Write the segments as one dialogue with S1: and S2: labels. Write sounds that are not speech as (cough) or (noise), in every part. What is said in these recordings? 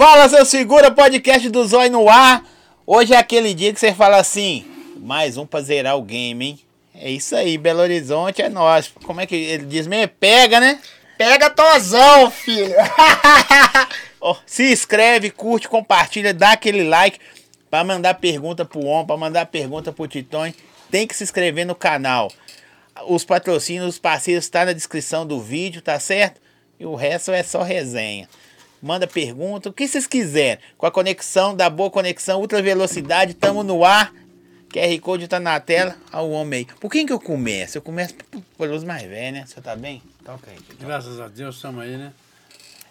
S1: Fala, seu segura, podcast do Zói no ar. Hoje é aquele dia que você fala assim, mais um pra zerar o game, hein? É isso aí, Belo Horizonte é nós. Como é que ele diz mesmo? Pega, né?
S2: Pega tozão, filho. (laughs)
S1: Ó, se inscreve, curte, compartilha, dá aquele like pra mandar pergunta pro homem, pra mandar pergunta pro Titões. Tem que se inscrever no canal. Os patrocínios, os parceiros tá na descrição do vídeo, tá certo? E o resto é só resenha. Manda pergunta, o que vocês quiserem. Com a conexão, da boa conexão, ultra velocidade, tamo no ar. QR Code tá na tela. Olha o homem aí. Por quem que eu começo? Eu começo pelos mais velhos, né? Você tá bem? Toca aí.
S3: Graças a Deus estamos aí, né?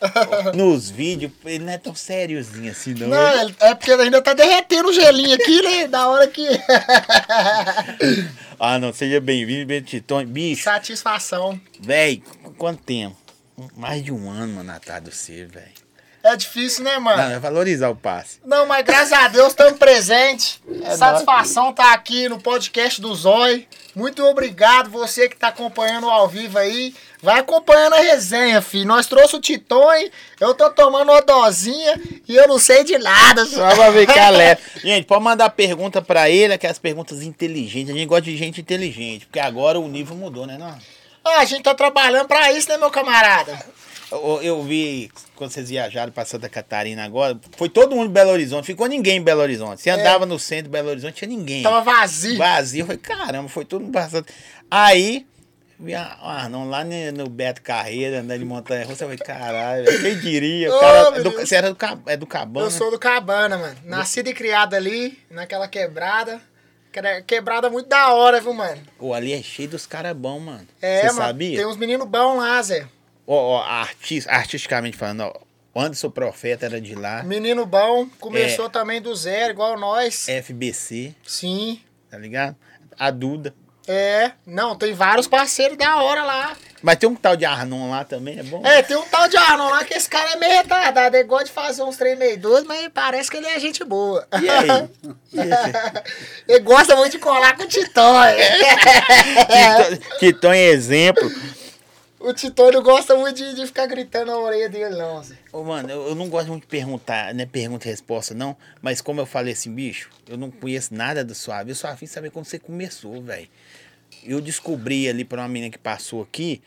S3: (laughs)
S1: Nos vídeos, ele não é tão sériozinho assim, não.
S2: Não, ele- é porque ainda tá derretendo o gelinho aqui, né? Da hora que. (laughs)
S1: Ah, não, seja bem-vindo, bem Titões. Bicho,
S2: Satisfação.
S1: velho, quanto tempo? Mais de um ano, mano, atrás do ser, velho.
S2: É difícil, né,
S1: Não,
S2: mano?
S1: é valorizar o passe.
S2: Não, mas graças a Deus estamos presentes.
S1: É
S2: Satisfação tá aqui no podcast do Zói. Muito obrigado você que tá acompanhando ao vivo aí. Vai acompanhando a resenha, filho. Nós trouxe o Titões, eu tô tomando uma dosinha e eu não sei de nada, só.
S1: Só pra ver que (laughs) alerta. Gente, pode mandar pergunta pra ele, aquelas perguntas inteligentes. A gente gosta de gente inteligente, porque agora o nível mudou, né? Não?
S2: Ah, a gente tá trabalhando pra isso, né, meu camarada?
S1: Eu, eu vi quando vocês viajaram pra Santa Catarina agora, foi todo mundo em Belo Horizonte, ficou ninguém em Belo Horizonte. Você andava no centro de Belo Horizonte, tinha ninguém.
S2: É. Tava vazio.
S1: vazio. Eu falei, caramba, foi tudo passando. Aí, vi a- o Arnon lá no, Beto Carreira, andando de montanha russa. Eu falei, caralho, quem diria? Cara, é do, você era do, é do Cabana?
S2: Eu sou do Cabana, mano. Nascido e criado ali, naquela quebrada. Quebra- Quebrada muito da hora, viu, mano?
S1: Pô, ali é cheio dos caras bons, mano.
S2: É,
S1: Você
S2: mano.
S1: sabia?
S2: Tem uns meninos bons lá, Zé.
S1: Ó, ó, artis- artisticamente falando, ó, o Anderson Profeta era de lá,
S2: Menino bom, começou
S1: É.
S2: também do zero, igual nós.
S1: FBC,
S2: Sim.
S1: tá ligado? A Duda.
S2: É. Não, tem vários parceiros da hora lá.
S1: Mas tem um tal de Arnon lá também, é bom?
S2: É, tem um tal de Arnon lá que esse cara é meio retardado. Ele gosta de fazer uns trem meio doido, mas parece que ele é gente boa.
S1: E aí? (laughs) E
S2: ele gosta muito de colar com o. Titão-
S1: Titão é (laughs) exemplo.
S2: O Titão não gosta muito de, de ficar gritando na orelha dele, não, Zé.
S1: Ô, mano, eu, eu não gosto muito de perguntar, né? Pergunta e resposta, não. Mas como eu falei assim, bicho, eu não conheço nada do Suave. Eu só afim saber como você começou, velho. Eu descobri ali pra uma menina que passou aqui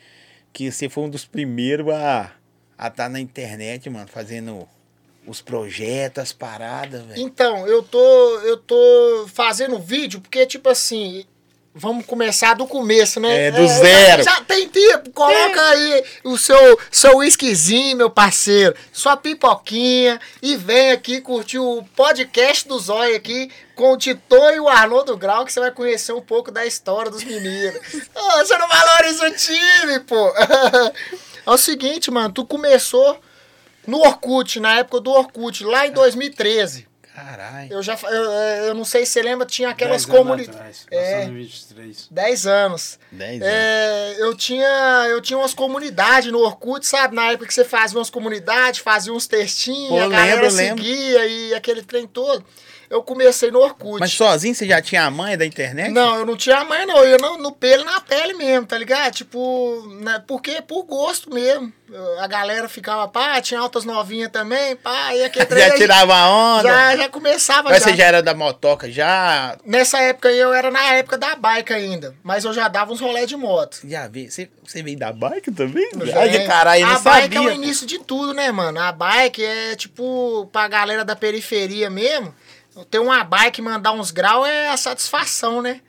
S1: que você foi um dos primeiros a estar tá na internet, mano, fazendo os projetos, as paradas, velho.
S2: Então, eu tô, eu tô fazendo vídeo porque, tipo assim, vamos começar do começo, né?
S1: É, do zero.
S2: Já, já tem tempo, coloca aí o seu, seu whiskyzinho, meu parceiro, sua pipoquinha e vem aqui curtir o podcast do Zóio aqui com o Titô e o Arnoldo Grau, que você vai conhecer um pouco da história dos meninos. (laughs) Ô, você não valoriza o time, pô! (laughs) É o seguinte, mano, tu começou no Orkut, na época do Orkut, lá em 2013.
S1: Caralho.
S2: Eu já eu, eu não sei se você lembra, tinha aquelas comunidades. É,
S3: Passando 23.
S2: 10 anos.
S1: 10 anos.
S2: É, eu tinha eu tinha umas comunidades no Orkut, sabe? Na época que você fazia umas comunidades, fazia uns textinhos,
S1: Pô,
S2: a galera
S1: lembro, lembro.
S2: seguia e aquele trem todo. Eu comecei no Orkut.
S1: Mas sozinho você já tinha a manha da internet?
S2: Não, eu não tinha a mãe, não. Eu ia no, pelo e na pele mesmo, tá ligado? Tipo, né, porque por gosto mesmo. A galera ficava, pá, tinha altas novinhas também, pá, e aquele trem
S1: Já
S2: aí
S1: tirava a onda?
S2: já, já começava
S1: Mas
S2: já.
S1: você já era da motoca, já.
S2: Nessa época eu era na época da bike ainda, mas eu já dava uns rolé de moto.
S1: Já vi. Você, você veio da bike também?
S2: Já é.
S1: caralho, eu não
S2: a bike
S1: sabia.
S2: é o início de tudo, né, mano? A bike é tipo, pra galera da periferia mesmo, ter uma bike mandar uns graus é a satisfação, né?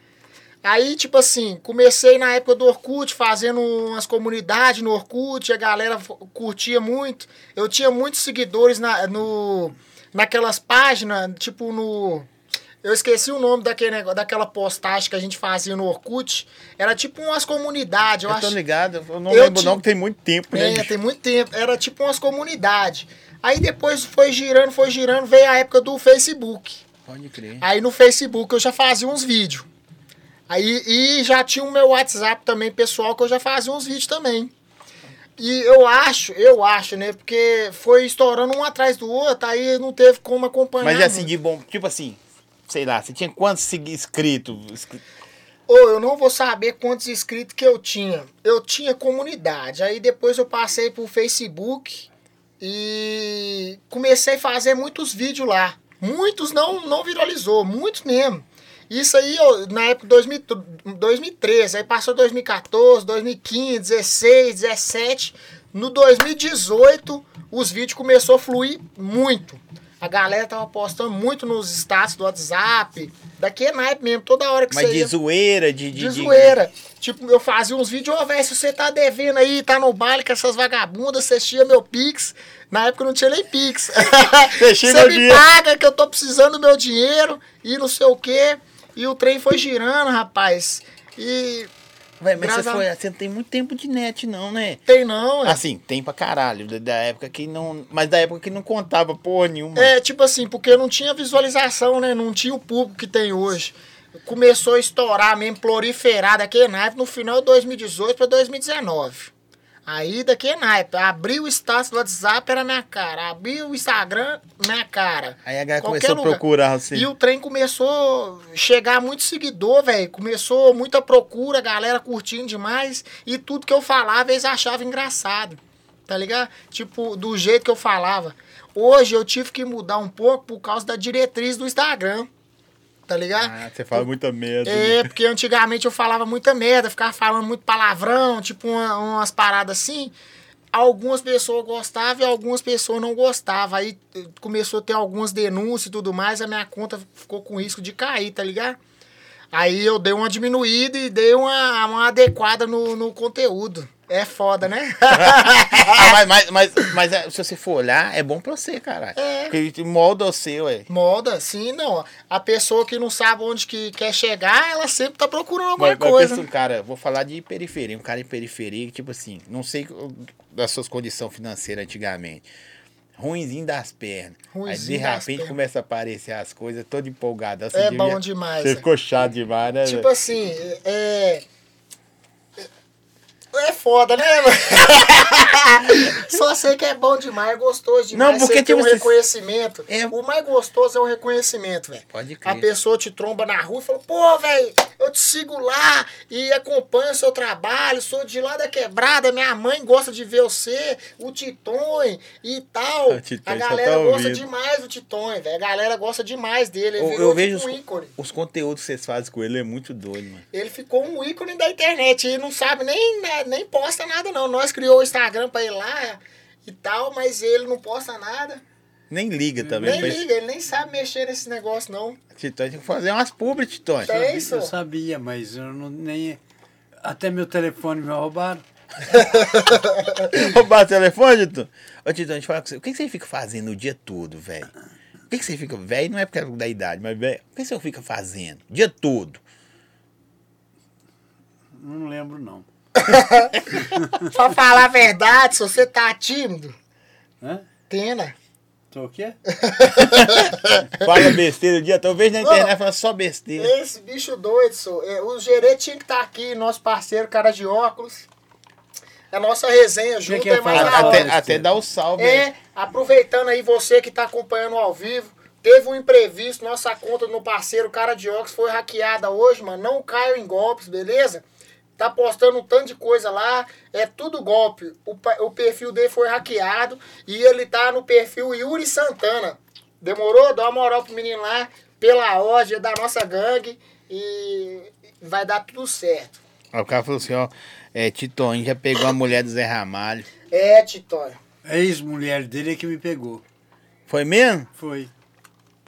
S2: Aí, tipo assim, comecei na época do Orkut, fazendo umas comunidades no Orkut, a galera curtia muito. Eu tinha muitos seguidores na, no, naquelas páginas, tipo no. Eu esqueci o nome daquele negócio, daquela postagem que a gente fazia no Orkut. Era tipo umas comunidades, eu,
S1: Eu
S2: acho.
S1: tô ligado, eu não
S2: Eu
S1: lembro não, que tem muito tempo, né?
S2: É, tem muito tempo. Era tipo umas comunidades. Aí depois foi girando, foi girando, veio a época do Facebook.
S1: Pode crer.
S2: Aí no Facebook eu já fazia uns vídeos. Aí e já tinha o meu WhatsApp também, pessoal, que eu já fazia uns vídeos também. E eu acho, eu acho, né? Porque foi estourando um atrás do outro, aí não teve como acompanhar.
S1: Mas assim,
S2: muito.
S1: de bom, tipo assim, sei lá, você tinha quantos inscritos? Inscri-
S2: Ou eu não vou saber quantos inscritos que eu tinha. Eu tinha comunidade. Aí depois eu passei pro Facebook E comecei a fazer muitos vídeos lá. Muitos não, não viralizou, muitos mesmo. Isso aí, eu, na época de 2000 2013, aí passou 2014, 2015, 16, 17. No 2018, os vídeos começou a fluir muito. A galera tava postando muito nos status do WhatsApp, daqui é naipe mesmo, toda hora que
S1: Mas
S2: você
S1: de
S2: ia.
S1: zoeira, de.
S2: De
S1: de, de-
S2: zoeira. Tipo, eu fazia uns vídeos, ô, velho, se você tá devendo aí, tá no baile com essas vagabundas, você tinha meu Pix. Na época não tinha nem Pix. (laughs) Você me
S1: dinheiro.
S2: paga que eu tô precisando do meu dinheiro e não sei o quê. E o trem foi girando, rapaz. E
S1: Véi, mas você, foi, você não tem muito tempo de net, não, né?
S2: tem não, é.
S1: Assim, tem pra caralho. Da, da época que não. Mas da época que não contava porra nenhuma.
S2: É, tipo assim, porque não tinha visualização, né? Não tinha o público que tem hoje. Começou a estourar mesmo, proliferar daquele naipe no final de 2018 para 2019. Aí daquele naipe, abri o status do WhatsApp, era minha cara. Abri o Instagram, minha cara.
S1: Aí a galera
S2: Qualquer
S1: começou a
S2: lugar.
S1: procurar assim.
S2: E o trem começou a chegar muito seguidor, velho. Começou muita procura, a galera curtindo demais. E tudo que eu falava, eles achavam engraçado. Tá ligado? Tipo, do jeito que eu falava. Hoje eu tive que mudar um pouco por causa da diretriz do Instagram. Tá ligado?
S1: Ah, você fala muita merda. né?
S2: É, porque antigamente eu falava muita merda, ficava falando muito palavrão, tipo uma- umas paradas assim. Algumas pessoas gostavam e algumas pessoas não gostavam. Aí eh, começou a ter algumas denúncias e tudo mais, a minha conta ficou com risco de cair, tá ligado? Aí eu dei uma diminuída e dei uma, uma adequada no, no conteúdo. É foda, né? (laughs)
S1: Ah, mas, mas, mas, mas, é, se você for olhar, é bom pra você, caralho.
S2: É.
S1: Porque molda você, ué.
S2: Moda, sim, não. A pessoa que não sabe onde que quer chegar, ela sempre tá procurando alguma
S1: Mas, mas
S2: coisa.
S1: pensa um cara, vou falar de periferia, um cara em periferia, que, tipo assim, não sei das suas condições financeiras antigamente. Ruimzinho das pernas.
S2: Ruinzinho
S1: Aí de repente começa a aparecer as coisas, todo empolgado. Você
S2: É bom demais,
S1: Você
S2: é.
S1: ficou chato demais, né?
S2: Tipo assim, é. É foda, né, mano? (laughs) Só sei que é bom demais, é gostoso demais.
S1: Não, porque
S2: tem um
S1: tipo, você-
S2: reconhecimento.
S1: É.
S2: O mais gostoso é o reconhecimento, velho.
S1: Pode
S2: A
S1: crer.
S2: pessoa te tromba na rua e fala, pô, velho, eu te sigo lá e acompanho o seu trabalho, sou de lá da quebrada, minha mãe gosta de ver você, o Titon e tal. A galera
S1: tá
S2: gosta demais do Titon, velho. A galera gosta demais dele. Ele
S1: Eu,
S2: virou
S1: eu vejo
S2: tipo
S1: os,
S2: um ícone.
S1: os conteúdos que vocês fazem com ele, é muito doido, mano.
S2: Ele ficou um ícone da internet e não sabe nem, nem posta nada, não. Nós criou o Instagram pra ele lá e tal, mas ele não posta nada.
S1: Nem liga também.
S2: nem
S1: pra
S2: liga, ele nem sabe mexer nesse negócio, não.
S1: Titões tem que fazer umas publi, Titões.
S2: Tem.
S3: Sabia-
S2: isso?
S3: Eu sabia, mas eu não nem. Até meu telefone me roubaram. (laughs)
S1: Roubar o telefone, Titão? Ô, Titão, deixa eu falar com você. O que que você fica fazendo o dia todo, velho? O que que você fica... Velho não é porque é da idade, mas, velho, o que você fica fazendo? O dia todo?
S3: Não lembro, não. (laughs)
S2: pra falar a verdade, se você tá tímido,
S3: Hã?
S2: tena.
S3: Tô o quê? (laughs)
S1: Fala besteira o dia todo. Eu vejo na internet falando só besteira.
S2: Esse bicho doido, só. É, o gerente tinha que estar aqui, nosso parceiro, cara de óculos. A nossa resenha junto
S3: que é
S2: é mais hora.
S1: Até, até dá o salve.
S2: É, aproveitando aí você que tá acompanhando ao vivo, teve um imprevisto, nossa conta no parceiro Cara de Óculos foi hackeada hoje, mano. Não caiam em golpes, beleza? Tá postando um tanto de coisa lá, é tudo golpe. O, o perfil dele foi hackeado e ele tá no perfil Yuri Santana. Demorou? Dá uma moral pro menino lá, pela ordem da nossa gangue e vai dar tudo certo.
S1: Aí o cara falou assim, ó. É, Titões já pegou a mulher do Zé Ramalho.
S2: É, Titóio.
S3: A ex-mulher dele é que me pegou.
S1: Foi mesmo?
S3: Foi.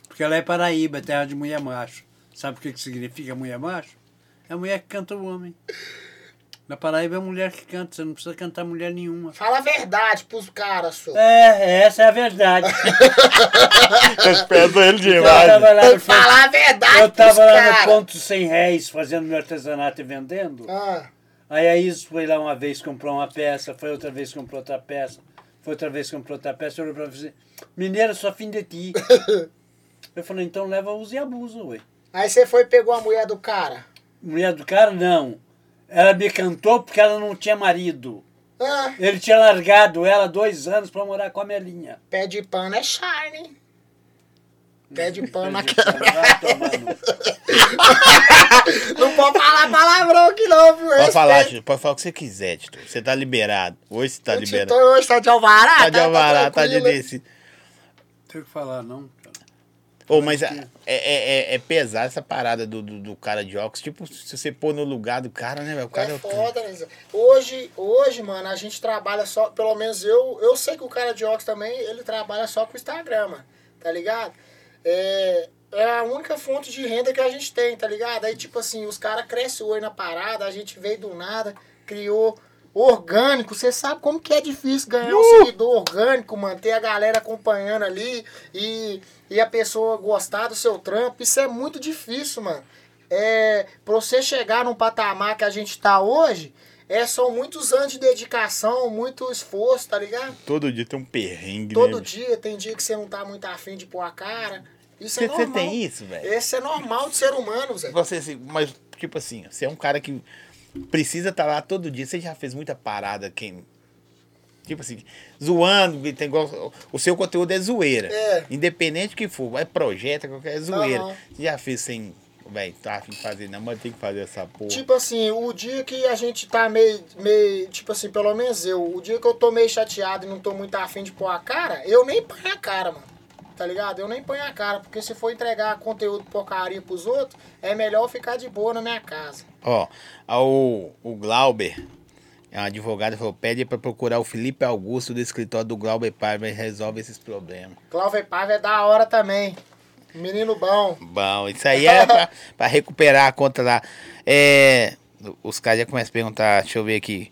S3: Porque ela é Paraíba, terra de mulher macho. Sabe o que, que significa mulher macho? É a mulher que canta o homem. Na Paraíba é a mulher que canta, você não precisa cantar mulher nenhuma.
S2: Fala a verdade pros caras, senhor.
S3: É, essa é a verdade. (laughs)
S1: Respeito ele
S3: Eu lá
S2: Tem
S3: no
S2: que falar a verdade
S3: Eu
S2: pros
S3: tava lá no
S2: caras.
S3: ponto 100 réis fazendo meu artesanato e vendendo.
S2: Ah.
S3: Aí a Isis foi lá uma vez, comprou uma peça, foi outra vez, comprou outra peça, foi outra vez, comprou outra peça, olhou pra mim e disse, mineira, só fim de ti. (laughs) Eu falei, então leva uso e abuso, ué.
S2: Aí você foi e pegou a mulher do cara.
S3: Mulher do cara, não. Ela me cantou porque ela não tinha marido.
S2: Ah,
S3: Ele tinha largado ela dois anos pra morar com a Melinha.
S2: pé de pano é shine. Pé de pano na
S3: Vai
S2: quebrada.
S3: tomar no- (laughs)
S2: Não pode falar palavrão aqui não, viu?
S1: Pode falar. Tito, pode falar o que você quiser, Tito. Você tá liberado. Hoje você tá
S2: O
S1: liberado.
S2: Titão hoje tá de alvará?
S1: Tá de alvará, tá de
S2: tranquilo, hein?
S1: desse.
S3: Tem que falar, não. Cara.
S1: Ô, mas é, é, é, é pesado essa parada do, do, do cara de óculos. Tipo, se você pôr no lugar do cara, né, velho? O cara
S2: É
S1: é
S2: foda, né? Hoje, hoje, mano, a gente trabalha só, pelo menos eu, eu sei que o cara de óculos também, ele trabalha só com o Instagram, mano, tá ligado? É, é a única fonte de renda que a gente tem, tá ligado? Aí, tipo assim, os caras crescem olho na parada, a gente veio do nada, criou orgânico, você sabe como que é difícil ganhar um seguidor orgânico, manter a galera acompanhando ali e, e a pessoa gostar do seu trampo, isso é muito difícil, mano. É, pra você chegar num patamar que a gente tá hoje, é, são muitos anos de dedicação, muito esforço, tá ligado?
S1: Todo dia tem um perrengue,
S2: Todo
S1: né?
S2: dia, tem dia que você não tá muito afim de pôr a cara. Isso
S1: Você,
S2: é
S1: você
S2: normal.
S1: tem isso, velho?
S2: Esse é normal de ser humano, Zé.
S1: Você, assim, mas, tipo assim, você é um cara que precisa estar lá todo dia. Você já fez muita parada, quem. Tipo assim, zoando, tem igual, o seu conteúdo é zoeira.
S2: É.
S1: Independente do que for, é projeto, qualquer zoeira.
S2: Aham.
S1: Você já fez sem. Velho, tá afim de fazer, não, mas tem que fazer essa porra.
S2: Tipo assim, o dia que a gente tá meio, meio, tipo assim, pelo menos eu, o dia que eu tô meio chateado e não tô muito afim de pôr a cara, eu nem ponho a cara, mano. Tá ligado? Eu nem ponho a cara, porque se for entregar conteúdo porcaria pros outros, é melhor ficar de boa na minha casa.
S1: Ó, o, o Glauber, é um advogado, falou: pede pra procurar o Felipe Augusto do escritório do Glauber Paiva e resolve esses problemas.
S2: Cláudio Paiva é da hora também. Menino bom.
S1: Bom, isso aí é pra, (laughs) pra recuperar a conta lá. É, os caras já começam a perguntar, deixa eu ver aqui.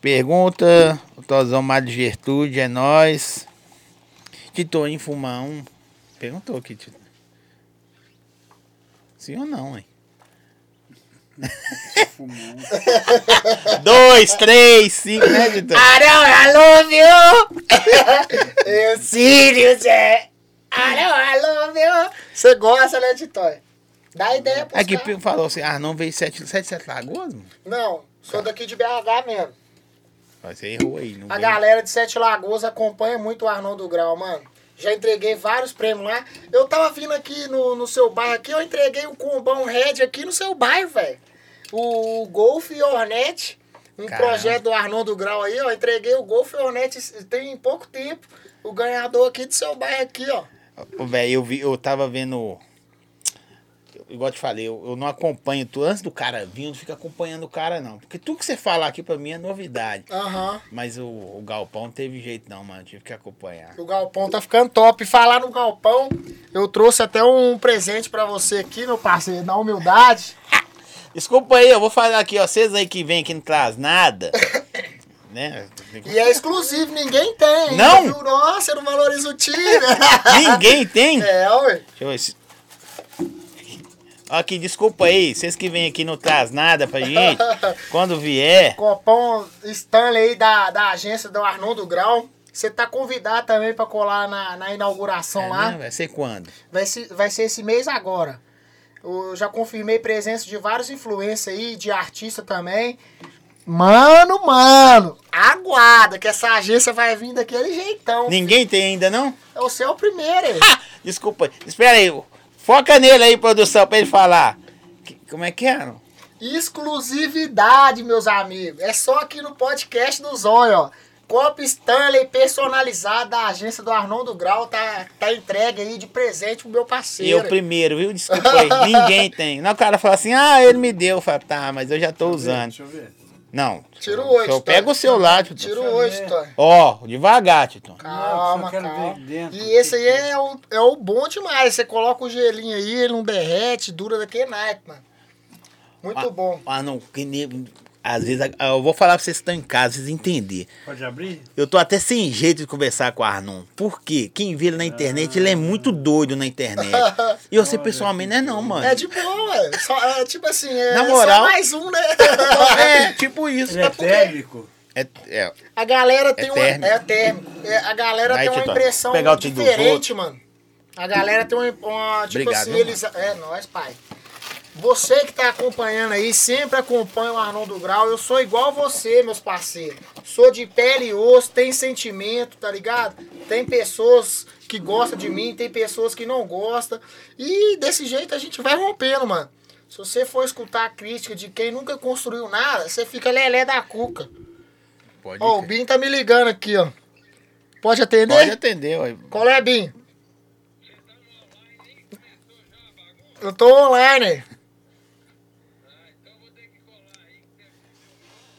S1: Pergunta, o Tozão Mário Gertrude, é nós. Titoinho um. Perguntou aqui, Tito. Sim ou não, hein? Dois, três, cinco, né?
S2: Arão, I love you! eu Sirius, é. Arão, I love you! Você gosta, né, Titói? Dá ideia pros
S1: Aqui
S2: caras.
S1: falou assim, ah, não veio sete, sete, sete lagoas, mano?
S2: Não, sou daqui de BH mesmo.
S1: Você errou aí, não
S2: A
S1: veio.
S2: galera de Sete Lagoas acompanha muito o Arnaldo Grau, mano. Já entreguei vários prêmios lá. Eu tava vindo aqui no, no seu bairro aqui, eu entreguei o combão Red aqui no seu bairro, velho. O Golf e Hornet, um
S1: Caramba.
S2: projeto do Arnaldo Grau aí, ó. Entreguei o Golf e Hornet tem pouco tempo. O ganhador aqui do seu bairro aqui, ó.
S1: Velho, eu, vi, eu tava vendo. Igual eu te falei, eu, eu não acompanho tu. Antes do cara vir, eu não fico acompanhando o cara, não. Porque tudo que você falar aqui pra mim é novidade.
S2: Aham.
S1: Mas o, o Galpão não teve jeito, não, mano. Tive que acompanhar.
S2: O Galpão tá ficando top. Falar no Galpão, eu trouxe até um presente pra você aqui, meu parceiro, na humildade. (laughs)
S1: Desculpa aí, eu vou falar aqui, ó. Vocês aí que vem aqui não traz nada. (laughs) né?
S2: E é exclusivo, ninguém tem.
S1: Não?
S2: Viu? Nossa, você não valoriza o time. (laughs)
S1: Ninguém tem?
S2: é, ué.
S1: Deixa eu ver. Aqui, desculpa aí, vocês que vêm aqui não traz nada pra gente. (laughs) Quando vier.
S2: Copão Stanley aí da, da agência do Arnoldo Grau. Você tá convidado também pra colar na, na inauguração
S1: É,
S2: lá.
S1: né? Vai ser quando?
S2: Vai ser, vai ser esse mês agora. Eu já confirmei presença de vários influencers aí, de artista também. Mano, mano, aguarda que essa agência vai vir daquele jeitão.
S1: Ninguém tem ainda, não?
S2: É o seu primeiro.
S1: Ah, desculpa. Espera aí. Foca nele aí, produção, pra ele falar. Que- como é que é? não?
S2: Exclusividade, meus amigos. É só aqui no podcast do Zóio, ó. Copo Stanley personalizado da agência do Arnoldo Grau tá, tá entregue aí de presente pro meu parceiro.
S1: Eu primeiro, viu? Desculpa aí. (laughs) Ninguém tem. Não, o cara fala assim, ah, ele me deu. Eu falo, tá, mas eu já tô usando.
S3: Deixa eu ver.
S1: Não.
S2: Tira o oito,
S1: Eu pego o seu lado. Tito.
S2: Tira o
S3: Deixa ver.
S2: Tony.
S1: Ó, devagar, Tito.
S2: Calma, calma.
S3: ver dentro.
S2: E esse aí é o, é o bom demais. Você coloca o gelinho aí, ele não derrete, dura daquele naipe, mano. Muito bom.
S1: Ah, não. que nem- Às vezes, ah, eu vou falar pra vocês que estão em casa, vocês entenderem.
S3: Pode abrir?
S1: Eu tô até sem jeito de conversar com o Arnon. Por quê? Quem vê ele na internet, ele é muito doido na internet. (laughs) E você pessoalmente não é não, mano.
S2: É de boa, ué. Só, é tipo assim, é
S1: Na moral-
S2: só mais um, né? (laughs)
S1: É, tipo isso.
S3: Ele é
S2: porque-
S3: térmico?
S1: É, é,
S2: A galera tem uma.
S1: térmico.
S2: É térmico. É, a galera
S1: Vai,
S2: tem uma impressão diferente, mano. A galera tem uma. uma tipo
S1: Obrigado,
S2: assim, eles. É, nós, pai. Você que tá acompanhando aí, sempre acompanha o Arnaldo Grau. Eu sou igual você, meus parceiros. Sou de pele e osso, tem sentimento, tá ligado? Tem pessoas que gostam de mim, tem pessoas que não gostam. E desse jeito a gente vai rompendo, mano. Se você for escutar a crítica de quem nunca construiu nada, você fica lelé da cuca.
S1: Pode,
S2: Ó, o. Bim tá me ligando aqui, ó. Pode atender?
S1: Pode atender, ué.
S2: Qual é, Bim? Eu tô online.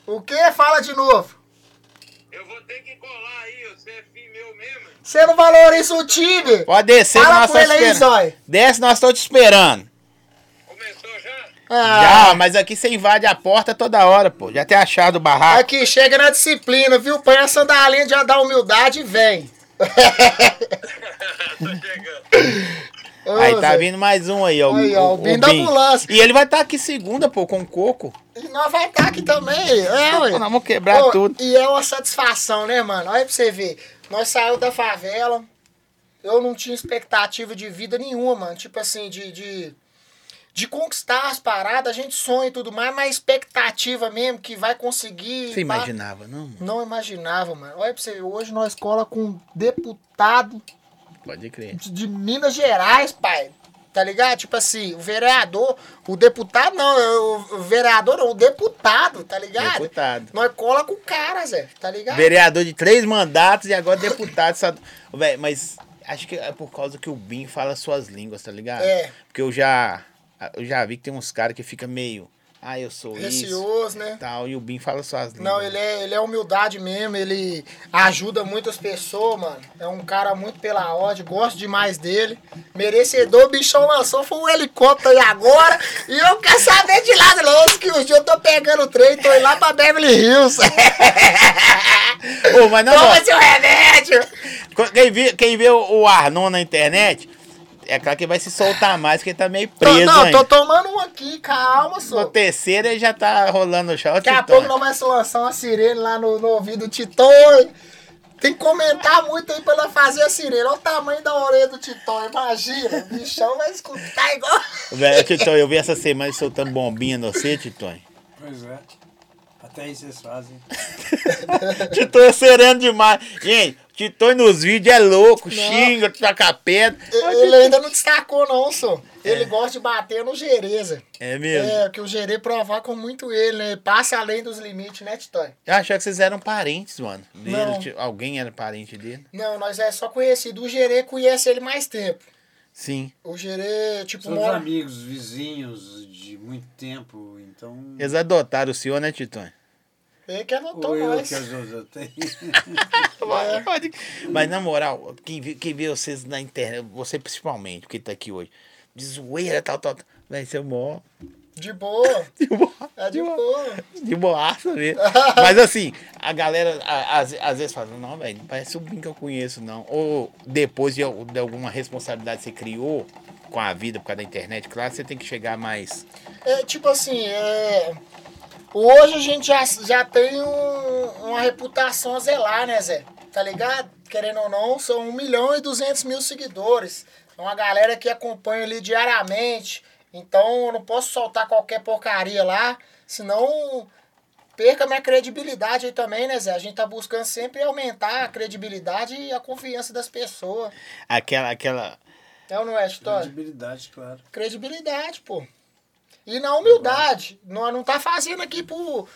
S2: O que? Fala de novo.
S4: Eu vou ter que colar aí, você é filho meu mesmo?
S2: Você não valoriza o time.
S1: Pode descer
S2: Fala
S1: nós
S2: com ele
S1: estamos
S2: aí. Zói.
S1: Desce, nós estamos te esperando.
S4: Começou já?
S2: Ah,
S1: Já, mas aqui você invade a porta toda hora, pô. Já tem achado o barraco.
S2: aqui, chega na disciplina, viu? Põe a sandalinha já da humildade e vem. (laughs)
S4: Tô chegando. (laughs)
S2: Ô,
S1: Aí tá
S2: Zé.
S1: vindo mais um aí, ó.
S2: Aí, ó, o Bim da ambulância.
S1: E ele vai estar aqui segunda, pô, com coco.
S2: E nós vai estar aqui também. É, ué.
S1: Nós vamos quebrar
S2: Ô,
S1: tudo.
S2: E é uma satisfação, né, mano? Olha pra você ver. Nós saímos da favela. Eu não tinha expectativa de vida nenhuma, mano. Tipo assim, de, de, de conquistar as paradas. A gente sonha e tudo mais, mas expectativa mesmo que vai conseguir.
S1: Você imaginava, não? mano?
S2: Não imaginava, mano. Olha pra você ver. Hoje nós cola com um deputado
S1: Pode crer.
S2: de, de Minas Gerais, pai. Tá ligado? Tipo assim, o vereador, o deputado não, o vereador não, o deputado, tá ligado?
S1: Deputado.
S2: Nós cola com o cara, Zé, tá ligado?
S1: Vereador de três mandatos e agora deputado. Sabe? Véi, mas acho que é por causa que o Bim fala suas línguas, tá ligado?
S2: É.
S1: Porque eu já, eu já vi que tem uns caras que fica meio. Ah, eu sou isso.
S2: Receoso, né?
S1: Tal, e o Bim fala suas línguas.
S2: Não, ele é, ele é humildade mesmo, ele ajuda muitas pessoas, mano. É um cara muito pela ordem, gosto demais dele. Merecedor, o bichão lançou, foi um helicóptero aí agora. E eu quero saber de lado, não, que dias eu tô pegando o trem, tô indo lá pra Beverly Hills. (laughs)
S1: Ô, mas não,
S2: Toma
S1: ó,
S2: seu remédio!
S1: quem vê, quem vê o Arnon na internet, é claro que vai se soltar mais, porque ele tá meio
S2: Tô-
S1: preso
S2: não,
S1: ainda.
S2: tô tomando um aqui, calma,
S1: No
S2: só.
S1: terceiro ele já tá rolando o shot.
S2: Daqui a pouco nós vamos lançar uma sirene lá no, no ouvido do Titão. Tem que comentar muito aí pra ela fazer a sirene. Olha o tamanho da orelha do Titão, imagina. O bichão vai escutar igual.
S1: Velho, Titão, eu vi essa semana soltando bombinha no você, Titão.
S3: Pois é. Aí vocês fazem. (laughs)
S1: Titão é sereno demais. Gente, Titão nos vídeos é louco, xinga, taca pedra.
S2: Ele ainda não destacou, não, só. Ele gosta de bater no gereza.
S1: É mesmo?
S2: É, que o gerê provoca muito ele, né? Passa além dos limites, né, Titão?
S1: Eu achava que vocês eram parentes, mano. Dele,
S2: Não.
S1: tipo, alguém era parente dele?
S2: Não, nós é só conhecido. O gerê conhece ele mais tempo.
S1: Sim.
S2: O gerê, tipo,
S3: Somos
S2: mora...
S3: amigos, vizinhos de muito tempo, então.
S1: Eles adotaram o senhor, né, Titão?
S2: Ele que anotou
S3: Ou eu que as outras tenho. (laughs)
S2: É.
S1: Pode- Mas na moral, quem vê, quem vê vocês na internet, você principalmente, porque tá aqui hoje, de zoeira, tal, tal, tal. Vai ser mó.
S2: De boa. (laughs)
S1: De boa.
S2: É de boa.
S1: De boaça mesmo. (laughs) Mas assim, a galera às, às vezes fala, não, velho, não parece o Bim que eu conheço, não. Ou depois de, de alguma responsabilidade que você criou com a vida por causa da internet, claro, você tem que chegar mais.
S2: É tipo assim, é... hoje a gente já, já tem um- uma reputação a zelar, né, Zé? Tá ligado? Querendo ou não, são 1 milhão e 200 mil seguidores. É uma galera que acompanha ali diariamente. Então eu não posso soltar qualquer porcaria lá, senão perca minha credibilidade aí também, né, Zé? A gente tá buscando sempre aumentar a credibilidade e a confiança das pessoas.
S1: Aquela, aquela.
S2: É ou não é, Vitória?
S3: Credibilidade, claro.
S2: credibilidade, pô. E na humildade. Nós não tá fazendo aqui por,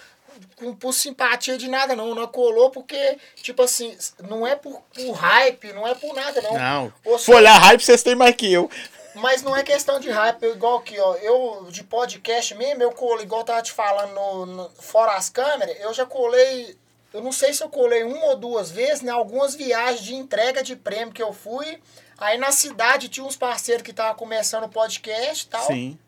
S2: por, simpatia de nada, não. Nós colou porque, tipo assim, não é por, por hype, não é por nada, não.
S1: Não.
S2: Ou
S1: Se olhar hype, vocês têm mais que eu.
S2: Mas não é questão de hype, igual aqui, ó. Eu, de podcast mesmo, eu colo, igual eu tava te falando, no, no- fora as câmeras, eu já colei. Eu não sei se eu colei uma ou duas vezes, né? Algumas viagens de entrega de prêmio que eu fui. Aí na cidade tinha uns parceiros que estavam começando o podcast e tal.
S1: Sim.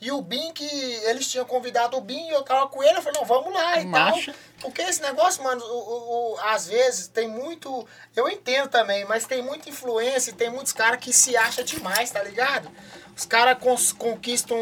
S2: E o Bin, que eles tinham convidado o Bin, e eu tava com ele, eu falei, não, vamos lá e tal. Porque esse negócio, mano, o, o- o- às vezes tem muito. Eu entendo também, mas tem muita influência e tem muitos caras que se acham demais, tá ligado? Os caras conquistam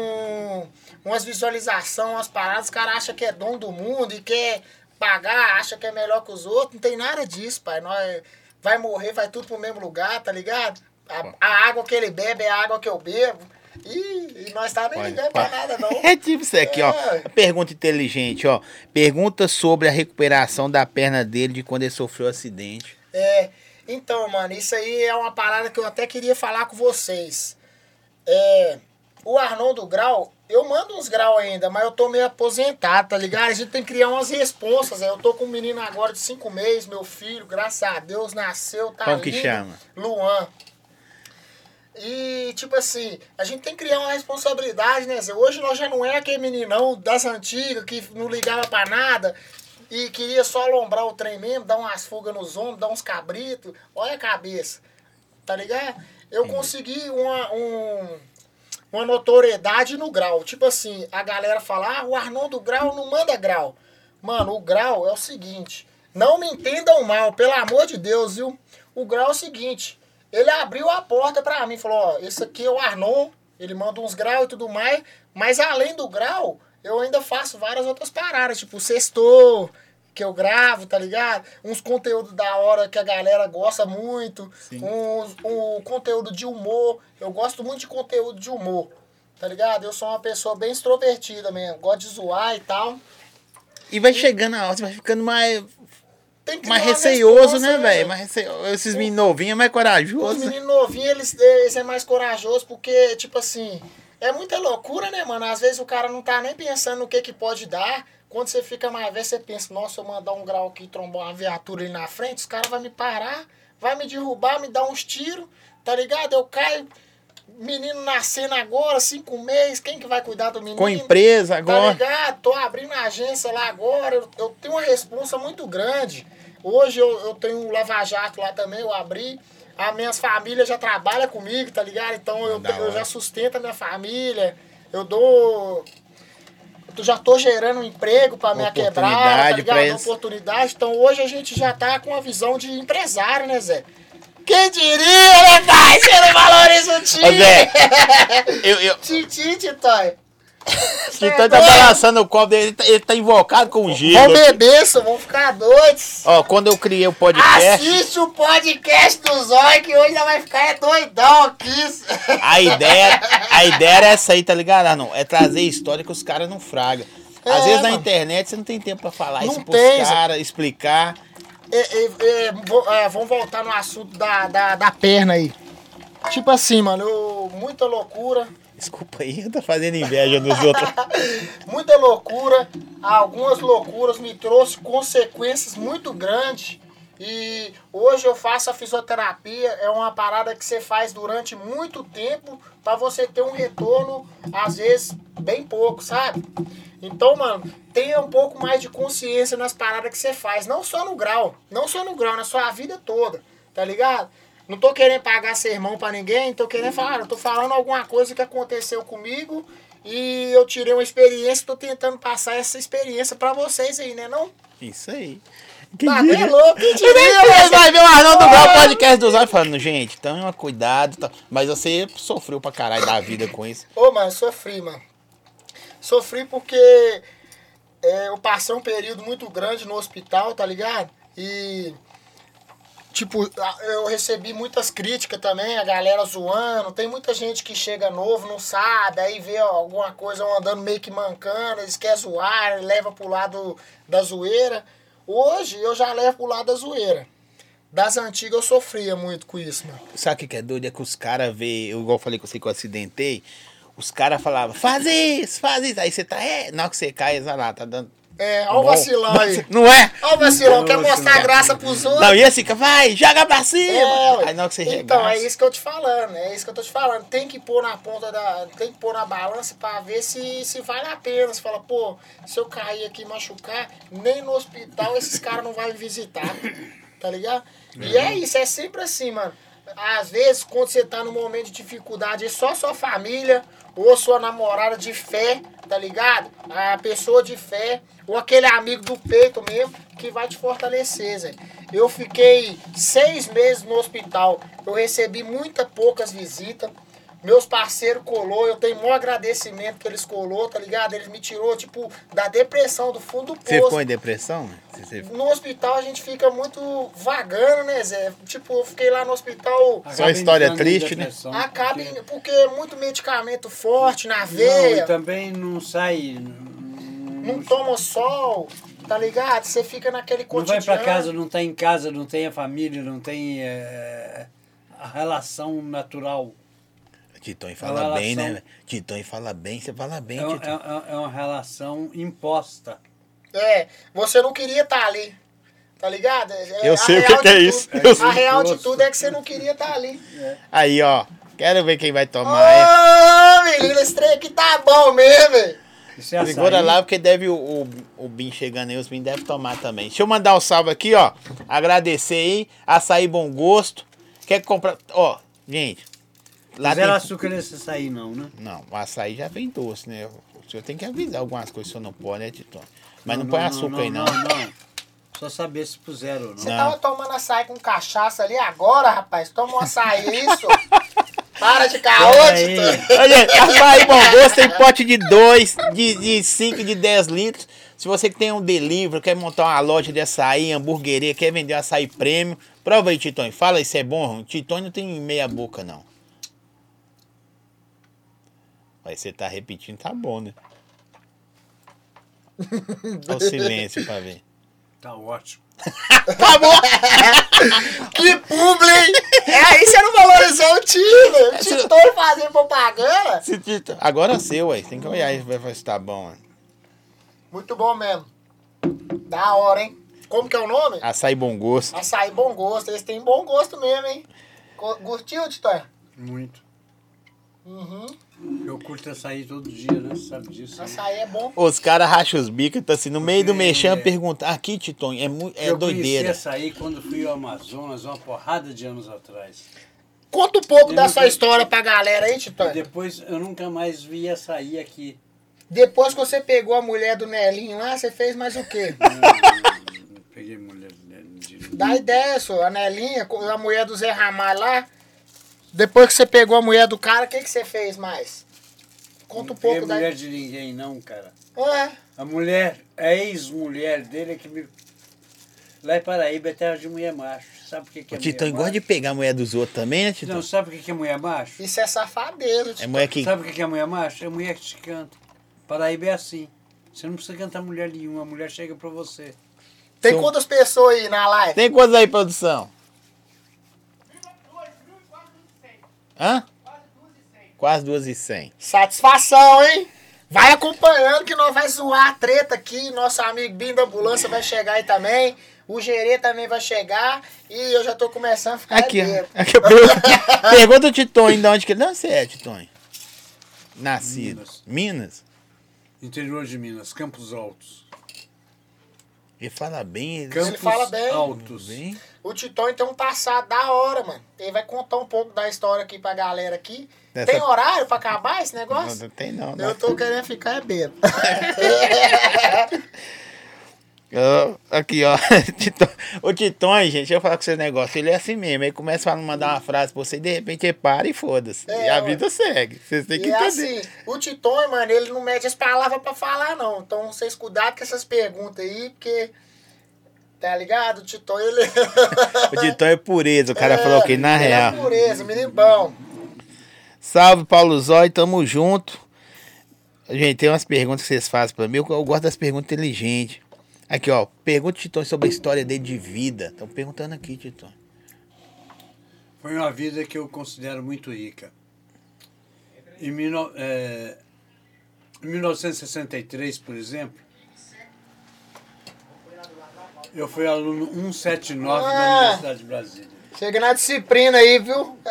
S2: umas visualizações, umas paradas, os caras acham que é dono do mundo e quer pagar, acha que é melhor que os outros. Não tem nada disso, pai. Nós vai morrer, vai tudo pro mesmo lugar, tá ligado? A, a água que ele bebe é a água que eu bebo. E, e nós tá nem ligando pra nada, não. (laughs)
S1: É tipo isso aqui, ó.
S2: É.
S1: Pergunta inteligente, ó. Pergunta sobre a recuperação da perna dele de quando ele sofreu o acidente.
S2: É, então, mano, isso aí é uma parada que eu até queria falar com vocês. É, o Arnoldo Grau, eu mando uns grau ainda, mas eu tô meio aposentado, tá ligado? A gente tem que criar umas responsas. né? Eu tô com um menino agora de cinco meses, meu filho, graças a Deus, nasceu, tá
S1: Como que
S2: lindo.
S1: chama?
S2: Luan. E, tipo assim, a gente tem que criar uma responsabilidade, né, Zé? Hoje nós já não é aquele meninão das antigas que não ligava pra nada e queria só alombrar o trem mesmo, dar umas fugas nos ombros, dar uns cabritos. Olha a cabeça, tá ligado? Eu consegui uma, um, uma notoriedade no grau. Tipo assim, a galera fala, ah, o Arnoldo Grau não manda grau. Mano, o grau é o seguinte, não me entendam mal, pelo amor de Deus, viu? O grau é o seguinte, ele abriu a porta pra mim, falou, ó, esse aqui é o Arnon, ele manda uns graus e tudo mais, mas além do grau, eu ainda faço várias outras paradas, tipo sextor, que eu gravo, tá ligado? Uns conteúdos da hora que a galera gosta muito,
S1: Sim.
S2: uns, um conteúdo de humor, eu gosto muito de conteúdo de humor, tá ligado? Eu sou uma pessoa bem extrovertida mesmo, gosto de zoar e tal.
S1: E vai chegando a hora, você vai ficando mais,
S2: Tem que
S1: mais receioso, né, velho? Mais receioso. Esses meninos novinhos é mais
S2: Os
S1: corajoso. né?
S2: meninos novinhos, eles, eles é mais corajoso porque, tipo assim, é muita loucura, né, mano? Às vezes o cara não tá nem pensando no que que pode dar. Quando você fica mais velho, você pensa, nossa, eu mandar um grau aqui trombar uma viatura ali na frente, os caras vão me parar, vai me derrubar, me dar uns tiros, tá ligado? Eu caio, menino nascendo agora, cinco meses, quem que vai cuidar do menino?
S1: Com empresa
S2: Tá
S1: agora.
S2: ligado? Tô abrindo a agência lá agora. Eu, eu tenho uma responsa muito grande. Hoje eu, eu tenho um lava-jato lá também, eu abri. As minhas famílias já trabalham comigo, tá ligado? Então eu, te- eu já sustento a minha família. Eu dou. Eu já tô gerando um emprego pra minha quebrada, tá
S1: Oportunidade
S2: ligado? Oportunidade. Então hoje a gente já tá com uma visão de empresário, né, Zé? Quem diria, né, pai? Você não valoriza o time!
S1: Ô, Zé, eu, eu,
S2: Titi, Titói.
S1: Titã tá balançando o copo dele, ele tá, ele tá invocado com gelo.
S2: Vão beber, só vão ficar doidos.
S1: Ó, quando eu criei o podcast,
S2: Assiste o podcast do Zói que hoje já vai ficar é doidão aqui.
S1: a ideia, a ideia era essa aí, tá ligado? Ah, não, é trazer história que os caras não fragam. Às
S2: É,
S1: vezes na
S2: mano.
S1: internet você não tem tempo pra falar
S2: Não
S1: isso pros caras, explicar.
S2: É, vo- é, vamos voltar no assunto da, da, da perna aí. Tipo assim, mano, eu- muita loucura,
S1: Desculpa aí, eu tô fazendo inveja nos outros. (laughs)
S2: muita loucura. Algumas loucuras me trouxe consequências muito grandes. E hoje eu faço a fisioterapia, é uma parada que você faz durante muito tempo pra você ter um retorno, às vezes, bem pouco, sabe? Então, mano, tenha um pouco mais de consciência nas paradas que você faz. Não só no grau, não só no grau, na sua vida toda, tá ligado? Não tô querendo pagar sermão pra ninguém, tô querendo falar, eu tô falando alguma coisa que aconteceu comigo e eu tirei uma experiência, tô tentando passar essa experiência pra vocês aí, né não?
S1: Isso aí.
S2: Tá bem louco, que diria,
S1: vai ver o Arnaldo Grau podcast dos olhos falando, gente, toma cuidado. Tá. Mas você sofreu pra caralho da vida com isso.
S2: Ô, mano, sofri, mano. Sofri porque é, eu passei um período muito grande no hospital, tá ligado? E, tipo, eu recebi muitas críticas também, a galera zoando. Tem muita gente que chega novo, não sabe, aí vê ó, alguma coisa andando meio que mancando, eles querem zoar, leva pro lado da zoeira. Hoje eu já levo pro lado da zoeira. Das antigas eu sofria muito com isso, mano.
S1: Sabe o que é doido? É que os caras vê, eu igual falei com você que eu acidentei, os caras falavam, faz isso, faz isso. Aí você tá, é, na hora que você cai, exa lá, tá dando.
S2: É, ó o
S1: bom.
S2: vacilão aí.
S1: Não é?
S2: Ó o vacilão, quer
S1: Nossa,
S2: mostrar graça pros outros.
S1: Não, e assim, vai, joga pra cima.
S2: É,
S1: aí na hora que você
S2: então,
S1: regaça,
S2: é isso que eu te falando, é isso que eu tô te falando. Tem que pôr na ponta da. Tem que pôr na balança pra ver se, se vale a pena. Você fala, pô, se eu cair aqui e machucar, nem no hospital esses caras não vão me visitar. Tá ligado? E é isso, é sempre assim, mano. Às vezes, quando você tá num momento de dificuldade, é só sua família ou sua namorada de fé, tá ligado? A pessoa de fé, ou aquele amigo do peito mesmo, que vai te fortalecer, Zé. Eu fiquei seis meses no hospital. Eu recebi muitas poucas visitas. Meus parceiros colou, eu tenho maior agradecimento que eles colou, tá ligado? Eles me tirou, tipo, da depressão, do fundo do
S1: Você
S2: poço.
S1: ficou em depressão? né? Você- você-
S2: No hospital a gente fica muito vagando, né, Zé? Tipo, eu fiquei lá no hospital,
S1: Só história
S3: entrando em
S1: triste, né?
S2: acaba,
S3: porque-
S2: em- porque é muito medicamento forte na
S3: Não,
S2: veia,
S3: e também não sai.
S2: não toma sol, tá ligado? Você fica naquele
S3: Não
S2: cotidiano.
S3: vai pra casa, não tá em casa, não tem a família, não tem eh, a relação natural.
S1: Titonho fala
S3: relação-
S1: bem, né? Titonho fala bem, você fala bem,
S3: É, um-
S1: Titonho.
S3: é- é uma relação imposta.
S2: É, você não queria estar ali. Tá ligado? É,
S1: Eu
S2: a
S1: sei o que que é isso.
S2: tudo-
S1: Eu.
S2: A real de tudo é que você não queria estar ali.
S1: Aí, ó. Quero ver quem vai tomar.
S2: Ô, menino, esse trem aqui tá bom mesmo, velho.
S3: Isso é
S1: Segura lá, porque deve o, o, o Bin chegando aí, os Bin devem tomar também. Deixa eu mandar o um salve aqui, ó. Agradecer aí. Açaí Bom Gosto. Quer comprar. Ó, gente. Lá
S3: Zero
S1: tem...
S3: açúcar nesse açaí, não, né?
S1: Não, o açaí já vem doce, né? O senhor tem que avisar algumas coisas, o senhor não pode, né, Tito? Mas não, põe açúcar aí, não.
S3: Não, não. Só saber se puseram ou
S2: Você
S3: não.
S1: Não.
S2: tava tomando açaí com cachaça ali agora, rapaz? Toma um açaí, isso? (laughs) Para de caô.
S1: Olha, açaí Bom Gosto tem pote de 2, de 5, de 10 litros. Se você que tem um delivery, quer montar uma loja de açaí, hamburgueria, quer vender um açaí prêmio, prova aí, Titone. Fala aí se é bom. Titone não tem meia boca, não. Aí você tá repetindo, tá bom, né? (laughs) Olha o silêncio pra ver.
S3: Tá ótimo. (laughs)
S2: Que publi, hein? É aí você não valorizou o time. O time todo fazendo propaganda.
S1: Se Tito- Agora é seu, ué. Tem que olhar e ver se tá bom. ué.
S2: Muito bom mesmo. Da hora, hein? Como que é o nome?
S1: Açaí Bom Gosto.
S2: Açaí bom gosto. Eles têm bom gosto mesmo, hein? Curtiu, Titã?
S3: Muito.
S2: Uhum.
S3: Eu curto açaí todo dia, né? Você sabe disso. né?
S2: Açaí é bom.
S1: Os caras racham os bicos, tá assim, no meio do
S3: É.
S1: mexão, perguntar. Aqui, Titon, é, mu- é
S3: eu
S1: doideira.
S3: conheci açaí quando fui ao Amazonas, uma porrada de anos atrás.
S2: Conta um pouco
S3: Eu
S2: da
S3: não
S2: sua história pra galera aí, Titã.
S3: Depois eu nunca mais vi açaí aqui.
S2: Depois que você pegou a mulher do Nelinho lá, você fez mais o quê?
S3: Não, não peguei mulher né, de
S2: Dá ideia, só. A Nelinha, a mulher do Zé Ramalho lá. Depois que você pegou a mulher do cara, o que, que você fez mais? Conta um
S3: Não
S2: pouco da.
S3: mulher de ninguém, não, cara.
S2: É.
S3: A mulher, a ex-mulher dele é que me. Lá em Paraíba é terra de mulher macho. Sabe o que, que
S1: O
S3: é
S1: Titão
S3: mulher
S1: gosta de pegar a mulher dos outros também, né, Titão?
S3: Não, sabe o que, que é mulher macho?
S2: Isso é safadeza,
S1: É
S2: Titã.
S1: mulher que.
S3: Sabe o que, que é mulher macho? É mulher que te canta. Paraíba é assim. Você não precisa cantar mulher nenhuma, a mulher chega pra você.
S2: Tem
S1: São-
S2: quantas pessoas aí na live?
S1: Tem quantos aí, produção? Hã? Quase duas e cem.
S2: Satisfação, hein? Vai acompanhando que nós vai zoar a treta aqui. Nosso amigo Bim da Ambulância vai chegar aí também. O Gerê também vai chegar. E eu já tô começando a ficar
S1: Aqui. Aqui, pergunta, (laughs) pergunta o Titon de onde que ele. Não, você é, Titon. Nascido.
S3: Minas.
S1: Minas?
S3: Interior de Minas, Campos Altos.
S1: Ele fala bem. Ele
S3: Campos
S2: fala bem.
S3: Altos.
S1: bem.
S2: O Titão tem um passado da hora, mano. Ele vai contar um pouco da história aqui pra galera aqui.
S1: Dessa-
S2: Tem horário pra acabar esse
S1: Não,
S2: negócio?
S1: não tem não.
S2: Eu
S1: não.
S2: tô querendo ficar é bêbado. (laughs)
S1: Aqui, ó. Titon- O Titon, gente, deixa eu falar com esse negócio. Ele é assim mesmo. Ele começa a mandar uma frase pra você e de repente ele para e foda-se.
S2: É,
S1: e a vida segue. Vocês têm que
S2: é
S1: entender.
S2: assim, o Titão, mano, ele não mede as palavras pra falar, não. Então vocês cuidado com essas perguntas aí, porque. Tá ligado? O Titão, ele. (laughs)
S1: O Titon é pureza. O cara
S2: É,
S1: falou que na
S2: ele
S1: real.
S2: É pureza, menino bom.
S1: Salve, Paulo Zói, tamo junto. Gente, tem umas perguntas que vocês fazem pra mim. Eu, eu gosto das perguntas inteligentes. Aqui, ó. Pergunta o Titon sobre a história dele de vida. Estão perguntando aqui, Titon.
S3: Foi uma vida que eu considero muito rica. Em, mil, é, em 1963, por exemplo, eu fui aluno 179 da
S2: Ah.
S3: Universidade de Brasília.
S2: Chega na disciplina aí, viu? (laughs)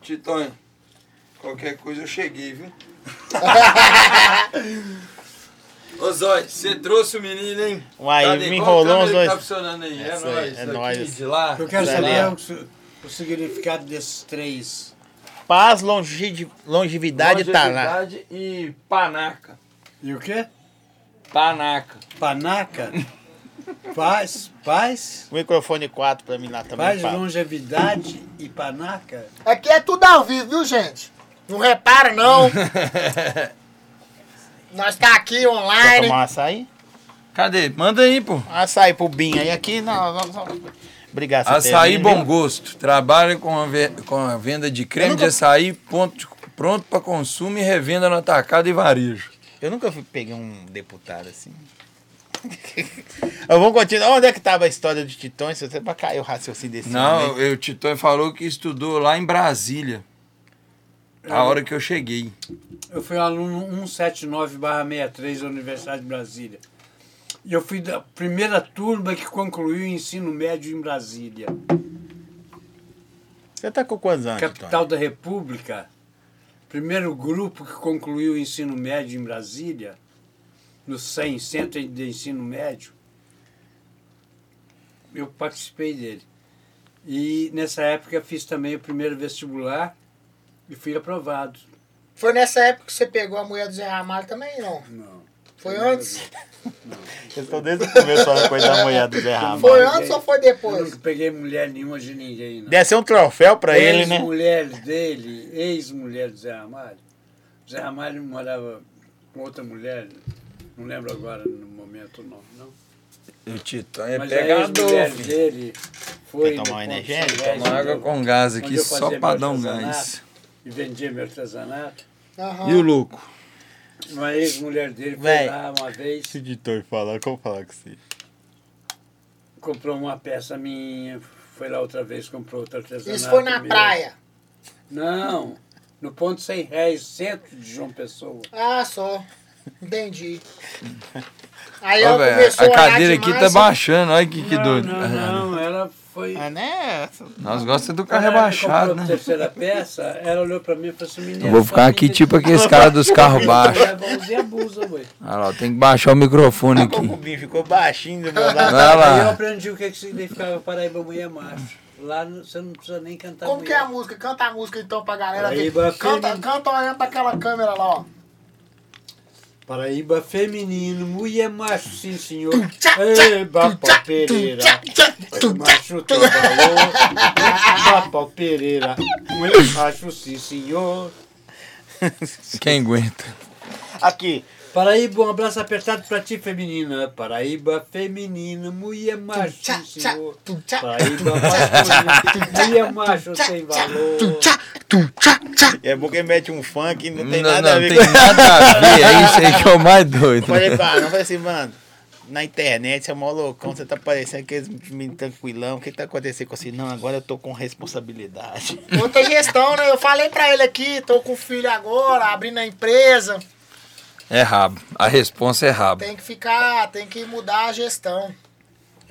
S5: Titonho, qualquer coisa eu cheguei, viu? (laughs) Ô Zói, você trouxe o menino, hein?
S1: Uai,
S5: Cadê?
S1: me enrolou
S5: que
S1: dois.
S5: Tá funcionando aí, é,
S1: Essa
S5: nóis.
S1: é
S5: daqui,
S1: nóis.
S5: de lá.
S3: Eu quero
S1: Tá
S3: saber o, o significado desses três.
S1: Paz, longe, longevidade, tá.
S5: Longevidade e panaca.
S3: E o quê?
S5: Panaca.
S3: Panaca? Paz, paz,
S1: O microfone 4 pra mim lá também.
S3: paz,
S1: fala.
S3: longevidade e panaca.
S2: Aqui é tudo ao vivo, viu, gente? Não repara, não. (laughs) Nós tá aqui
S1: Quer
S2: online.
S1: tomar um açaí?
S6: Cadê? Manda aí, pô.
S1: Açaí pro Binho aí aqui. Não, não. Obrigado.
S6: Açaí Bom
S1: viu?
S6: Gosto. Trabalha com a, com a venda de creme
S1: nunca-
S6: de açaí ponto- pronto para consumo e revenda no atacado e varejo.
S1: Eu nunca fui, peguei um deputado assim. (laughs) Vamos continuar. Onde é que tava a história de Titões? Você pra cair o raciocínio desse
S6: Não, eu- o Titão falou que estudou lá em Brasília. A hora que eu cheguei.
S3: Eu fui aluno 179-63 da Universidade de Brasília. E eu fui da primeira turma que concluiu o ensino médio em Brasília.
S1: Você tá com quantos anos,
S3: Capital da República. Primeiro grupo que concluiu o ensino médio em Brasília, no CEM, Centro de Ensino Médio. Eu participei dele. E nessa época fiz também o primeiro vestibular e fui aprovado.
S2: Foi nessa época que você pegou a mulher do Zé Ramalho também, não?
S3: Não.
S2: Foi antes?
S1: Eu tô desde o começo falando coisa da mulher do Zé Ramalho.
S2: Foi antes ou foi
S3: Eu
S2: depois?
S3: nunca peguei mulher nenhuma de ninguém, não.
S1: Deve ser um troféu pra ele, né?
S3: Ex-mulher dele, ex-mulher do Zé Ramalho. Zé Ramalho morava com outra mulher, não lembro agora no momento o nome, não.
S6: O Titão é
S3: Mas
S6: pegador,
S3: dele foi.
S1: Quer tomar
S3: no
S1: um
S3: Ponto
S1: energético?
S3: São Réis,
S6: Toma água com gás aqui
S3: eu
S6: só
S3: meu
S6: dar um gás.
S3: E vendia meu artesanato.
S2: Aham.
S6: E o louco?
S3: Uma ex-mulher dele foi
S1: Véi.
S3: lá uma vez,
S1: Se o editor falar, como falar com você?
S3: comprou uma peça minha, foi lá outra vez, comprou outro artesanato.
S2: Isso foi na
S3: meu.
S2: praia.
S3: Não, no ponto 100 réis, centro de João Pessoa.
S2: Ah, só. Entendi. (laughs) Aí
S6: Ó,
S2: ela
S6: velho,
S2: começou
S6: a cadeira aqui tá baixando, olha que, que
S3: não,
S6: doido.
S3: Não, não, ela foi.
S1: Ah, né?
S6: Nós gostamos do carro rebaixado, né?
S3: terceira peça, ela olhou pra mim e falou assim, menino.
S6: Eu vou ficar aqui tipo aqueles caras dos carros baixos.
S3: abusa, ué.
S6: Olha lá, tem que baixar o microfone
S1: O
S6: aqui.
S1: Binho ficou baixinho do meu lado.
S3: Aí eu
S6: lá.
S3: aprendi o que, que significava Paraíba Mulher Macho. Lá você não precisa nem cantar
S2: Como que é
S3: mulher.
S2: a música? Canta a música então pra galera.
S3: Paraíba
S2: Canta, canta olhando pra aquela câmera lá, ó.
S3: Paraíba feminino, mulher macho, sim senhor.
S2: tchá,
S3: Ei, Bapau Pereira. Macho tem valor. Bapau Pereira. Mulher macho, sim senhor.
S6: Quem aguenta?
S1: Aqui,
S3: Paraíba, um abraço apertado pra ti, feminina. Paraíba feminina, mulher macho, senhor. Paraíba masculina, mulher macho, sem valor.
S1: É bom que mete um funk, não tem
S6: não,
S1: nada
S6: não
S1: a ver
S6: tem
S1: com
S6: nada a ver, é isso aí que é o mais doido.
S1: Eu falei não, falei assim, mano, na internet você é mó loucão, você tá parecendo aqueles meninos tranquilão, o que tá acontecendo com você? Não, agora eu tô com responsabilidade.
S2: Outra gestão, né? Eu falei pra ele aqui, tô com filho agora, abrindo a empresa.
S6: É rabo. A responsa é rabo.
S2: Tem que ficar, tem que mudar a gestão.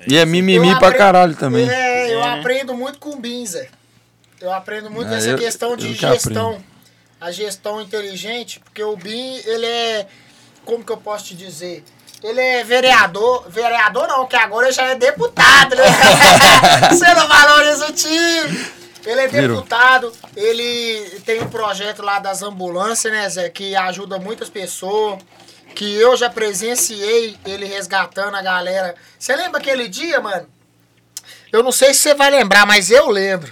S6: E é mimimi
S2: Eu
S6: pra
S2: apre-
S6: caralho também.
S2: É, eu
S1: É, né?
S2: aprendo muito com o Binzer. Eu aprendo muito
S6: É,
S2: essa
S6: eu-
S2: questão de
S6: que
S2: gestão. A gestão inteligente, porque o Bin, ele é. Como que eu posso te dizer? Ele é vereador. Vereador não, que agora ele já é deputado, né? (laughs) (laughs) Você não valoriza o time. Ele é deputado, ele tem um projeto lá das ambulâncias, né, Zé, que ajuda muitas pessoas. Que eu já presenciei ele resgatando a galera. Você lembra aquele dia, mano? Eu não sei se você vai lembrar, mas eu lembro.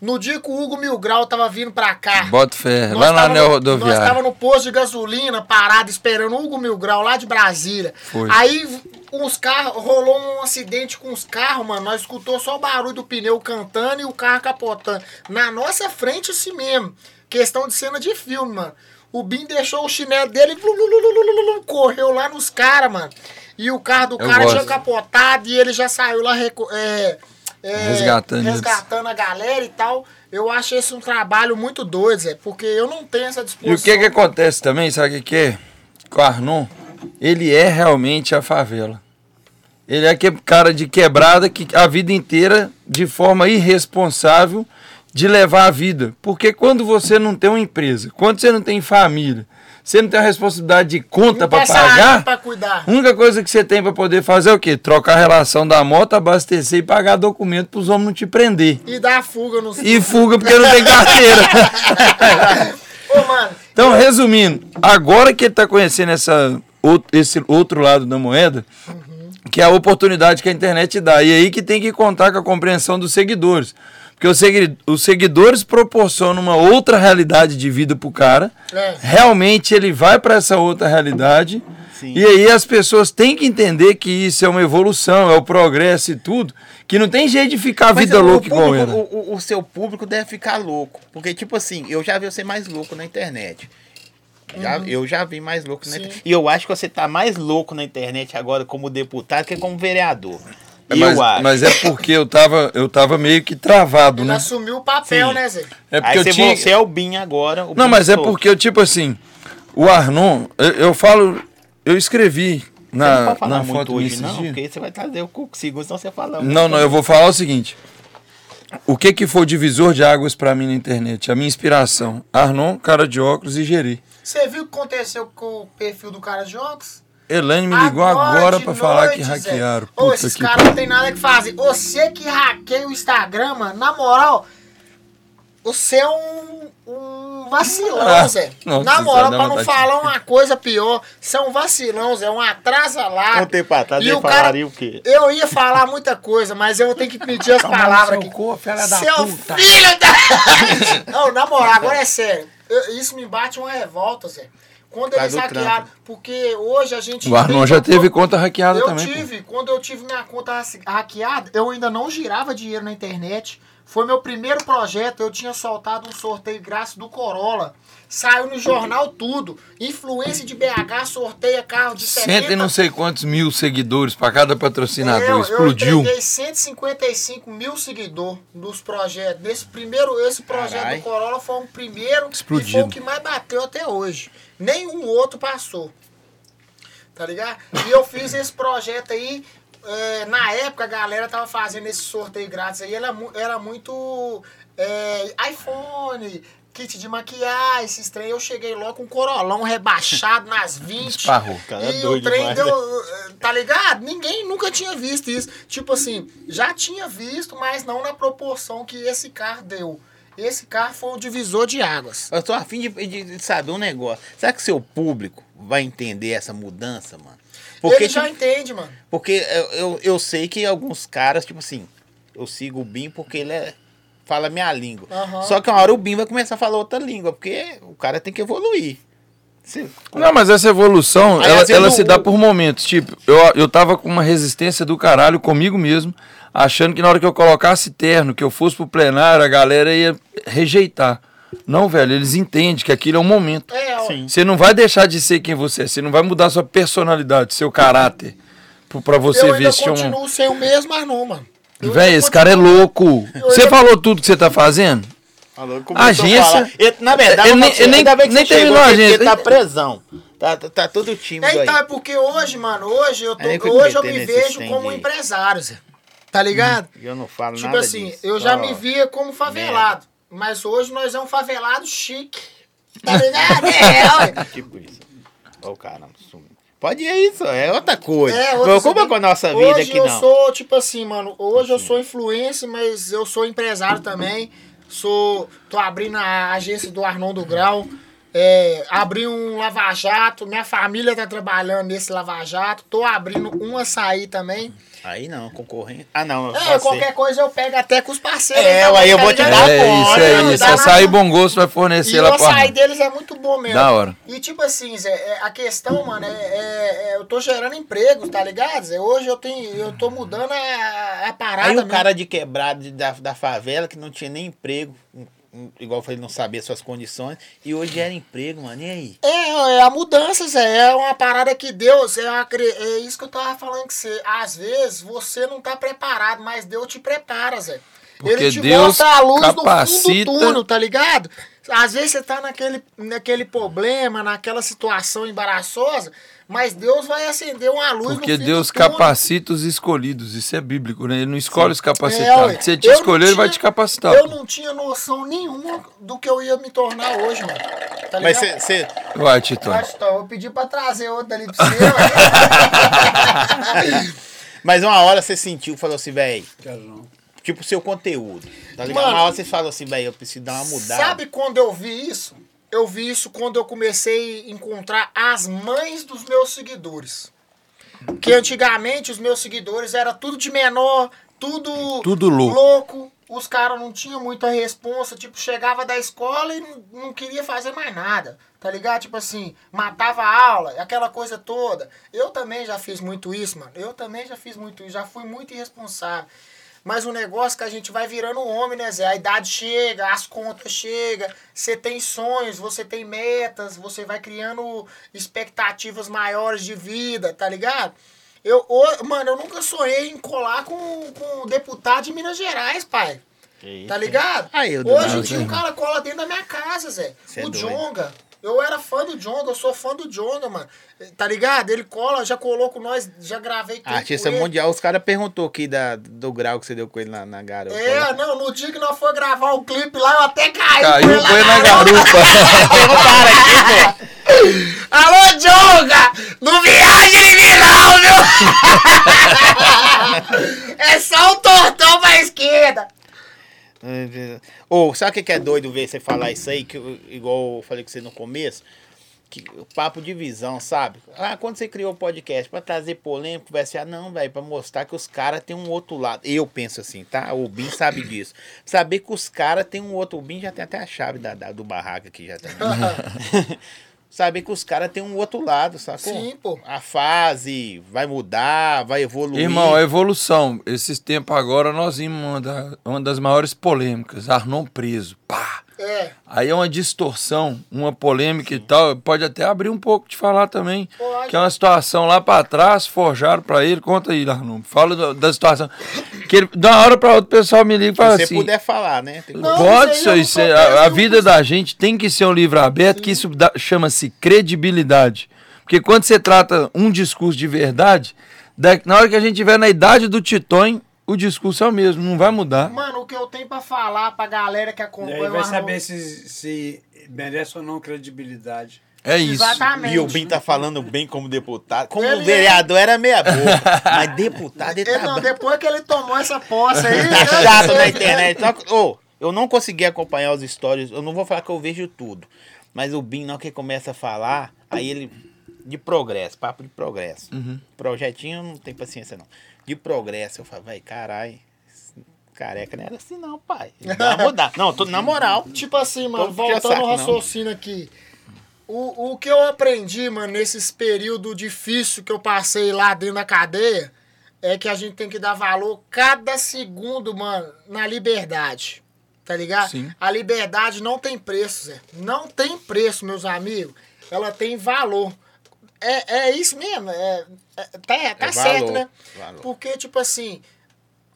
S2: No dia que o Hugo Milgrau tava vindo pra cá.
S6: Bota fé. Lá na anel
S2: no- Nós
S6: rodoviário.
S2: tava no posto de gasolina, parado, esperando o Hugo Milgrau lá de Brasília.
S6: Foi.
S2: Aí uns carros, rolou um acidente com os carros, mano. Nós escutou só o barulho do pneu cantando e o carro capotando. Na nossa frente, assim mesmo. Questão de cena de filme, mano. O Bim deixou o chinelo dele e correu lá nos caras, mano. E o carro do
S6: Eu
S2: cara
S6: gosto.
S2: tinha capotado e ele já saiu lá é, é,
S6: Resgatando
S2: resgatando a galera e tal. Eu acho esse um trabalho muito doido, Zé, porque eu não tenho essa
S6: E
S2: disposição.
S6: o que que acontece também, sabe o que que é? Com o Arnon, ele é realmente a favela. Ele é aquele cara de quebrada que a vida inteira, de forma irresponsável, de levar a vida. Porque quando você não tem uma empresa, quando você não tem família, você não tem a responsabilidade de conta para pagar,
S2: pra cuidar.
S6: a única coisa que você tem para poder fazer é o quê? Trocar a relação da moto, abastecer e pagar documento para os homens não te prender.
S2: E dar fuga nos.
S6: E fuga porque não tem carteira. (laughs)
S2: Ô, mano,
S6: Então, resumindo, agora que ele tá conhecendo essa, esse outro lado da moeda, que é a oportunidade que a internet dá. E aí que tem que contar com a compreensão dos seguidores. Porque os, segui- os seguidores proporcionam uma outra realidade de vida pro cara.
S2: É.
S6: Realmente ele vai para essa outra realidade.
S1: Sim.
S6: E aí as pessoas têm que entender que isso é uma evolução, é o progresso e tudo. Que não tem jeito de ficar a vida
S1: o
S6: louca igual era.
S1: o, o- seu público deve ficar louco. Porque, tipo assim, eu já vi você mais louco na internet. Já, Eu já vi mais louco na
S2: Sim.
S1: internet. E eu acho que você tá mais louco na internet agora como deputado que como vereador.
S6: É,
S1: eu
S6: mas,
S1: acho.
S6: mas é porque eu tava, eu tava meio que travado,
S2: Ele
S6: né?
S2: assumiu o papel,
S1: Sim.
S2: né, Zé?
S6: É porque
S1: Aí
S6: eu
S1: você,
S6: tinha...
S1: você é o Bin agora. o
S6: Não,
S1: Bin
S6: mas é
S1: solto.
S6: porque eu, tipo assim, o Arnon, eu, eu falo, eu escrevi
S1: Você não
S6: na,
S1: pode falar
S6: na
S1: muito
S6: foto
S1: hoje, não,
S6: dias.
S1: porque você vai trazer o Segundo, senão você fala
S6: Não, não, eu vou falar o seguinte. O que que foi o divisor de águas pra mim na internet? A minha inspiração. Arnon, cara de óculos e Geri.
S2: Você viu o que aconteceu com o perfil do cara de óculos?
S6: Elaine me ligou agora
S2: de
S6: pra falar que
S2: Zé.
S6: hackearam.
S2: Ô,
S6: Puta
S2: esses
S6: que
S2: caras não tem nada que fazer. Você que hackeia o Instagram, mano, na moral, você é um, um vacilão,
S6: Ah,
S2: Zé.
S6: nossa,
S2: na moral, pra não falar uma coisa pior, você é um vacilão, Zé, um atrasalado.
S1: Um tempo atrás
S2: E o cara-
S1: falaria o quê?
S2: Eu ia falar muita coisa, mas eu tenho que pedir as palavras aqui. Seu filho da... (laughs) Não, na moral, agora é sério. Eu- isso me bate uma revolta, Zé. Quando
S1: Por
S2: eles hackearam, porque hoje a gente...
S6: O Arnon já teve conta hackeada
S2: eu
S6: também. pô.
S2: tive, quando eu tive minha conta hackeada, eu ainda não girava dinheiro na internet. Foi meu primeiro projeto, eu tinha soltado um sorteio grátis do Corolla. Saiu no jornal tudo. Influência de BH sorteia carro de 70...
S6: Cento e não sei quantos mil seguidores pra cada patrocinador.
S2: Eu,
S6: Explodiu.
S2: eu entreguei 155 mil seguidores dos projetos. Desse primeiro, esse projeto
S1: Carai.
S2: do Corolla foi o primeiro e
S6: Explodido.
S2: foi o que mais bateu até hoje. Nenhum outro passou. Tá ligado? E eu fiz esse projeto aí. é, na época a galera tava fazendo esse sorteio grátis aí, era, mu- era muito é, iPhone, kit de maquiagem, esses trem. Eu cheguei logo com um corolão rebaixado nas (laughs) 20.
S6: Esparrou.
S1: Cara, é
S2: e o
S1: doido
S2: trem
S1: demais,
S2: deu.
S1: né?
S2: Tá ligado? Ninguém nunca tinha visto isso. Tipo assim, já tinha visto, mas não na proporção que esse carro deu. Esse carro foi um divisor de águas.
S1: Eu tô afim de, de- de saber um negócio. Será que seu público vai entender essa mudança, mano? Porque,
S2: Ele já
S1: tipo,
S2: entende, mano.
S1: porque eu, eu, eu sei que alguns caras, tipo assim, eu sigo o Bim porque ele é, fala minha língua.
S2: Aham.
S1: Só que uma hora o Bim vai começar a falar outra língua, porque o cara tem que evoluir. Se-
S6: Não, mas essa evolução,
S1: Aí,
S6: ela, ela
S1: o-
S6: se dá por momentos. Tipo, eu, eu tava com uma resistência do caralho comigo mesmo, achando que na hora que eu colocasse terno, que eu fosse pro plenário, a galera ia rejeitar. Não, velho, eles entendem que aquilo é um momento.
S2: É, ó.
S1: Sim.
S6: Você não vai deixar de ser quem você é, você não vai mudar sua personalidade, seu caráter, pra você
S2: eu ainda
S6: vestir um.
S2: continuo sem o mesmo Arnon, mano. Eu
S6: Véi, esse cara é louco. Você falou tudo que você tá fazendo?
S1: Falou,
S6: Agência-
S1: falar. Ele- na verdade,
S6: Ele ele nem-
S1: ainda bem que
S6: nem
S1: você chegou,
S6: a
S1: porque
S6: agência.
S1: Ele tá presão. Tá, tá, tá todo tímido
S2: É, então, é porque hoje, mano, hoje eu, tô,
S1: que eu
S2: hoje eu me vejo como
S1: aí.
S2: empresário, Zé. Tá ligado?
S1: Eu não falo
S2: Tipo
S1: nada
S2: assim,
S1: disso.
S2: eu já
S1: Só-
S2: me via como favelado. Mas hoje nós é um favelado chique. Tá (laughs) ligado? É, ué.
S1: Tipo isso. Ó, o cara sumiu. Pode ir isso, é outra coisa.
S2: É,
S1: não preocupa
S2: coisa.
S1: com a nossa vida
S2: hoje
S1: aqui,
S2: eu
S1: não.
S2: sou, tipo assim, mano, hoje eu sou influencer, mas eu sou empresário também. Sou. tô abrindo a agência do Arnon do Grau. É, abri um lava-jato, minha família tá trabalhando nesse lava-jato. Tô abrindo um açaí também.
S1: Aí não, concorrente. Ah, não.
S2: É,
S1: você.
S2: qualquer coisa eu pego até com os parceiros.
S1: É,
S2: então,
S1: aí eu vou te dar
S6: É
S1: conta,
S6: isso,
S1: não
S6: é isso. Açaí bom gosto vai
S2: E
S6: fornecer
S2: o
S6: lá pro
S2: açaí
S6: Arnon.
S2: deles é muito bom mesmo.
S6: Da hora.
S2: E tipo assim, Zé, é, a questão, mano, é, é- é- eu tô gerando empregos, tá ligado, Zé? Hoje eu tenho, eu tô mudando a, a parada
S1: Aí o
S2: mesmo.
S1: cara de quebrado de- da, da favela, que não tinha nem emprego, igual eu falei, não sabia suas condições, e hoje era emprego, mano. E aí?
S2: É, é a mudança, Zé, é uma parada que Deus, é, uma é isso que eu tava falando com você. Às vezes você não tá preparado, mas Deus te prepara, Zé.
S6: Porque
S2: Ele te
S6: Deus
S2: mostra a luz no fundo
S6: capacita-
S2: do túnel, tá ligado? Às vezes você tá naquele, naquele problema, naquela situação embaraçosa, mas Deus vai acender uma luz
S6: Porque Deus capacita os escolhidos. Isso é bíblico, né? Ele não escolhe os
S2: É,
S6: capacitados.
S2: ué.
S6: Se ele te escolher, ele vai
S2: tinha-
S6: te capacitar.
S2: Eu não tinha noção nenhuma do que eu ia me tornar hoje, mano. Tá
S1: Mas você.
S6: Vai, Tito.
S2: Mas, então, eu pedi pra trazer outro ali pra você. (laughs)
S1: Mas uma hora você sentiu, falou assim, velho,
S3: Quero não.
S1: tipo o seu conteúdo. Tá ligado?
S2: Mano,
S1: uma hora você falou assim, velho, eu preciso dar uma mudada.
S2: Sabe quando eu vi isso? Eu vi isso quando eu comecei a encontrar as mães dos meus seguidores. Porque antigamente os meus seguidores era tudo de menor, tudo,
S6: Tudo louco.
S2: louco. Os caras não tinham muita responsa, tipo, chegava da escola e não, não queria fazer mais nada, tá ligado? Tipo assim, matava a aula, aquela coisa toda. Eu também já fiz muito isso, mano. Eu também já fiz muito isso, já fui muito irresponsável. Mas o negócio é que a gente vai virando um homem, né, Zé? A idade chega, as contas chegam, você tem sonhos, você tem metas, você vai criando expectativas maiores de vida, tá ligado? Eu, mano, eu nunca sonhei em colar com, com um deputado de Minas Gerais, pai. Tá ligado?
S1: Aí, eu
S2: Hoje
S1: não
S2: em dia um cara cola dentro da minha casa, Zé.
S1: Cê é
S2: o
S1: doido.
S2: Jonga. Eu era fã do Jonga, eu sou fã do Jonga, mano. Tá ligado? Ele cola, já colou com nós, já gravei clipe
S1: Artista mundial, os caras perguntou aqui da, do grau que você deu com ele na, na garota.
S2: É, não, no dia que nós foi gravar o clipe lá, eu até caí.
S6: Caiu,
S2: com
S6: foi na
S2: garupa.
S6: garupa. (laughs)
S1: Perguntaram aqui, pô.
S2: Alô, Jonga! Não viaja em mim não, viu? (laughs) é só um tortão pra esquerda.
S1: Ô, sabe o que é doido ver você falar isso aí? Que, igual eu falei com você no começo. Que, papo de visão, sabe? Ah, quando você criou o podcast, pra trazer polêmica, conversar, não, velho, pra mostrar que os caras têm um outro lado. Eu penso assim, tá? O Bin sabe disso. Saber que os caras têm um outro. O Bin já tem até a chave da, da- do barraco aqui, já tem. (laughs) Saber que os caras têm um outro lado, sacou?
S2: Sim, pô.
S1: A fase vai mudar, vai evoluir.
S6: Irmão, a evolução. Esses tempos agora nós vimos uma, da- uma das maiores polêmicas. Arnon preso. Pá!
S2: É,
S6: Aí é uma distorção, uma polêmica e tal. Pode até abrir um pouco de falar também.
S2: Pode.
S6: Que é uma situação lá pra trás, forjaram pra ele. Conta aí, Arnon. Fala da, da situação. Que ele, de uma hora pra outra o pessoal me liga e
S1: Se
S6: fala
S1: você
S6: assim.
S1: puder falar, né? Tem-
S2: Não,
S6: Pode
S2: isso aí
S6: isso é- a, a vida da gente tem que ser um livro aberto, que isso chama-se credibilidade. Porque quando você trata um discurso de verdade, da- na hora que a gente estiver na idade do Titões, o discurso é o mesmo, não vai mudar.
S2: mano, o que eu tenho pra falar pra galera que
S3: E
S2: acompanha
S3: aí
S2: o
S3: vai saber se, se merece ou não credibilidade.
S6: É isso.
S2: Exatamente.
S1: E o Bin tá falando bem como deputado. Como
S2: Ele é-
S1: vereador era meia boca. (laughs) mas deputado ele
S2: Ele
S1: tá,
S2: não, depois que ele tomou essa posse aí.
S1: tá
S2: eu
S1: chato na internet. Só ô, eu não consegui acompanhar os stories. Eu não vou falar que eu vejo tudo. Mas o Bin, não que ele começa a falar, aí ele. De progresso, papo de progresso. Projetinho eu não tem paciência, não. De progresso, eu falo, vai, caralho. Careca não era assim, não, pai. Mudar. Não, tô na moral.
S2: Tipo assim, mano, voltando ao
S1: não.
S2: raciocínio aqui. O, o que eu aprendi, mano, nesses períodos difíceis que eu passei lá dentro da cadeia, é que a gente tem que dar valor cada segundo, mano, na liberdade. Tá ligado?
S6: Sim.
S2: A liberdade não tem preço, Zé. Não tem preço, meus amigos. Ela tem valor. É, é isso mesmo. É, é- tá tá
S1: É
S2: certo,
S1: valor,
S2: né?
S1: valor.
S2: Porque, tipo assim,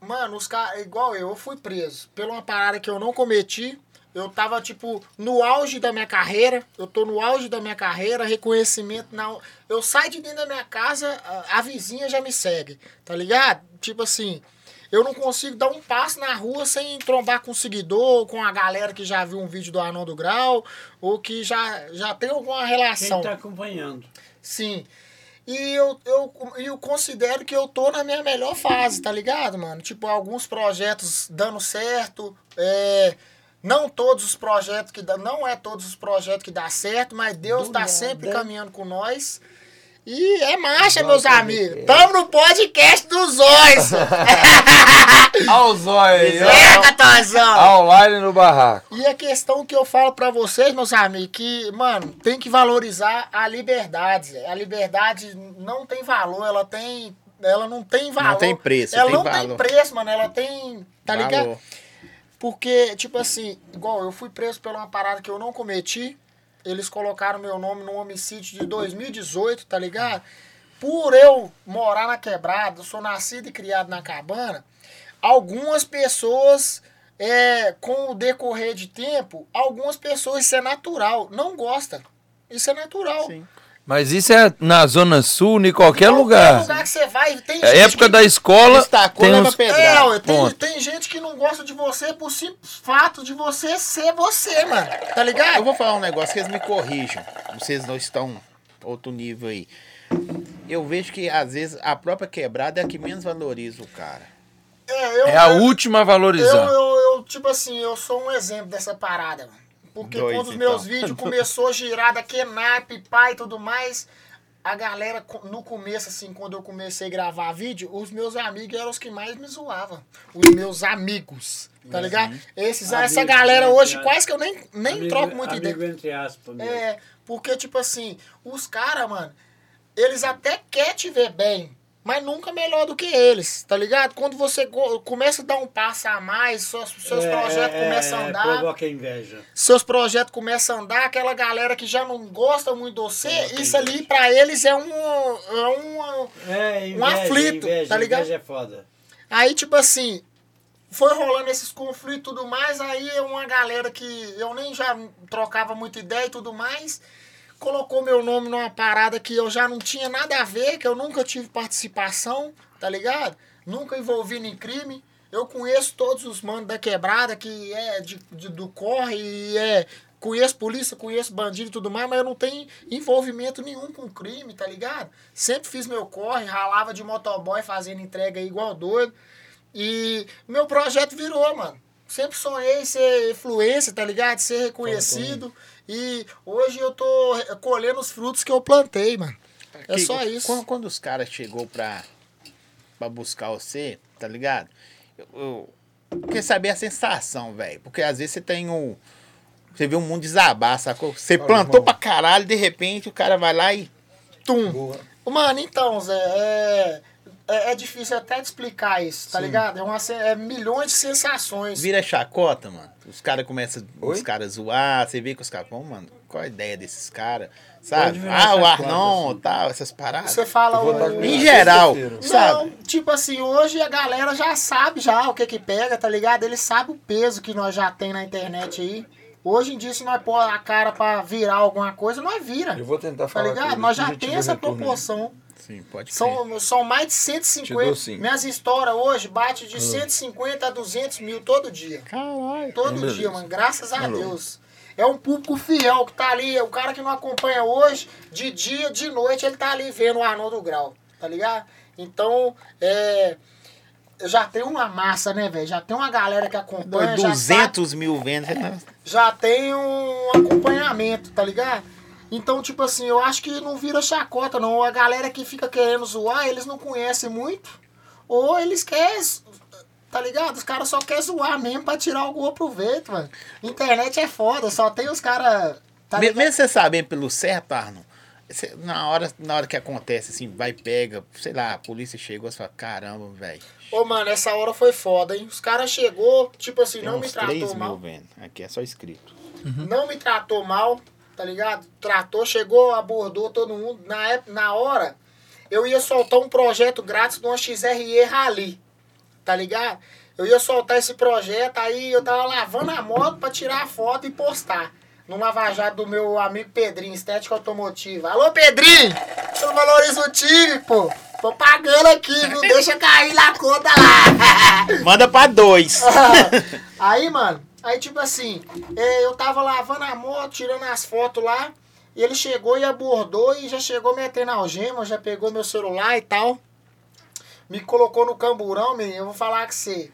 S2: Mano, os caras, igual eu, eu fui preso por uma parada que eu não cometi. Eu tava, tipo, no auge da minha carreira. Eu tô no auge da minha carreira, reconhecimento. Na... Eu saio de dentro da minha casa, a, a vizinha já me segue, tá ligado? Tipo assim, eu não consigo dar um passo na rua sem trombar com um seguidor, com a galera que já viu um vídeo do Anão do Grau, ou que já, já tem alguma
S3: Quem
S2: relação.
S3: tá acompanhando?
S2: Sim. E eu, eu, eu considero que eu tô na minha melhor fase, tá ligado, mano? Tipo, alguns projetos dando certo. É, não todos os projetos que dá, não é todos os projetos que dá certo, mas Deus tá sempre caminhando com nós. E é marcha, meus amigos. Tamo no podcast dos Zóis. (laughs)
S6: Olha o zóio aí, ó.
S2: é, Gatozão.
S6: Online no barraco.
S2: E a questão que eu falo pra vocês, meus amigos, que, mano, tem que valorizar a liberdade. A liberdade não tem valor, ela tem. Ela não tem valor.
S1: tem preço,
S2: Ela
S1: tem
S2: não
S1: valor.
S2: tem preço, mano. Ela tem. Tá
S1: Valor.
S2: ligado? Porque, tipo assim, igual eu fui preso por uma parada que eu não cometi. Eles colocaram meu nome no homicídio de 2018, tá ligado? Por eu morar na quebrada, sou nascido e criado na cabana, algumas pessoas, é, com o decorrer de tempo, algumas pessoas, isso é natural, não gostam. Isso é natural.
S1: Sim.
S6: Mas isso é na Zona Sul, em qualquer
S2: Qualquer
S6: lugar.
S2: lugar que você vai, tem
S6: É
S2: gente
S6: época
S2: que...
S6: da escola.
S1: Destacou,
S6: tem uns...
S2: É, tem, tem gente que não gosta de você por simples fato de você ser você, mano. Tá ligado?
S1: Eu vou falar um negócio que eles me corrijam. Vocês não estão outro nível aí. Eu vejo que às vezes a própria quebrada é a que menos valoriza o cara.
S2: É, eu,
S6: É a
S2: eu-
S6: última a
S2: Eu,
S6: valorizar.
S2: eu, eu, tipo assim, eu sou um exemplo dessa parada, mano. Porque
S1: Dois,
S2: quando os
S1: então.
S2: meus vídeos começou a girar daquele naipe, pai e tudo mais, a galera, no começo, assim, quando eu comecei a gravar vídeo, os meus amigos eram os que mais me zoavam. Os meus amigos, tá ligado? Esses, essa
S3: Amigos,
S2: galera
S3: né,
S2: hoje,
S3: cara?
S2: quase que eu nem, nem
S3: Amigo-
S2: troco muita ideia.
S3: amigo entre aspas mesmo.
S2: É, porque, tipo assim, os caras, mano, eles até querem te ver bem, mas nunca melhor do que eles, tá ligado? Quando você começa a dar um passo a mais, seus, seus
S3: É,
S2: projetos
S3: é,
S2: começam a
S3: é,
S2: andar,
S3: Provoca inveja.
S2: seus projetos começam a andar, aquela galera que já não gosta muito de você,
S3: Provoca
S2: isso ali pra eles é um. É um
S3: É, inveja,
S2: aflito,
S3: inveja,
S2: tá ligado?
S3: Inveja é foda.
S2: Aí, tipo assim, foi rolando esses conflitos e tudo mais, aí uma galera que eu nem já trocava muita ideia e tudo mais, colocou meu nome numa parada que eu já não tinha nada a ver, que eu nunca tive participação, tá ligado? Nunca envolvi em crime. Eu conheço todos os manos da quebrada que é de, de- do corre e é. Conheço polícia, conheço bandido e tudo mais, mas eu não tenho envolvimento nenhum com crime, tá ligado? Sempre fiz meu corre, ralava de motoboy fazendo entrega igual doido. E meu projeto virou, mano. Sempre sonhei ser influência, tá ligado? Ser reconhecido. E hoje eu tô colhendo os frutos que eu plantei, mano. É
S1: Que-
S2: só isso.
S1: Quando, quando os caras chegou pra, pra buscar você, tá ligado? Eu, eu, eu queria saber a sensação, velho. Porque às vezes você tem um. Você vê um mundo desabar, sacou? Você plantou
S6: bom.
S1: pra caralho, de repente o cara vai lá e.
S2: Tum.
S6: Boa.
S2: Mano, então, Zé, é, é, é difícil até de explicar isso, tá
S6: Sim.
S2: ligado? É, uma, é milhões de sensações.
S1: Vira chacota, mano. Os caras começam
S6: Oi?
S1: os caras zoar, você vê que os caras, pô, mano, qual a ideia desses caras? Sabe? Ah, o Arnon,
S3: assim.
S1: tal, essas paradas.
S2: Você fala o-
S1: Em
S6: ele.
S1: geral,
S6: Sexta-feira.
S1: sabe?
S2: Não, tipo assim, hoje a galera já sabe já o que que pega, tá ligado? Eles sabem o peso que nós já tem na internet aí. Hoje em dia, se nós pôr a cara pra virar alguma coisa, nós vira.
S6: Eu vou tentar
S2: Tá
S6: falar com
S2: ligado?
S6: ele,
S2: Nós já tem essa proporção.
S1: Sim, pode crer.
S2: São, são mais de
S6: Te
S2: 150.
S6: dou sim.
S2: Minhas histórias hoje bate de 150 a 200 mil todo dia.
S1: Caralho.
S2: Todo
S6: Beleza.
S2: dia, mano. Graças a
S6: Alô.
S2: Deus. É um público fiel que tá ali. O cara que não acompanha hoje, de dia, de noite, ele tá ali vendo o Arnoldo Grau. Tá ligado? Então, é. Já tenho uma massa, né, velho? Já tem uma galera que acompanha. já sabe-
S1: 200 mil vendas.
S2: já tem um acompanhamento, tá ligado? Então, tipo assim, eu acho que não vira chacota, não. A galera que fica querendo zoar, eles não conhecem muito. Ou eles querem. Tá ligado? Os caras só querem zoar mesmo pra tirar algum proveito, mano. Internet é foda, só tem os caras. Tá ligado?
S1: Mesmo você sabendo pelo certo, Arno, você- na hora, na hora que acontece, assim, vai, pega, sei lá, a polícia chegou e fala, caramba, velho.
S2: Ô, mano, essa hora foi foda, hein? Os caras chegou, tipo assim,
S1: Tem
S2: não me
S1: uns 3
S2: tratou mal.
S1: vendo. Aqui é só escrito.
S2: não me tratou mal, tá ligado? Tratou, chegou, abordou todo mundo. Na, ép- na hora, eu ia soltar um projeto grátis de uma XRE Rally, tá ligado? Eu ia soltar esse projeto, aí eu tava lavando a moto pra tirar a foto e postar. No lavajado do meu amigo Pedrinho, Estética Automotiva. Alô, Pedrinho! Não valoriza o time, pô! Tô pagando aqui, não deixa cair na conta lá! (laughs)
S1: Manda pra dois. (laughs)
S2: aí, mano, aí tipo assim, é, eu tava lavando a moto, tirando as fotos lá, e ele chegou e abordou e já chegou metendo algema, já pegou meu celular e tal. Me colocou no camburão, menino, eu vou falar com você.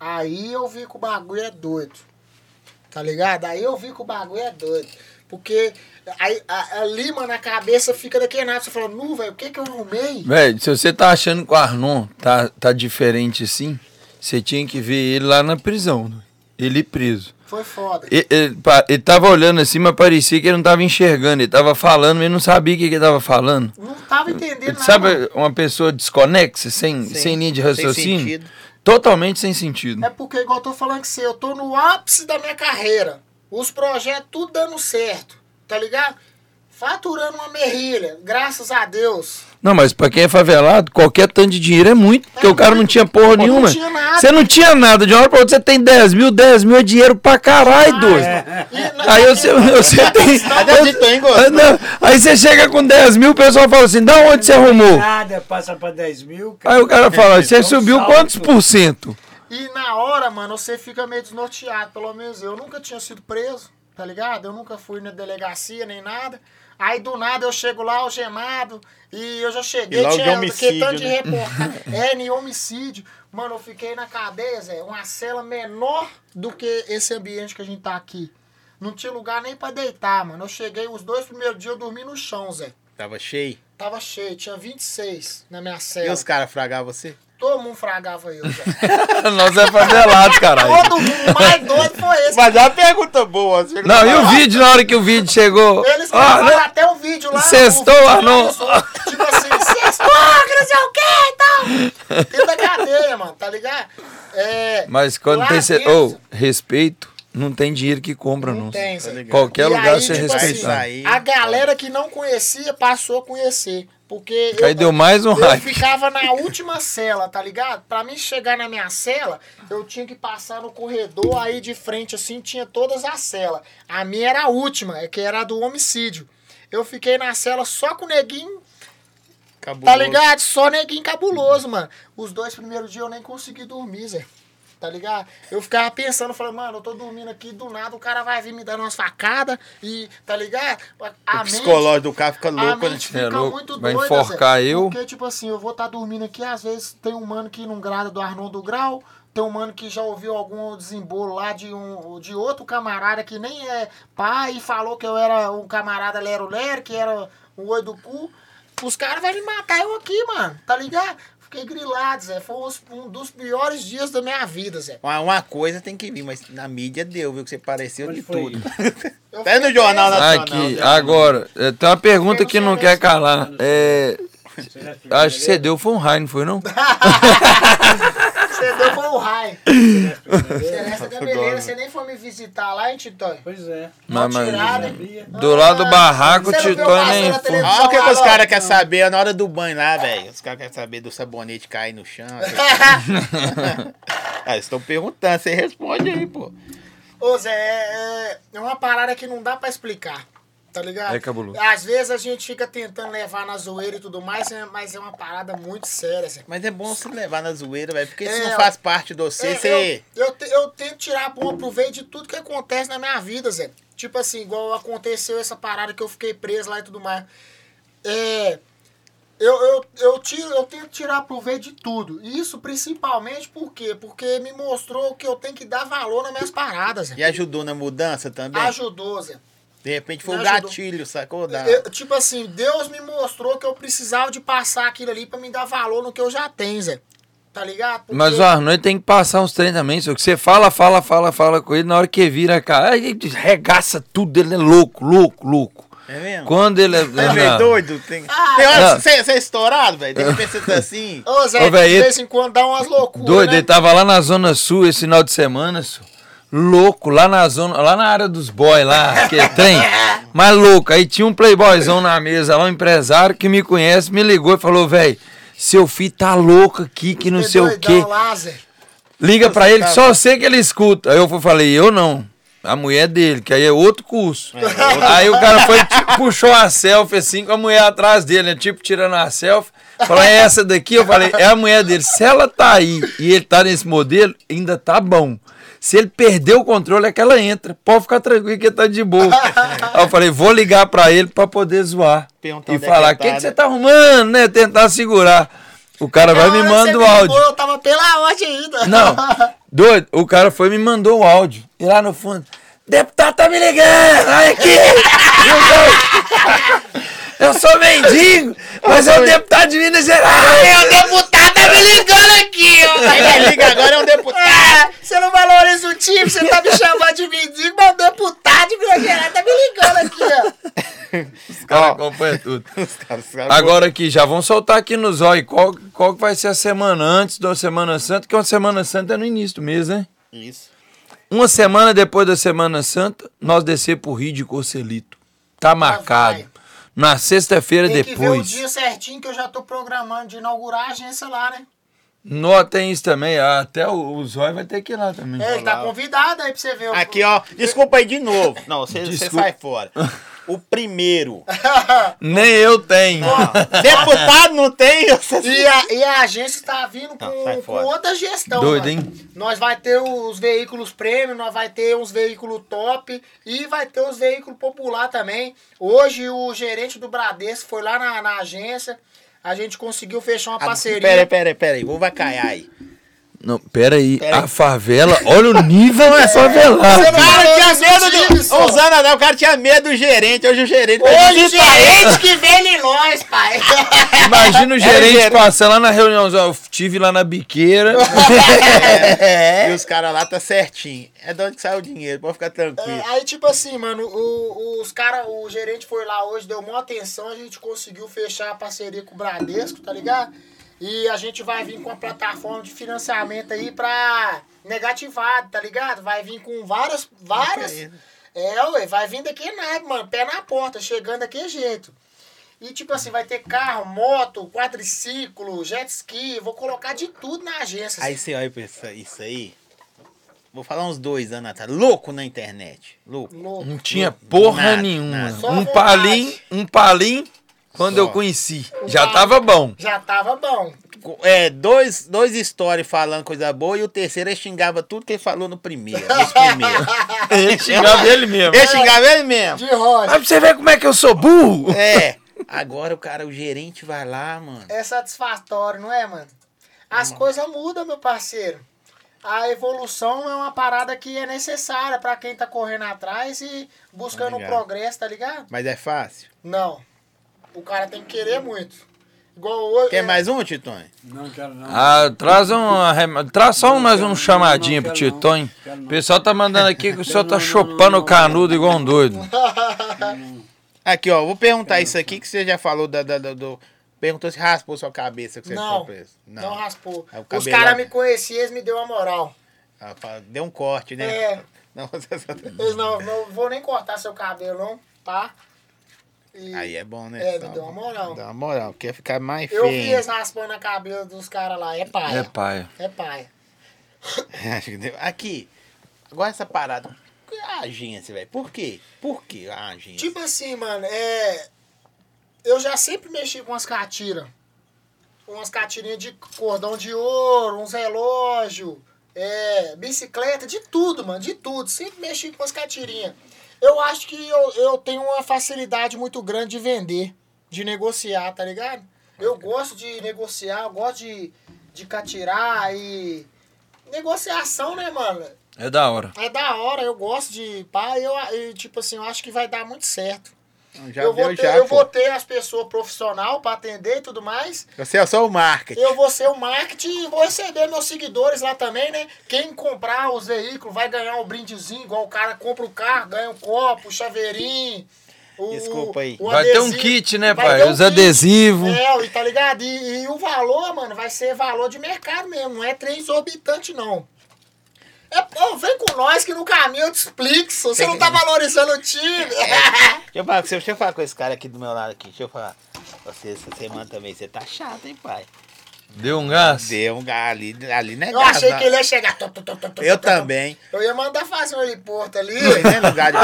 S2: Aí eu vi que o bagulho é doido. Tá ligado? Aí eu vi que o bagulho é doido. Porque aí, a, ali, mano, a cabeça fica daquele nada. Você fala, nu, velho, o que que eu arrumei?
S6: Velho, se você tá achando que o Arnon tá, tá diferente assim, você tinha que ver ele lá na prisão. né? Ele preso.
S2: Foi foda.
S6: Ele, ele, ele tava olhando assim, mas parecia que ele não tava enxergando. Ele tava falando, mas ele não sabia o que, que ele tava falando.
S2: Não tava entendendo
S6: Ele,
S2: nada.
S6: sabe uma pessoa desconexa, sem,
S1: Sim,
S6: sem linha de
S1: sem
S6: raciocínio?
S1: sentido.
S6: Totalmente sem sentido.
S2: É porque, igual eu tô falando que você, eu tô no ápice da minha carreira. Os projetos tudo dando certo, tá ligado? Faturando uma merrilha, graças a Deus.
S6: Não, mas pra quem é favelado, qualquer tanto de dinheiro é muito. Porque o cara não tinha porra
S2: Pô, não
S6: nenhuma.
S2: tinha nada.
S6: Você não tinha nada. De uma hora pra outra você tem 10 mil, 10 mil é dinheiro pra caralho, doido.
S2: E nós
S6: Aí você, você tem.
S1: Acreditou, hein, Gosto?
S6: Ah, não. Aí você chega com 10 mil, o pessoal fala assim: da onde você arrumou?
S3: Nada, passa pra 10 mil, cara.
S6: Aí o cara fala: você
S3: um
S6: subiu
S3: salto.
S6: quantos por cento?
S2: E na hora, mano, você fica meio desnorteado. Pelo menos eu nunca tinha sido preso, tá ligado? Eu nunca fui na delegacia nem nada. Aí do nada eu chego lá algemado e eu já cheguei,
S1: E
S2: tinha
S1: homicídio,
S2: tanto de
S1: né?
S2: reportagem. (laughs) É, em homicídio. Mano, eu fiquei na cadeia, Zé, uma cela menor do que esse ambiente que a gente tá aqui. Não tinha lugar nem pra deitar, mano. Eu cheguei, os dois primeiros dias eu dormi no chão, Zé.
S1: Tava cheio.
S2: Tava cheio, tinha 26 na minha
S1: E
S2: cela.
S1: os caras fragavam você?
S2: Todo mundo fragava eu. (laughs)
S6: Nós é favelado, caralho.
S2: Todo mundo, mais doido foi esse.
S1: Mas é uma pergunta boa. você
S6: Não, e o vídeo, na hora que o vídeo chegou.
S2: Eles
S6: Ah,
S2: gravaram
S6: né?
S2: até o vídeo lá.
S6: Sextou,
S2: vídeo
S6: Arnon.
S2: começou, Tipo assim, (laughs) sextou, que não sei o que e tal. Dentro da cadeia, mano, tá ligado? É,
S6: Mas quando tem.
S2: Dentro-
S6: Ô, respeito, não tem dinheiro que compra, não.
S2: Não tem, Zé.
S6: Qualquer
S2: E
S6: lugar
S2: aí,
S6: você
S2: tipo
S6: respeitar.
S1: assim,
S2: A galera que não conhecia passou a conhecer. Porque
S6: Aí deu mais um
S2: eu
S6: hype.
S2: ficava na última cela, tá ligado? Pra mim chegar na minha cela, eu tinha que passar no corredor, aí de frente assim tinha todas as celas. A minha era a última, é que era a do homicídio. Eu fiquei na cela só com o neguinho, tá
S1: Cabuloso.
S2: ligado? Só neguinho cabuloso, mano. Os dois primeiros dias eu nem consegui dormir, Zé. Tá ligado? Eu ficava pensando, falando, mano, eu tô dormindo aqui, do nada o cara vai vir me dando umas facadas e, tá ligado? A
S1: O
S2: mente-
S1: psicológico do cara fica
S2: a
S1: louco, né?
S2: mente
S6: É
S2: fica
S6: louco,
S2: muito
S6: vai
S2: doida,
S6: enforcar
S2: Zé.
S6: eu.
S2: Porque, tipo assim, eu vou estar dormindo aqui, às vezes tem um mano que não grada do Arnon do Grau, tem um mano que já ouviu algum desembolo lá de, um, de outro camarada que nem é pai e falou que eu era um camarada lero-lero, que era um oi do cu. Os caras vão me matar eu aqui, mano, tá ligado? Fiquei grilado, Zé. Foi um dos piores dias da minha vida, Zé.
S1: Uma, uma coisa tem que vir, mas na mídia deu, viu? Que você pareceu
S3: Onde
S1: de tudo. Até no
S2: fiquei
S1: Jornal. Nacional.
S6: Aqui,
S1: né?
S6: agora, é, tem uma pergunta que não quer calar. É, (laughs) acho que você deu foi um raio, não foi não? (laughs)
S2: Você deu foi o raio. Celeste da beleza, você nem foi me visitar lá, hein, Titão?
S3: Pois é.
S6: Mas, mas,
S2: tirada, hein?
S6: Do lado do barraco, o nem foi.
S1: Olha o que, que os caras querem saber na hora do banho lá, velho. Os caras querem saber do sabonete cair no chão. (laughs) ah, eles estão perguntando, você responde aí, pô.
S2: Ô Zé, é, é uma parada que não dá pra explicar, tá ligado?
S6: É cabuloso.
S2: Às vezes a gente fica tentando levar na zoeira e tudo mais, é- mas é uma parada muito séria, Zé.
S1: Mas é bom se levar na zoeira, velho. Porque
S2: É,
S1: não faz parte de você,
S2: É,
S1: você.
S2: eu, eu, te- eu tento tirar bom proveito de tudo que acontece na minha vida, Zé. Tipo assim, igual aconteceu essa parada que eu fiquei preso lá e tudo mais. É. Eu, eu, eu, tiro, eu tento tirar proveito de tudo. E Isso principalmente por quê? Porque me mostrou que eu tenho que dar valor nas minhas paradas, Zé.
S1: E ajudou na mudança também?
S2: Ajudou, Zé.
S1: De repente foi
S2: ajudou.
S1: gatilho, sacou? Da...
S2: Eu- tipo assim, Deus me mostrou que eu precisava de passar aquilo ali pra me dar valor no que eu já tenho, Zé. Tá ligado? Porque-
S6: Mas o Arnold tem que passar uns treinos também. Só que você fala, fala, fala, fala com ele, na hora que vira a cara, aí ele regaça tudo, ele é louco, louco, louco.
S1: É mesmo?
S6: Quando ele é.
S1: É meio
S6: Não.
S1: doido? Tem,
S2: Ah,
S1: tem hora
S6: não.
S1: que você, você é estourado, velho. De repente você tá assim.
S2: Ô, Zé,
S6: Ô, véi,
S2: de vez em quando dá umas loucuras.
S6: Doido,
S2: né?
S6: ele tava lá na Zona Sul esse final de semana, só. Louco, lá na zona, lá na área dos boys lá, que é trem, (laughs) mas louco, aí tinha um playboyzão na mesa lá, um empresário que me conhece, me ligou e falou, velho, seu filho tá louco aqui, que não
S2: Você
S6: sei o quê, liga pra ele que só sei que ele escuta, aí eu falei, eu não, a mulher dele, que aí é outro curso, aí o cara foi, (laughs) tipo, puxou a selfie assim, com a mulher atrás dele, né, tipo, tirando a selfie, falou, é essa daqui? Eu falei, é a mulher dele, se ela tá aí e ele tá nesse modelo, ainda tá bom. Se ele perder o controle, é que ela entra. Pode ficar tranquilo que ele tá de boa. (laughs) Aí eu falei, vou ligar pra ele pra poder zoar.
S1: Perguntar
S6: e
S1: é que
S6: falar, o
S1: tá,
S6: que, que você
S1: né?"
S6: tá arrumando, né? Tentar segurar. O cara vai me manda
S2: que
S6: o áudio.
S2: ligou, Eu tava pela ainda.
S6: Não, (laughs) doido. O cara foi e me mandou o áudio. E lá no fundo, deputado tá me ligando, olha aqui. (laughs) Eu, eu sou mendigo, mas é o deputado de Minas Gerais.
S2: É, o deputado tá me ligando aqui, ó.
S1: Aí liga agora é um deputado.
S2: Ah, você não valoriza o time, você tá me chamando de mendigo, mas o deputado de Minas Gerais tá me ligando aqui, ó.
S6: Os caras acompanham tudo. (laughs)
S1: Os caras- os caras-
S6: Agora aqui, já vão soltar aqui no zóio qual, qual que vai ser a semana antes da Semana Santa, que uma Semana Santa é no início do mês, né?
S1: Isso.
S6: Uma semana depois da Semana Santa, nós descer pro Rio de Corcelito. Tá marcado. Na sexta-feira
S2: Tem que ver o
S6: depois.
S2: dia certinho que eu já tô programando de inaugurar a agência lá, né?
S6: Nó tem isso também. ah, Até o, o Zóio vai ter que ir lá também.
S2: É, ele tá convidado aí pra você ver. o-
S1: Aqui, ó. Desculpa aí de novo. Não, você, sai fora. (laughs) O primeiro. (laughs)
S6: Nem eu tenho. (laughs)
S1: Deputado não tem? (laughs)
S2: E a, e a agência está vindo com,
S1: Não,
S2: com outra gestão.
S6: Doido,
S2: mano.
S6: hein?
S2: Nós vai ter os veículos premium, nós vai ter uns veículos top e vai ter os veículos popular também. Hoje o gerente do Bradesco foi lá na, na agência, a gente conseguiu fechar uma parceria.
S1: Pera aí, pera aí, pera aí. Vou vacaiar aí.
S6: Não, pera aí.
S1: Pera aí.
S6: A favela, olha o nível (laughs) da favelada.
S2: Você
S1: O cara tinha medo do. anos atrás, o cara tinha medo do gerente. Hoje o gerente
S2: Hoje o gerente (laughs) que vem em nós, pai. (laughs)
S6: Imagina o gerente
S1: gerente.
S6: passando lá na reunião. Eu tive lá na biqueira.
S1: E os caras lá tá certinho. É de onde que sai o dinheiro, pode ficar tranquilo.
S2: É, aí, tipo assim, mano, o- os cara, o gerente foi lá hoje, deu uma atenção, a gente conseguiu fechar a parceria com o Bradesco, tá ligado? E a gente vai vir com a plataforma de financiamento aí pra negativado, tá ligado? Vai vir com várias, várias... É, ué, vai vir daqui nada, mano, pé na porta, chegando daquele jeito. E tipo assim, vai ter carro, moto, quadriciclo, jet ski, vou colocar de tudo na agência.
S1: Aí você olha pra isso, isso aí. Vou falar uns dois anos atrás. Louco na internet. Louco.
S2: Louco.
S6: Não tinha porra
S1: Nada,
S6: nenhuma.
S1: nada.
S6: Um palim, um palim quando
S1: Só.
S6: eu conheci. Já
S2: palim.
S6: tava bom.
S2: Já tava bom.
S1: É, dois, dois stories falando coisa boa e o terceiro ele xingava tudo que ele falou no primeiro. (laughs) Primeiro.
S6: Ele xingava ele mesmo.
S1: ele xingava ele mesmo.
S2: De rocha.
S6: Mas pra você ver como é que eu sou burro.
S1: É. Agora o cara, o gerente vai lá, mano.
S2: É satisfatório, não é, mano? As coisas mudam, meu parceiro. A evolução é uma parada que é necessária pra quem tá correndo atrás e buscando o
S1: Obrigado.
S2: progresso, tá ligado?
S1: Mas é fácil.
S2: Não. O cara tem que querer muito. Igual hoje.
S1: Quer
S2: é,
S1: mais um, Titonho?
S3: Não quero não.
S6: Ah, traz um, traz só um, mais um
S3: Não,
S6: chamadinho
S3: não,
S6: pro
S3: não,
S6: Titonho.
S3: não.
S6: O pessoal tá mandando aqui que o senhor tá
S3: não, não,
S6: chupando
S3: não,
S6: o canudo igual um doido. (laughs)
S1: Aqui, ó. Vou perguntar isso aqui que você já falou da, da- da- do. Perguntou se raspou sua cabeça que você
S2: Não,
S1: ficou preso.
S2: Não. raspou.
S1: Aí o
S2: Os caras me conheciam, eles me deu a moral.
S1: Ah, Deu um corte, né?
S2: É. (laughs)
S1: Não, você (laughs) só-
S2: Eles não, não vou nem cortar seu cabelo, não, tá? E
S1: Aí é bom, né?
S2: É, me
S1: Então,
S2: deu uma moral.
S1: Dá uma moral, quer ficar mais
S2: eu vi
S1: feio.
S2: eles raspando a cabelo dos caras lá. É paia.
S6: É pai.
S2: É paia. (laughs)
S1: Deu. Aqui, agora essa parada. A agência, velho. Por quê? Por que a agência?
S2: Tipo assim, mano, é. Eu já sempre mexi com umas catiras. Umas catirinhas de cordão de ouro, uns relógios, é, bicicleta, de tudo, mano, de tudo. Sempre mexi com as catirinhas. Eu acho que eu, eu tenho uma facilidade muito grande de vender, de negociar, tá ligado? Eu gosto de negociar, eu gosto de, de catirar e. Negociação, né, mano?
S6: É da hora.
S2: É da hora, eu gosto de pá, eu, e, tipo assim, eu acho que vai dar muito certo.
S1: Já
S2: eu
S1: deu
S2: vou ter,
S1: já,
S2: eu
S1: pô.
S2: vou ter as pessoas profissional para atender e tudo mais.
S1: Você é só o marketing.
S2: Eu vou ser o marketing e vou receber meus seguidores lá também, né? Quem comprar os veículos vai ganhar um brindezinho, igual o cara compra o carro, ganha um copo, o chaveirinho. O,
S1: Desculpa aí.
S2: o
S6: Vai ter um kit, né, pai?
S2: um
S6: Os adesivos.
S2: É, e tá ligado? E, e o valor, mano, vai ser valor de mercado mesmo, não é trem exorbitante, não. É, pô, vem com nós que no caminho eu te explico, se você não tá valorizando o time. (laughs)
S1: Deixa eu, falar, com você- deixa eu falar com esse cara aqui do meu lado aqui. Deixa eu falar. Você essa semana também, você tá chato, hein, pai?
S6: Deu um gás?
S1: Deu um gás ali, ali não é
S2: Eu
S1: gás,
S2: achei
S1: não.
S2: que ele ia chegar. tu, tu, tu, tu, tu,
S1: Eu
S2: tu, tu.
S1: também.
S2: Eu ia mandar fazer um heliporto ali.
S1: Né, lugar de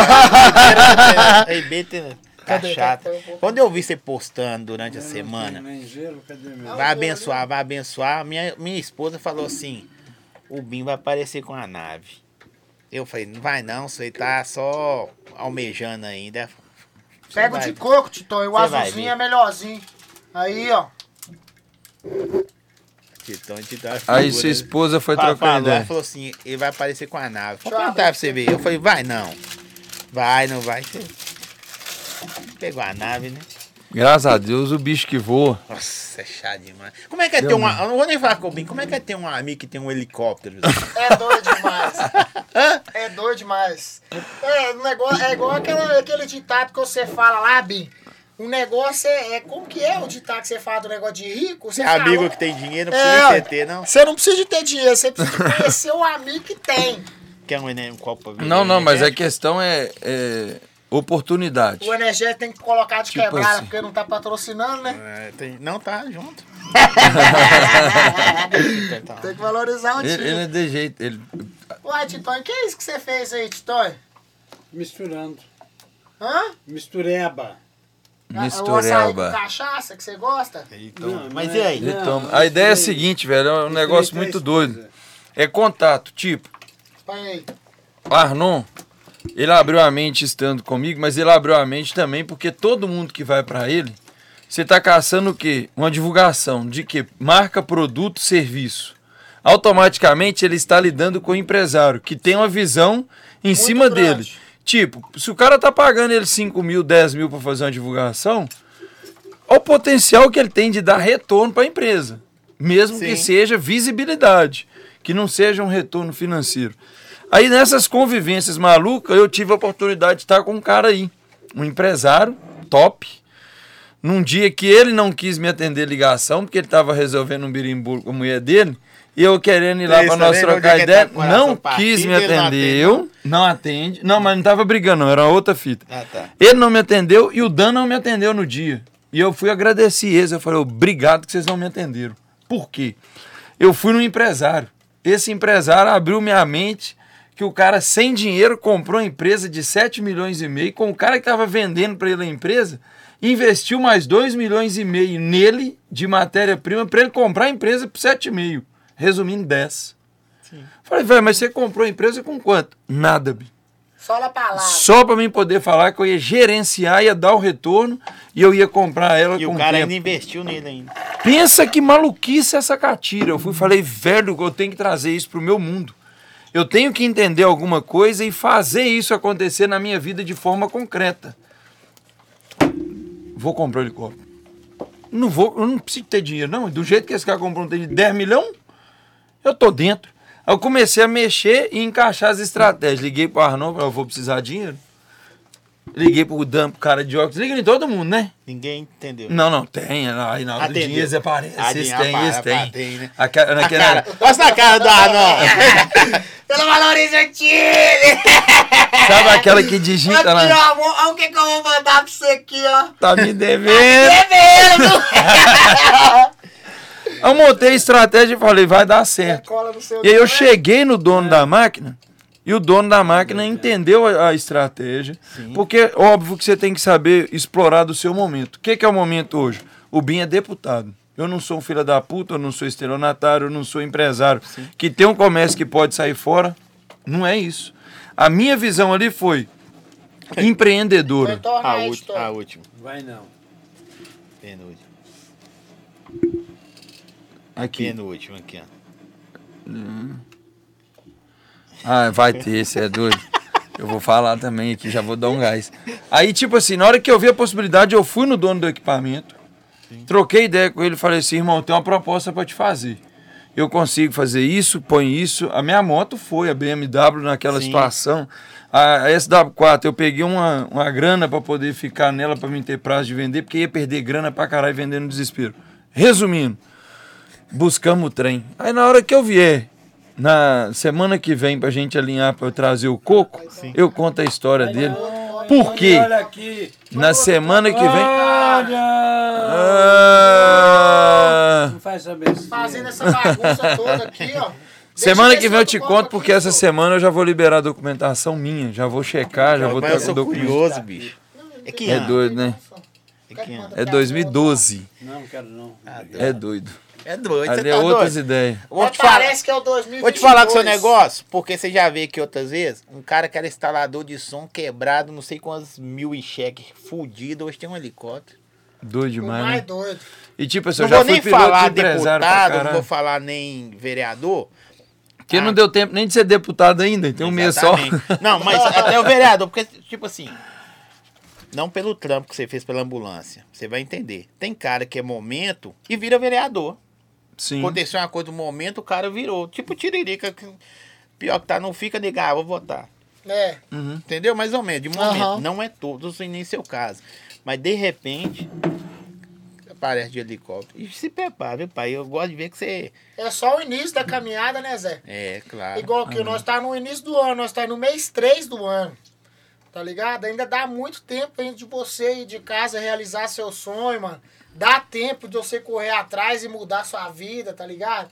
S1: Tá
S2: Cadê?
S1: chato.
S2: Cadê? Cadê?
S1: Quando eu vi você postando durante a
S3: não
S1: semana,
S3: tenho nem gelo, cadê meu?
S1: vai abençoar, vai abençoar. Minha, minha esposa falou assim: o Bim vai aparecer com a nave. Eu falei: não vai não, você tá só almejando ainda. Você
S2: Pega o
S1: vai-
S2: de coco, Titão, e o azulzinho é melhorzinho. Aí, ó.
S1: Titão, Titão, é
S6: Aí
S1: figura.
S6: sua esposa foi
S1: Fa-
S6: trocando
S1: falou, ela
S6: ideia.
S1: falou assim, ele vai aparecer com a nave. Vou contar pra você ver. Eu falei, vai não. Vai, não vai. Pegou a nave, né?
S6: Graças a Deus, o bicho que voa.
S1: Nossa, é chato demais. Como é que é
S6: Deu
S1: ter uma. Eu não vou nem falar com o. Como é que é ter um amigo que tem um helicóptero? (laughs)
S2: É doido demais.
S1: Hã?
S2: É doido demais. É, o negócio, é igual aquela, aquele ditado que você fala lá, Bim. O negócio é, é. Como que é o ditado que você fala do negócio de rico? Você
S1: Amigo
S2: fala-
S1: que tem dinheiro, não
S2: É,
S1: precisa você ter, não.
S2: Você não precisa de ter dinheiro, você precisa de conhecer o amigo que tem.
S1: Quer um, um copo
S6: Não, não, mas a
S1: energético?
S6: questão é, é oportunidade.
S2: O energético tem que colocar de
S6: Tipo
S2: quebrada,
S6: assim.
S2: porque não tá patrocinando, né?
S1: É, tem- Não, tá junto. (laughs)
S2: Tem que valorizar o time.
S6: ele é de jeito. Ele,
S2: Uai, Titonho, que é isso que você fez aí, Titonho?
S3: Misturando.
S2: Hã?
S3: Mistureba.
S2: O com
S6: mistureba.
S2: cachaça que você gosta?
S1: Então,
S3: Não,
S1: mas e
S3: é-
S1: aí?
S3: Não,
S6: A ideia é a seguinte, velho. É um negócio
S3: três
S6: muito doido. É contato. Tipo,
S2: Põe aí.
S6: o Arnon, ele abriu a mente estando comigo, mas ele abriu a mente também porque todo mundo que vai pra ele, você tá caçando o quê? Uma divulgação de que marca, produto, serviço. automaticamente ele está lidando com o empresário, que tem uma visão em cima
S2: grande.
S6: dele. Tipo, se o cara tá pagando ele 5 mil, 10 mil para fazer uma divulgação, olha o potencial que ele tem de dar retorno para a empresa. Mesmo que
S1: Sim.
S6: seja visibilidade, que não seja um retorno financeiro. Aí nessas convivências malucas, eu tive a oportunidade de estar com um cara aí, um empresário top. Num dia que ele não quis me atender ligação, porque ele estava resolvendo um birimbu com a mulher dele, e eu querendo ir lá para nós trocar ideia,
S1: tá
S6: não quis me
S1: ele não
S6: atendeu, não atende. Não, mas não tava brigando, não, era outra fita.
S1: Ah, tá.
S6: Ele não me atendeu e o Dan não me atendeu no dia. E eu fui agradecer eles. Eu falei, obrigado que vocês não me atenderam. Por quê? Eu fui num empresário. Esse empresário abriu minha mente que o cara sem dinheiro comprou uma empresa de 7 milhões e meio, com o cara que estava vendendo para ele a empresa, investiu mais 2 milhões e meio nele de matéria-prima para ele comprar a empresa por 7,5. Resumindo, 10. Falei, velho, mas você comprou a empresa com quanto? Nada, bi.
S2: Só na palavra.
S6: Só para mim poder falar que eu ia gerenciar, ia dar o retorno e eu ia comprar ela
S1: E
S6: com
S1: o cara
S6: tempo.
S1: ainda investiu nele ainda.
S6: Pensa que maluquice essa catira. Eu fui e falei, velho, eu tenho que trazer isso pro meu mundo. Eu tenho que entender alguma coisa e fazer isso acontecer na minha vida de forma concreta. Vou comprar o helicóptero. Não vou, eu não preciso ter dinheiro, não. Do jeito que esse cara comprou um de 10 milhões, eu tô dentro. Eu comecei a mexer e encaixar as estratégias. Liguei pro Arnon, falei, eu vou precisar de dinheiro. Liguei pro Dan, pro cara de óculos. Liga em todo mundo, né?
S1: Ninguém entendeu.
S6: Não, não, tem. Aí na hora do
S1: Atendeu.
S6: Dias aparece. Esses
S1: tem,
S6: esses tem.
S1: tem, né?
S6: A cara,
S1: A cara, na cara do Arnon. (laughs)
S2: Pelo valoriza o time!
S6: Sabe aquela que digita lá?
S2: ó, olha o que, que eu vou mandar pra você aqui, ó.
S6: Tá me devendo.
S2: Devendo! (laughs)
S6: Eu montei a estratégia e falei, vai dar certo. E aí eu
S2: né?
S6: cheguei no dono da máquina e o dono da máquina entendeu a, a estratégia. Porque, óbvio, que você tem que saber explorar do seu momento. O que, que é o momento hoje? O BIM é deputado. Eu não sou um filho da puta, eu não sou estelionatário, eu não sou empresário. Que tem um comércio que pode sair fora. Não é isso. A minha visão ali foi empreendedora.
S1: A,
S2: Tom.
S1: a última.
S3: Vai não.
S1: Penúltima.
S6: Aqui.
S1: Penúltima aqui, ó.
S6: Ah, vai ter, você é doido. Eu vou falar também aqui, já vou dar um gás. Aí, tipo assim, na hora que eu vi a possibilidade, eu fui no dono do equipamento, troquei ideia com ele e falei assim, irmão, tem uma proposta para te fazer. Eu consigo fazer isso, põe isso. A minha moto foi, a BMW naquela
S1: Sim.
S6: situação. A a SW4, eu peguei uma, uma grana para poder ficar nela, para mim ter prazo de vender, porque ia perder grana pra caralho vendendo no desespero. Resumindo, buscamos o trem. Aí na hora que eu vier, na semana que vem, pra gente alinhar pra eu trazer o coco, eu conto a história dele. Por quê?
S3: Olha aqui.
S6: Na semana que vem.
S3: Olha!
S6: Ah,
S3: Não faz.
S2: Fazendo essa bagunça toda aqui, ó. (laughs)
S6: semana que vem eu te conto, porque essa semana eu já vou liberar a documentação minha. Já vou checar, já vou com o documento.
S1: curioso, bicho. É que
S6: É doido, né?
S1: É que ano?
S6: É 2012.
S3: Não, quero não.
S6: É doido.
S1: É doido, você
S6: Ali é
S1: tá
S6: outras
S1: doido.
S6: ideias.
S1: Vou te falar.
S2: parece que é o 2022.
S1: Vou te falar com o seu negócio, porque você já veio aqui outras vezes. Um cara que era instalador de som quebrado, não sei quantos mil em cheque, fudido, hoje tem um helicóptero.
S6: Doido
S2: O
S6: demais,
S2: mais
S6: né?
S2: doido.
S6: E tipo assim,
S1: Não
S6: eu já
S1: vou
S6: fui
S1: nem
S6: piloto
S1: falar
S6: de
S1: deputado, não vou falar nem vereador.
S6: Porque não
S1: Ah.
S6: deu tempo nem de ser deputado ainda, tem um mês só.
S1: Não, mas até o vereador, porque, tipo assim, não pelo trampo que você fez pela ambulância, você vai entender. Tem cara que é momento e vira vereador.
S6: Sim.
S1: Aconteceu uma coisa no momento, o cara virou. Tipo Tiririca, que pior que tá, não fica negar, ah, vou votar.
S2: É.
S1: Entendeu? Mais ou menos, de momento.
S2: Aham.
S1: Não é todos e nem seu caso. Mas de repente, aparece de helicóptero. E se prepara, viu, pai? Eu gosto de ver que você.
S2: É só o início da caminhada, né, Zé?
S1: É, claro.
S2: Igual que nós tá no início do ano, nós tá no mês 3 do ano. Tá ligado? Ainda dá muito tempo ainda de você ir de casa realizar seu sonho, mano. Dá tempo de você correr atrás e mudar sua vida, tá ligado?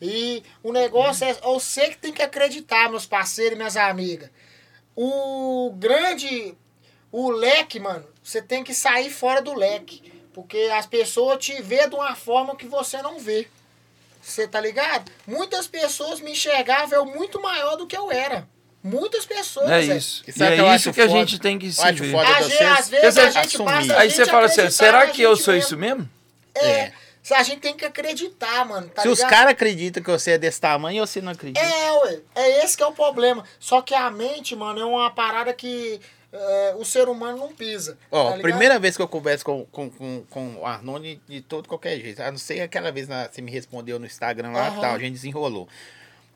S2: E o negócio é você que tem que acreditar, meus parceiros e minhas amigas. O grande. O leque, mano, você tem que sair fora do leque. Porque as pessoas te vê de uma forma que você não vê. Você tá ligado? Muitas pessoas me enxergavam eu muito maior do que eu era. Muitas pessoas.
S6: É
S2: Zé.
S6: isso.
S1: E
S6: E é isso que a
S1: foda?
S6: gente tem que se ver.
S2: A gente, às vezes a gente
S1: assumir.
S2: passa a
S6: Aí você
S2: gente
S6: fala assim, será que eu sou
S2: mesmo.
S6: isso mesmo?
S2: É.
S1: É.
S2: A gente tem que acreditar, mano. Tá
S1: Se os
S2: ligado?
S1: caras acreditam que você é desse tamanho, você não acredita.
S2: É, ué. É esse que é o problema. Só que a mente, mano, é uma parada que é, o ser humano não pisa.
S1: Ó,
S2: tá
S1: primeira vez que eu converso com, com, com, com o Arnone de todo qualquer jeito. A não ser aquela vez na, você me respondeu no Instagram lá e
S2: Aham.
S1: tal, a gente desenrolou.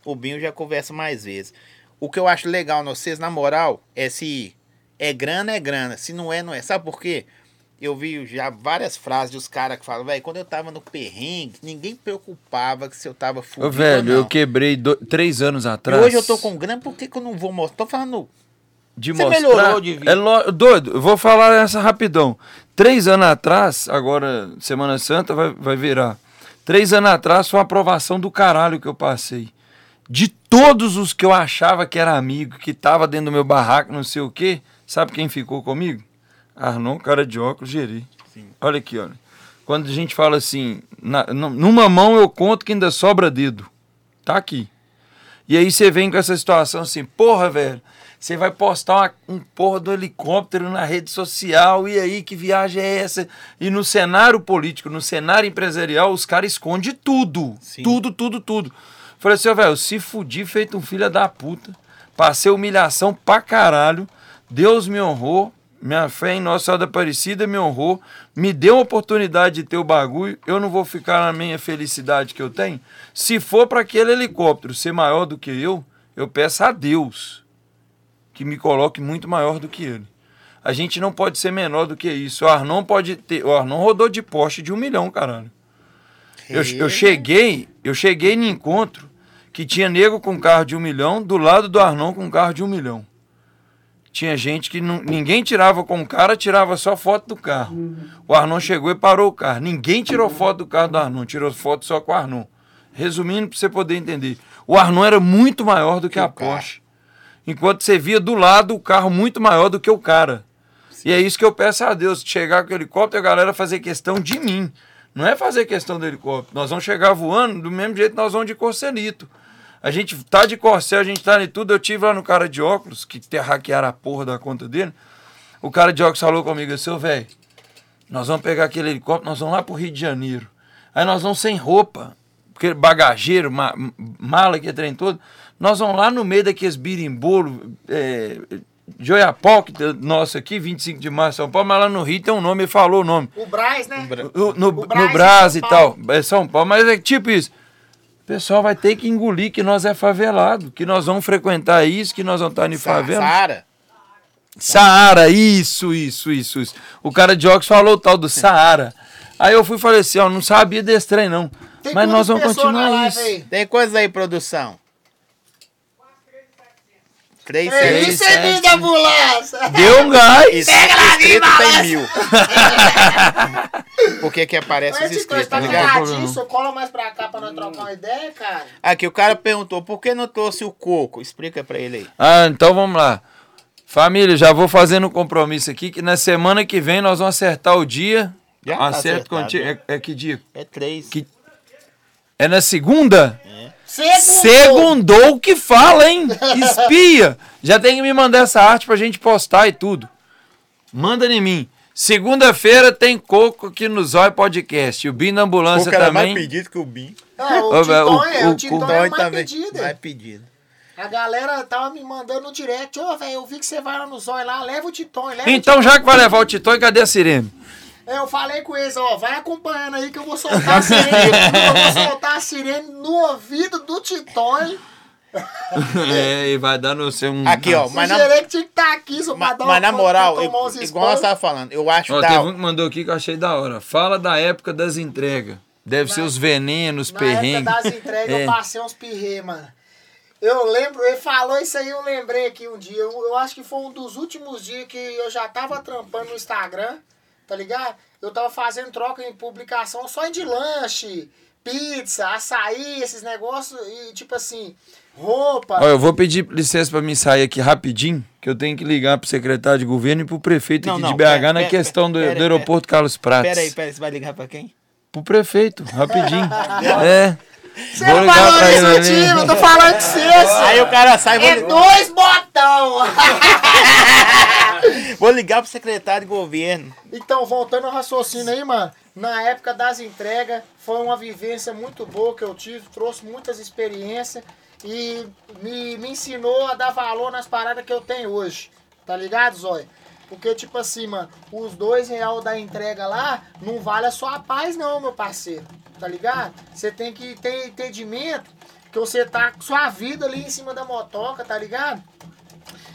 S1: O Binho já conversa mais vezes. O que eu acho legal em vocês, na moral, é se é grana, é grana. Se não é, não é. Sabe por quê? Eu vi já várias frases dos caras que falam, velho, quando eu tava no perrengue, ninguém preocupava que se eu tava fudido
S6: Ô, velho, eu quebrei do- três anos
S1: E
S6: atrás.
S1: hoje eu tô com grana, por que, que eu não vou mostrar? Tô falando
S6: de
S1: Você
S6: mostrar.
S1: melhorou de vida.
S6: É lo- doido, eu vou falar essa rapidão. Três anos atrás, agora Semana Santa vai, vai virar. Três anos atrás foi uma aprovação do caralho que eu passei. De todos os que eu achava que era amigo, que tava dentro do meu barraco, não sei o quê, sabe quem ficou comigo? Arnon, cara de óculos, Geri. Olha aqui, olha. Quando a gente fala assim, na- nu- numa mão eu conto que ainda sobra dedo. Tá aqui. E aí você vem com essa situação assim, porra, velho, você vai postar uma- um porra do helicóptero na rede social, e aí que viagem é essa? E no cenário político, no cenário empresarial, os caras escondem tudo.
S1: Sim.
S6: Tudo, tudo, tudo. Falei assim, ó, velho, se fudi feito um filho da puta, passei humilhação pra caralho, Deus me honrou, minha fé em Nossa Senhora da Aparecida me honrou, me deu a oportunidade de ter o bagulho, eu não vou ficar na minha felicidade que eu tenho. Se for para aquele helicóptero ser maior do que eu, eu peço a Deus que me coloque muito maior do que ele. A gente não pode ser menor do que isso. O Arnon pode ter. O Arnon rodou de Porsche de um milhão, caralho. Eu, eu cheguei, eu cheguei no encontro que tinha nego com carro de um milhão, do lado do Arnon com carro de um milhão. Tinha gente que não, ninguém tirava com o cara, tirava só foto do carro. O Arnon chegou e parou o carro. Ninguém tirou foto do carro do Arnon, tirou foto só com o Arnon. Resumindo, para você poder entender. O Arnon era muito maior do que a
S1: o carro.
S6: Porsche. Enquanto você via do lado o carro muito maior do que o cara. E é isso que eu peço a Deus, chegar com o helicóptero e a galera fazer questão de mim. Não é fazer questão do helicóptero. Nós vamos chegar voando do mesmo jeito que nós vamos de Corcelito. A gente tá de corcel, a gente tá em tudo. Eu tive lá no cara de óculos, que hackearam a porra da conta dele. O cara de óculos falou comigo, seu velho, nós vamos pegar aquele helicóptero, nós vamos lá pro Rio de Janeiro. Aí nós vamos sem roupa, porque bagageiro, ma- mala que trem todo. Nós vamos lá no meio daqueles birimbolo, é, Joiapoque, nosso aqui, 25 de março, São Paulo, mas lá no Rio tem um nome, ele falou o nome.
S2: O Braz, né?
S6: No, no,
S2: O
S6: no
S2: Brás,
S6: e tal, é São Paulo, mas é tipo isso. O pessoal vai ter que engolir que nós é favelado, que nós vamos frequentar isso, que nós vamos estar em favela.
S1: Saara.
S6: Saara, isso, isso, isso, isso. O cara de óculos falou o tal do Saara. Aí eu fui e falei assim, ó, não sabia desse trem não.
S2: Tem
S6: Mas nós vamos continuar isso.
S2: aí?
S1: Tem coisa aí, produção. Três,
S2: É isso aí,
S1: sete.
S2: da ambulância.
S6: Deu um gás.
S1: Isso, inscrito tem mil. Por que que aparece os inscritos,
S2: tá
S1: tá ligado?
S2: cola mais pra cá pra nós trocar uma ideia, cara.
S1: Aqui, o cara perguntou, por que não trouxe o coco? Explica pra ele aí.
S6: Ah, então vamos lá. Família, já vou fazendo um compromisso aqui que na semana que vem nós vamos acertar o dia.
S1: Já tá
S6: Acerto
S1: acertado,
S6: contigo.
S1: né?
S6: É, é que dia?
S1: É três.
S6: Que- É na segunda?
S2: Segundo.
S6: Segundou que fala, hein? (laughs) Espia. Já tem que me mandar essa arte pra gente postar e tudo. Manda em mim. Segunda-feira tem Coco aqui no Zói Podcast. O Bim da Ambulância
S1: Coco era mais
S6: também.
S1: pedido que o Bim.
S2: Ah, o Titon
S6: o-
S2: é,
S6: o-
S2: o Titon
S6: o
S2: é mais
S1: também.
S2: pedido.
S1: Mais pedido.
S2: A galera tava me mandando no direct, ô, velho, eu vi que você vai lá no Zói lá, leva o Titon, leva
S6: Então, já que vai levar o Titão, cadê a Sirene?
S2: Eu falei com eles, ó, vai acompanhando aí que eu vou soltar a sirene. eu vou soltar a sirene no ouvido do Titon. (laughs)
S6: É, e vai dar no seu um.
S1: Aqui, ó.
S2: O
S1: Mas na,
S2: gerente tinha que estar aqui, só pra
S1: ma-
S2: dar
S1: mas na moral, eu-
S2: tomar uns
S1: igual nós
S2: spoilers.
S1: tava falando, eu acho
S6: Ó,
S1: da...
S6: teve um que mandou aqui que eu achei da hora. Fala da época das entregas. Deve ser os venenos,
S2: Na época
S6: perrengues.
S2: das entregas
S6: É.
S2: eu passei uns pirrê, mano. Eu lembro, ele falou isso aí, eu lembrei aqui um dia. Eu, eu acho que foi um dos últimos dias que eu já tava trampando no Instagram, tá ligado? Eu tava fazendo troca em publicação só de lanche, pizza, açaí, esses negócios e tipo assim, roupa.
S6: Ó, eu vou pedir licença pra mim sair aqui rapidinho, que eu tenho que ligar pro secretário de governo e pro prefeito
S1: Não,
S6: aqui
S1: não,
S6: de BH
S1: pera,
S6: na
S1: pera,
S6: questão do,
S1: pera,
S6: do aeroporto Carlos Prates.
S1: Pera aí, pera aí, você vai ligar pra quem?
S6: Pro prefeito, rapidinho. (laughs) é.
S2: Você
S6: Vou
S2: não
S6: ligar pra ele
S2: valoriza o time, eu tô falando de vocês.
S1: Aí o cara sai, vou,
S2: É dois botão. (laughs)
S1: vou ligar pro secretário de governo.
S2: Então, voltando ao raciocínio aí, mano. Na época das entregas, foi uma vivência muito boa que eu tive, trouxe muitas experiências e me, me ensinou a dar valor nas paradas que eu tenho hoje. Tá ligado, Zóia? Porque, tipo assim, mano, os dois real da entrega lá não vale a sua paz, não, meu parceiro. Tá ligado? Você tem que ter entendimento que você tá com sua vida ali em cima da motoca, tá ligado?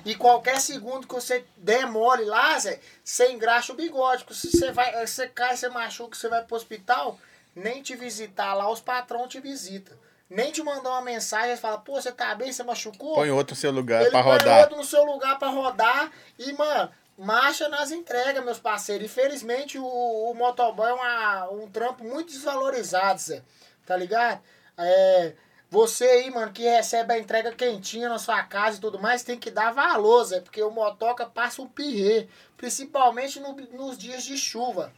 S2: E qualquer segundo que você der mole lá, Zé, você engraxa o bigode. Se você, vai, você cai, você machuca, você vai pro hospital, nem te visitar lá, os patrão te visitam. Nem te mandar uma mensagem e fala, pô, você tá bem, você machucou?
S1: Põe outro no seu lugar
S2: Ele
S1: pra
S2: põe
S1: rodar.
S2: outro no seu lugar pra rodar e, mano, marcha nas entregas, meus parceiros. Infelizmente, o, o motoboy é uma, um trampo muito desvalorizado, Zé. Tá ligado? É, você aí, mano, que recebe a entrega quentinha na sua casa e tudo mais, tem que dar valor, Zé. Porque o motoca passa um pirrê. Principalmente no- nos dias de chuva.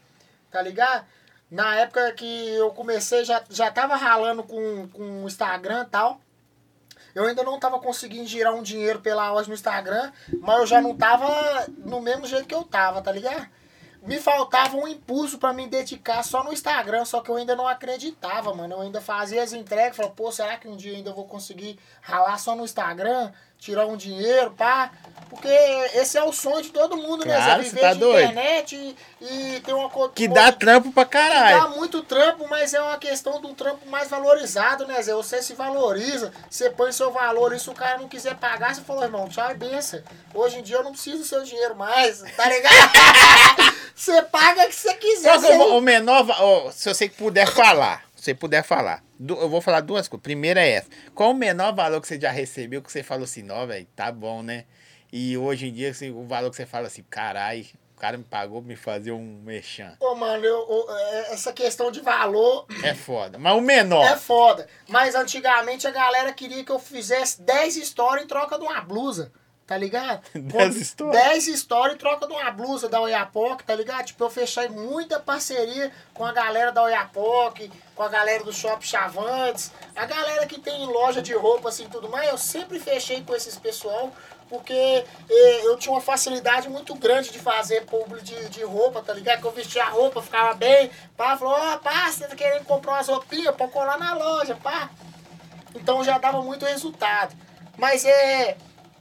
S2: Tá ligado? Na época que eu comecei, já, já tava ralando com, com o Instagram e tal. Eu ainda não tava conseguindo girar um dinheiro pela loja no Instagram, mas eu já não tava no mesmo jeito que eu tava, tá ligado? Me faltava um impulso pra me dedicar só no Instagram, só que eu ainda não acreditava, mano. Eu ainda fazia as entregas, falava, pô, será que um dia ainda eu vou conseguir ralar só no Instagram, tirar um dinheiro, pá? Porque esse é o sonho de todo mundo, né?
S1: Claro,
S2: Zé?
S1: você
S2: Viver
S1: tá
S2: de
S1: doido.
S2: internet e, e ter uma co-
S1: Que dá trampo pra
S2: Dá
S1: caralho.
S2: muito trampo, mas é uma questão de um trampo mais valorizado, né, Zé? Você se valoriza, você põe seu valor, e se o cara não quiser pagar, você falou, irmão, tchau e benção. Hoje em dia eu não preciso do seu dinheiro mais, tá ligado? (laughs) você paga o que você quiser.
S1: Qual que é
S2: você-
S1: o, menor. se você puder falar. Se você puder falar. Eu vou falar duas coisas. Primeira é essa. Qual o menor valor que você já recebeu que você falou assim, não, velho, tá bom, né? E hoje em dia, assim, o valor que você fala assim, carai, o cara me pagou pra me fazer um mexão.
S2: Ô, mano, eu- eu- é- essa questão de valor
S1: É foda. Mas o menor.
S2: é foda. Mas antigamente a galera queria que eu fizesse 10 histórias em troca de uma blusa. Tá ligado? (laughs)
S1: 10 histórias?
S2: 10 histórias em troca de uma blusa da Oiapoque, tá ligado? Tipo, eu fechei muita parceria com a galera da Oiapoque, com a galera do Shop Chavantes, a galera que tem loja de roupa assim e tudo mais, eu sempre fechei com esses pessoal, porque eh, eu tinha uma facilidade muito grande de fazer publi de, de roupa, tá ligado? Que eu vestia a roupa, ficava bem, pá, falou, ó, pá, você tá querendo comprar umas roupinhas pra colar na loja, pá. Então já dava muito resultado. Mas é.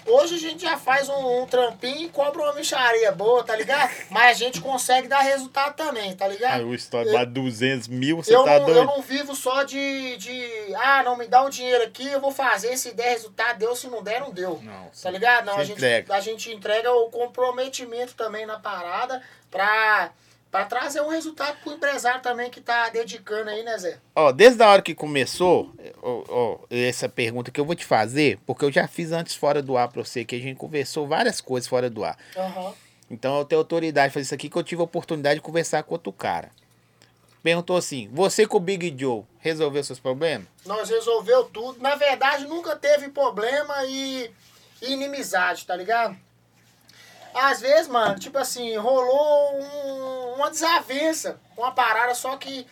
S2: Hoje a gente já faz um, um trampinho e cobra uma micharia boa, tá ligado? Mas a gente consegue dar resultado também, tá ligado?
S1: o história
S2: Eu-
S1: dá 200 mil, você
S2: Eu
S1: tá
S2: não, eu
S1: doido?
S2: não vivo só de, de. Ah, não, me dá o dinheiro aqui, eu vou fazer. Se der resultado, deu. Se não der, não deu.
S1: Não,
S2: Tá ligado? Não, a gente,
S1: entrega.
S2: a gente entrega o comprometimento também na parada pra, pra trazer um resultado pro empresário também que tá dedicando aí, né, Zé?
S1: Ó, desde a hora que começou, ó, ó, essa pergunta que eu vou te fazer, porque eu já fiz antes fora do ar pra você, que a gente conversou várias coisas fora do ar.
S2: Aham.
S1: Então eu tenho autoridade de fazer isso aqui, que eu tive a oportunidade de conversar com outro cara. Perguntou assim: você com o Big Joe resolveu seus problemas?
S2: Nós resolveu tudo. Na verdade, nunca teve problema e inimizade, tá ligado? Às vezes, mano, tipo assim, rolou um- uma desavença, uma parada, só que.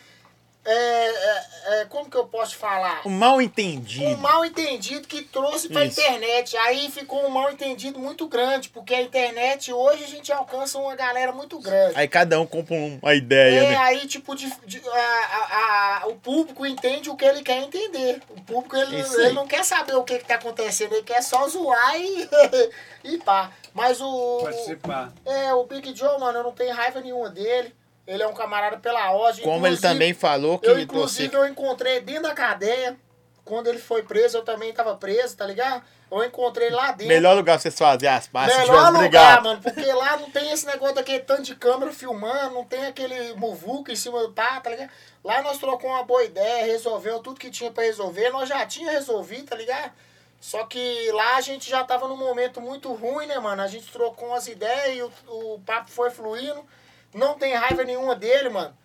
S2: É, é, é, como que eu posso falar?
S1: Um mal
S2: Um
S1: entendido.
S2: mal entendido que trouxe pra
S1: Isso.
S2: internet. Aí ficou um mal entendido muito grande, porque a internet hoje a gente alcança uma galera muito grande.
S1: Aí cada um compra uma ideia,
S2: É,
S1: né?
S2: aí, tipo, de, de- a- a- a- o público entende o que ele quer entender. O público, ele, ele não quer saber o que, que tá acontecendo, ele quer só zoar e, (laughs) e pá. Mas o, o,
S3: Participar.
S2: é, o Big Joe, mano, eu não tenho raiva nenhuma dele. Ele é um camarada pela ordem.
S1: Como ele também falou que
S2: Eu,
S1: você.
S2: inclusive, eu encontrei dentro da cadeia. Quando ele foi preso, eu também tava preso, tá ligado? Eu encontrei lá dentro.
S1: Melhor lugar pra vocês fazerem as se
S2: Melhor lugar,
S1: brigado.
S2: mano, porque lá não tem esse negócio daquele tanto de câmera filmando, não tem aquele muvuca em cima do pá, tá ligado? Lá nós trocamos uma boa ideia, resolveu tudo que tinha pra resolver, nós já tinha resolvido, tá ligado? Só que lá a gente já tava num momento muito ruim, né, mano? A gente trocou umas ideias e o, o papo foi fluindo. Não tem raiva nenhuma dele, mano.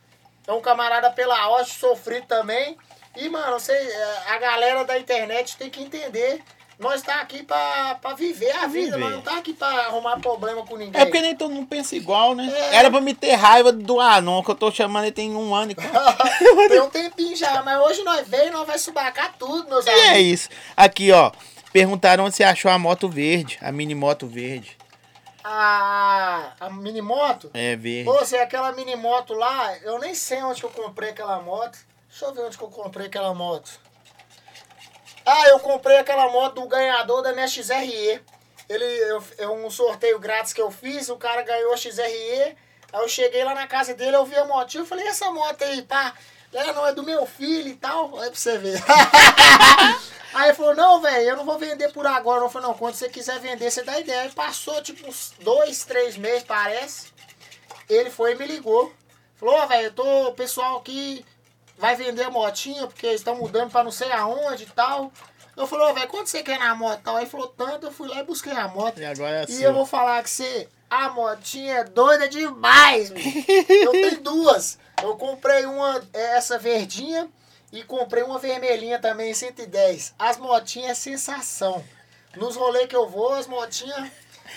S2: É um camarada pela hoste, sofrido também. E, mano, você, é, a galera da internet tem que entender. Nós tá aqui pra, pra viver a vida,
S1: viver.
S2: nós não tá aqui pra arrumar problema com ninguém.
S1: É porque nem todo mundo pensa igual, né?
S2: É.
S1: Era pra me ter raiva do Anon, que eu tô chamando ele tem um ano e (laughs)
S2: Tem um tempinho já, mas hoje nós veio e nós vai subacar tudo, meus
S1: E é
S2: amigos.
S1: isso. Aqui, ó. Perguntaram onde você achou a moto verde, a mini moto verde.
S2: A, a mini moto.
S1: É verde.
S2: Ô, Zé, aquela mini moto lá, eu nem sei onde que eu comprei aquela moto. Deixa eu ver onde que eu comprei aquela moto. Ah, eu comprei aquela moto do ganhador da minha XRE. Ele, eu, é um sorteio grátis que eu fiz, o cara ganhou a XRE. Aí eu cheguei lá na casa dele, eu vi a motinha, eu falei, essa moto aí, pá, ela não é do meu filho e tal. Aí pra você ver. (laughs) Aí ele falou, não, velho, eu não vou vender por agora. Eu falei, não, quando você quiser vender, você dá ideia. Aí passou, tipo, uns dois, três meses, parece. Ele foi e me ligou. Falou, ó, velho, eu tô, o pessoal aqui vai vender a motinha, porque eles estão mudando pra não sei aonde e tal. Eu falei, ó, velho, quanto você quer na moto e tal? Aí ele falou, tanto, eu fui lá e busquei a moto.
S1: E agora é
S2: E
S1: assim.
S2: eu vou falar que você, a motinha é doida demais, meu. Eu tenho (laughs) duas. Eu comprei uma, é, essa verdinha, e comprei uma vermelhinha também, 110. As motinhas é sensação. Nos rolês que eu vou, as motinhas,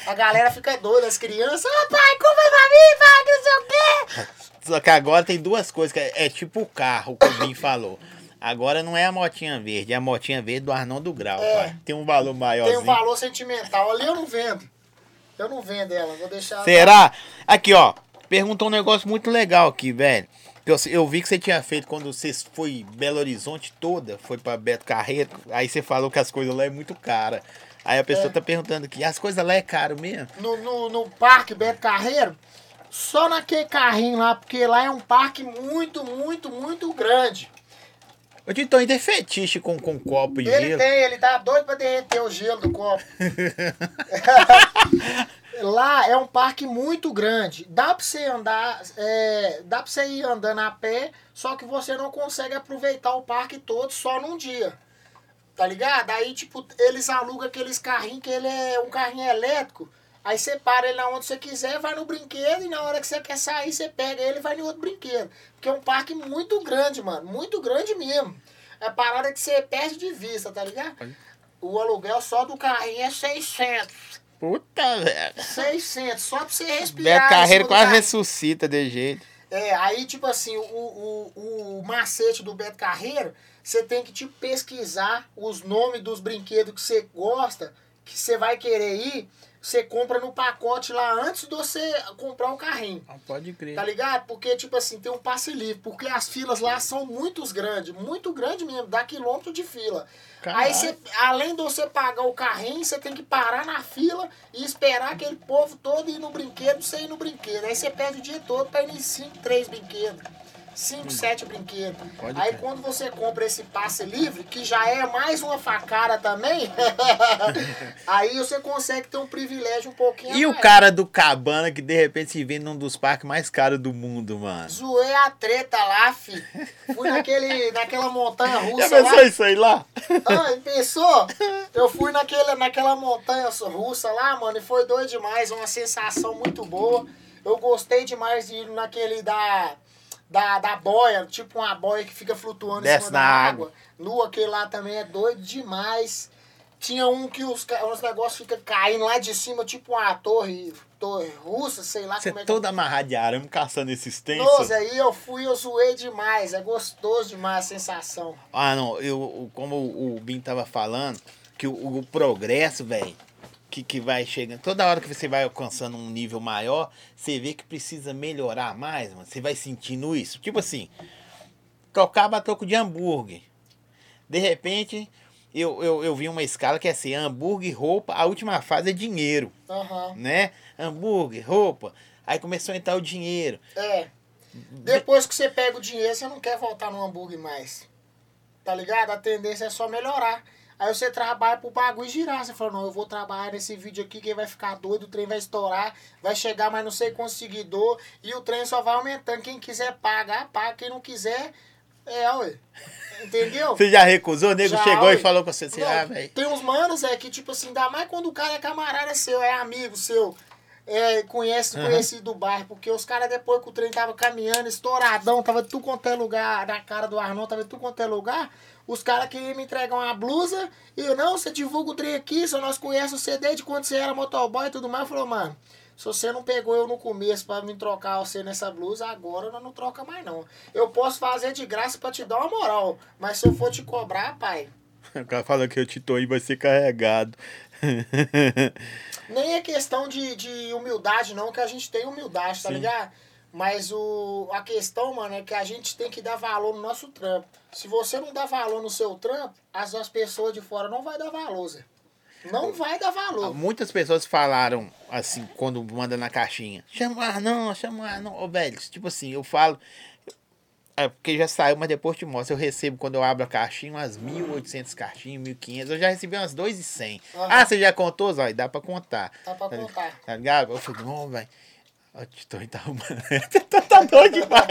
S2: a galera fica doida, as crianças, ô pai, compra pra mim, pai, que não sei o quê. (laughs)
S1: Só que agora tem duas coisas, é, é tipo o carro, que o Bim (coughs) falou. Agora não é a motinha verde, é a motinha verde do Arnão do Grau,
S2: É.
S1: pai. Tem um valor
S2: Tem
S1: maiorzinho.
S2: um valor sentimental. Ali eu não vendo. Eu não vendo ela, vou deixar...
S1: Será? Aqui, ó. Perguntou um negócio muito legal aqui, velho. Eu, eu vi que você tinha feito quando você foi Belo Horizonte toda, foi pra Beto Carreiro. Aí você falou que as coisas lá é muito cara. Aí a pessoa
S2: É.
S1: tá perguntando aqui, as coisas lá é caro mesmo?
S2: no, no, no parque Beto Carreiro, só naquele carrinho lá, porque lá é um parque muito, muito, muito grande.
S1: Ô Titão, e tem fetiche com, com copo e
S2: Ele
S1: gelo?
S2: tem, ele tá doido pra derreter o gelo do copo. (laughs) lá é um parque muito grande. Dá pra você andar, é, dá pra você ir andando a pé, só que você não consegue aproveitar o parque todo só num dia. Tá ligado? Aí, tipo, eles alugam aqueles carrinhos que ele é um carrinho elétrico. Aí você para ele onde você quiser, vai no brinquedo e na hora que você quer sair, você pega ele e vai em outro brinquedo. Porque é um parque muito grande, mano. Muito grande mesmo. É parada que você perde de vista, tá ligado? O aluguel só do carrinho é 600.
S1: Puta, velho.
S2: 600, só pra você respirar. Cima do
S1: quase ressuscita de jeito.
S2: É, aí, tipo assim, o, o, o macete do Beto Carreiro, você tem que, tipo, pesquisar os nomes dos brinquedos que você gosta, que você vai querer ir, você compra no pacote lá antes de você comprar o carrinho.
S1: Pode crer.
S2: Tá ligado? Porque, tipo assim, tem um passe livre. Porque as filas lá são muito grandes. Muito grande mesmo. Dá quilômetro de fila.
S1: Caralho.
S2: Aí, você, além de você pagar o carrinho, você tem que parar na fila e esperar aquele povo todo ir no brinquedo, você ir no brinquedo. Aí você perde o dia todo pra ir em 5, 3 brinquedos. 5, 7 brinquedos.
S1: Pode
S2: Aí
S1: crer.
S2: quando você compra esse passe livre, que já é mais uma facada também, (laughs) aí você consegue ter um privilégio um pouquinho
S1: E
S2: a
S1: o
S2: mais.
S1: cara do Cabana que de repente se vê num dos parques mais caros do mundo, mano?
S2: Zoei a treta lá, fi. Fui naquele, naquela montanha (laughs)
S1: Já
S2: russa
S1: pensou
S2: lá.
S1: isso aí lá? (laughs)
S2: Ah, pensou? Eu fui naquele, naquela montanha russa lá, mano, e foi doido demais. Uma sensação muito boa. Eu gostei demais de ir naquele da, da, da boia, tipo uma boia que fica flutuando em
S1: Desce
S2: cima da
S1: na
S2: água. Nu, aquele lá também é doido demais. Tinha um que os, os negócios ficam caindo lá de cima, tipo uma torre, torre russa, sei lá
S1: Você
S2: como é que
S1: todo amarrado de arame caçando esses tensos.
S2: Nossa, aí eu fui, eu zoei demais. É gostoso demais a sensação.
S1: Ah, não, eu, como o Bin tava falando, que o, o progresso, velho, que, que vai chegando, toda hora que você vai alcançando um nível maior, você vê que precisa melhorar mais, mano. Você vai sentindo isso. Tipo assim, trocava troco de hambúrguer. De repente, eu, eu, eu vi uma escala que é assim, hambúrguer, roupa, a última fase é dinheiro,
S2: Aham.
S1: né? Hambúrguer, roupa. Aí começou a entrar o dinheiro.
S2: É. Depois que você pega o dinheiro, você não quer voltar no hambúrguer mais. Tá ligado? A tendência é só melhorar. Aí você trabalha pro bagulho girar. Você fala, não, eu vou trabalhar nesse vídeo aqui, quem vai ficar doido, o trem vai estourar, vai chegar mais não sei quantos seguidor, e o trem só vai aumentando. Quem quiser pagar, paga. Quem não quiser, é, ué. Entendeu?
S1: Você já recusou? O nego
S2: Já,
S1: chegou e
S2: ué.
S1: falou com você, assim,
S2: Não,
S1: ah, velho.
S2: tem uns manos é que, tipo assim, ainda mais quando o cara é camarada seu, é amigo seu, é, conhece,
S1: Aham.
S2: conhecido do bairro, porque os caras depois que o trem tava caminhando, estouradão, tava tudo quanto é lugar, na cara do Arnon, tava tudo quanto é lugar, os caras queriam me entregar uma blusa, e eu, não, você divulga o trem aqui, só nós conhecemos você desde quando você era motoboy e tudo mais, falou, mano, se você não pegou eu no começo pra me trocar você nessa blusa, agora nós não troca mais não. Eu posso fazer de graça pra te dar uma moral, mas se eu for te cobrar, pai, (laughs)
S1: O cara fala que o Tito aí vai ser carregado. (laughs)
S2: Nem é questão de, de humildade, não, que a gente tem humildade, tá
S1: Sim.
S2: ligado? Mas o, a questão, mano, é que a gente tem que dar valor no nosso trampo. Se você não dá valor no seu trampo, as, as pessoas de fora não vai dar valor, Zé. Não vai dar valor.
S1: Muitas pessoas falaram assim, quando manda na caixinha. Chama não, chama não. Ô, velho, tipo assim, eu falo. É porque já saiu, mas depois te mostro. Eu recebo, quando eu abro a caixinha, umas 1.800 caixinhas, 1.500. Eu já recebi umas 2.100.
S2: Aham.
S1: Ah, você já contou, Zói? Dá pra contar.
S2: Tá pra contar.
S1: Tá ligado? Eu falei, não, velho. O Tito tá arrumando. tá, tá doido demais.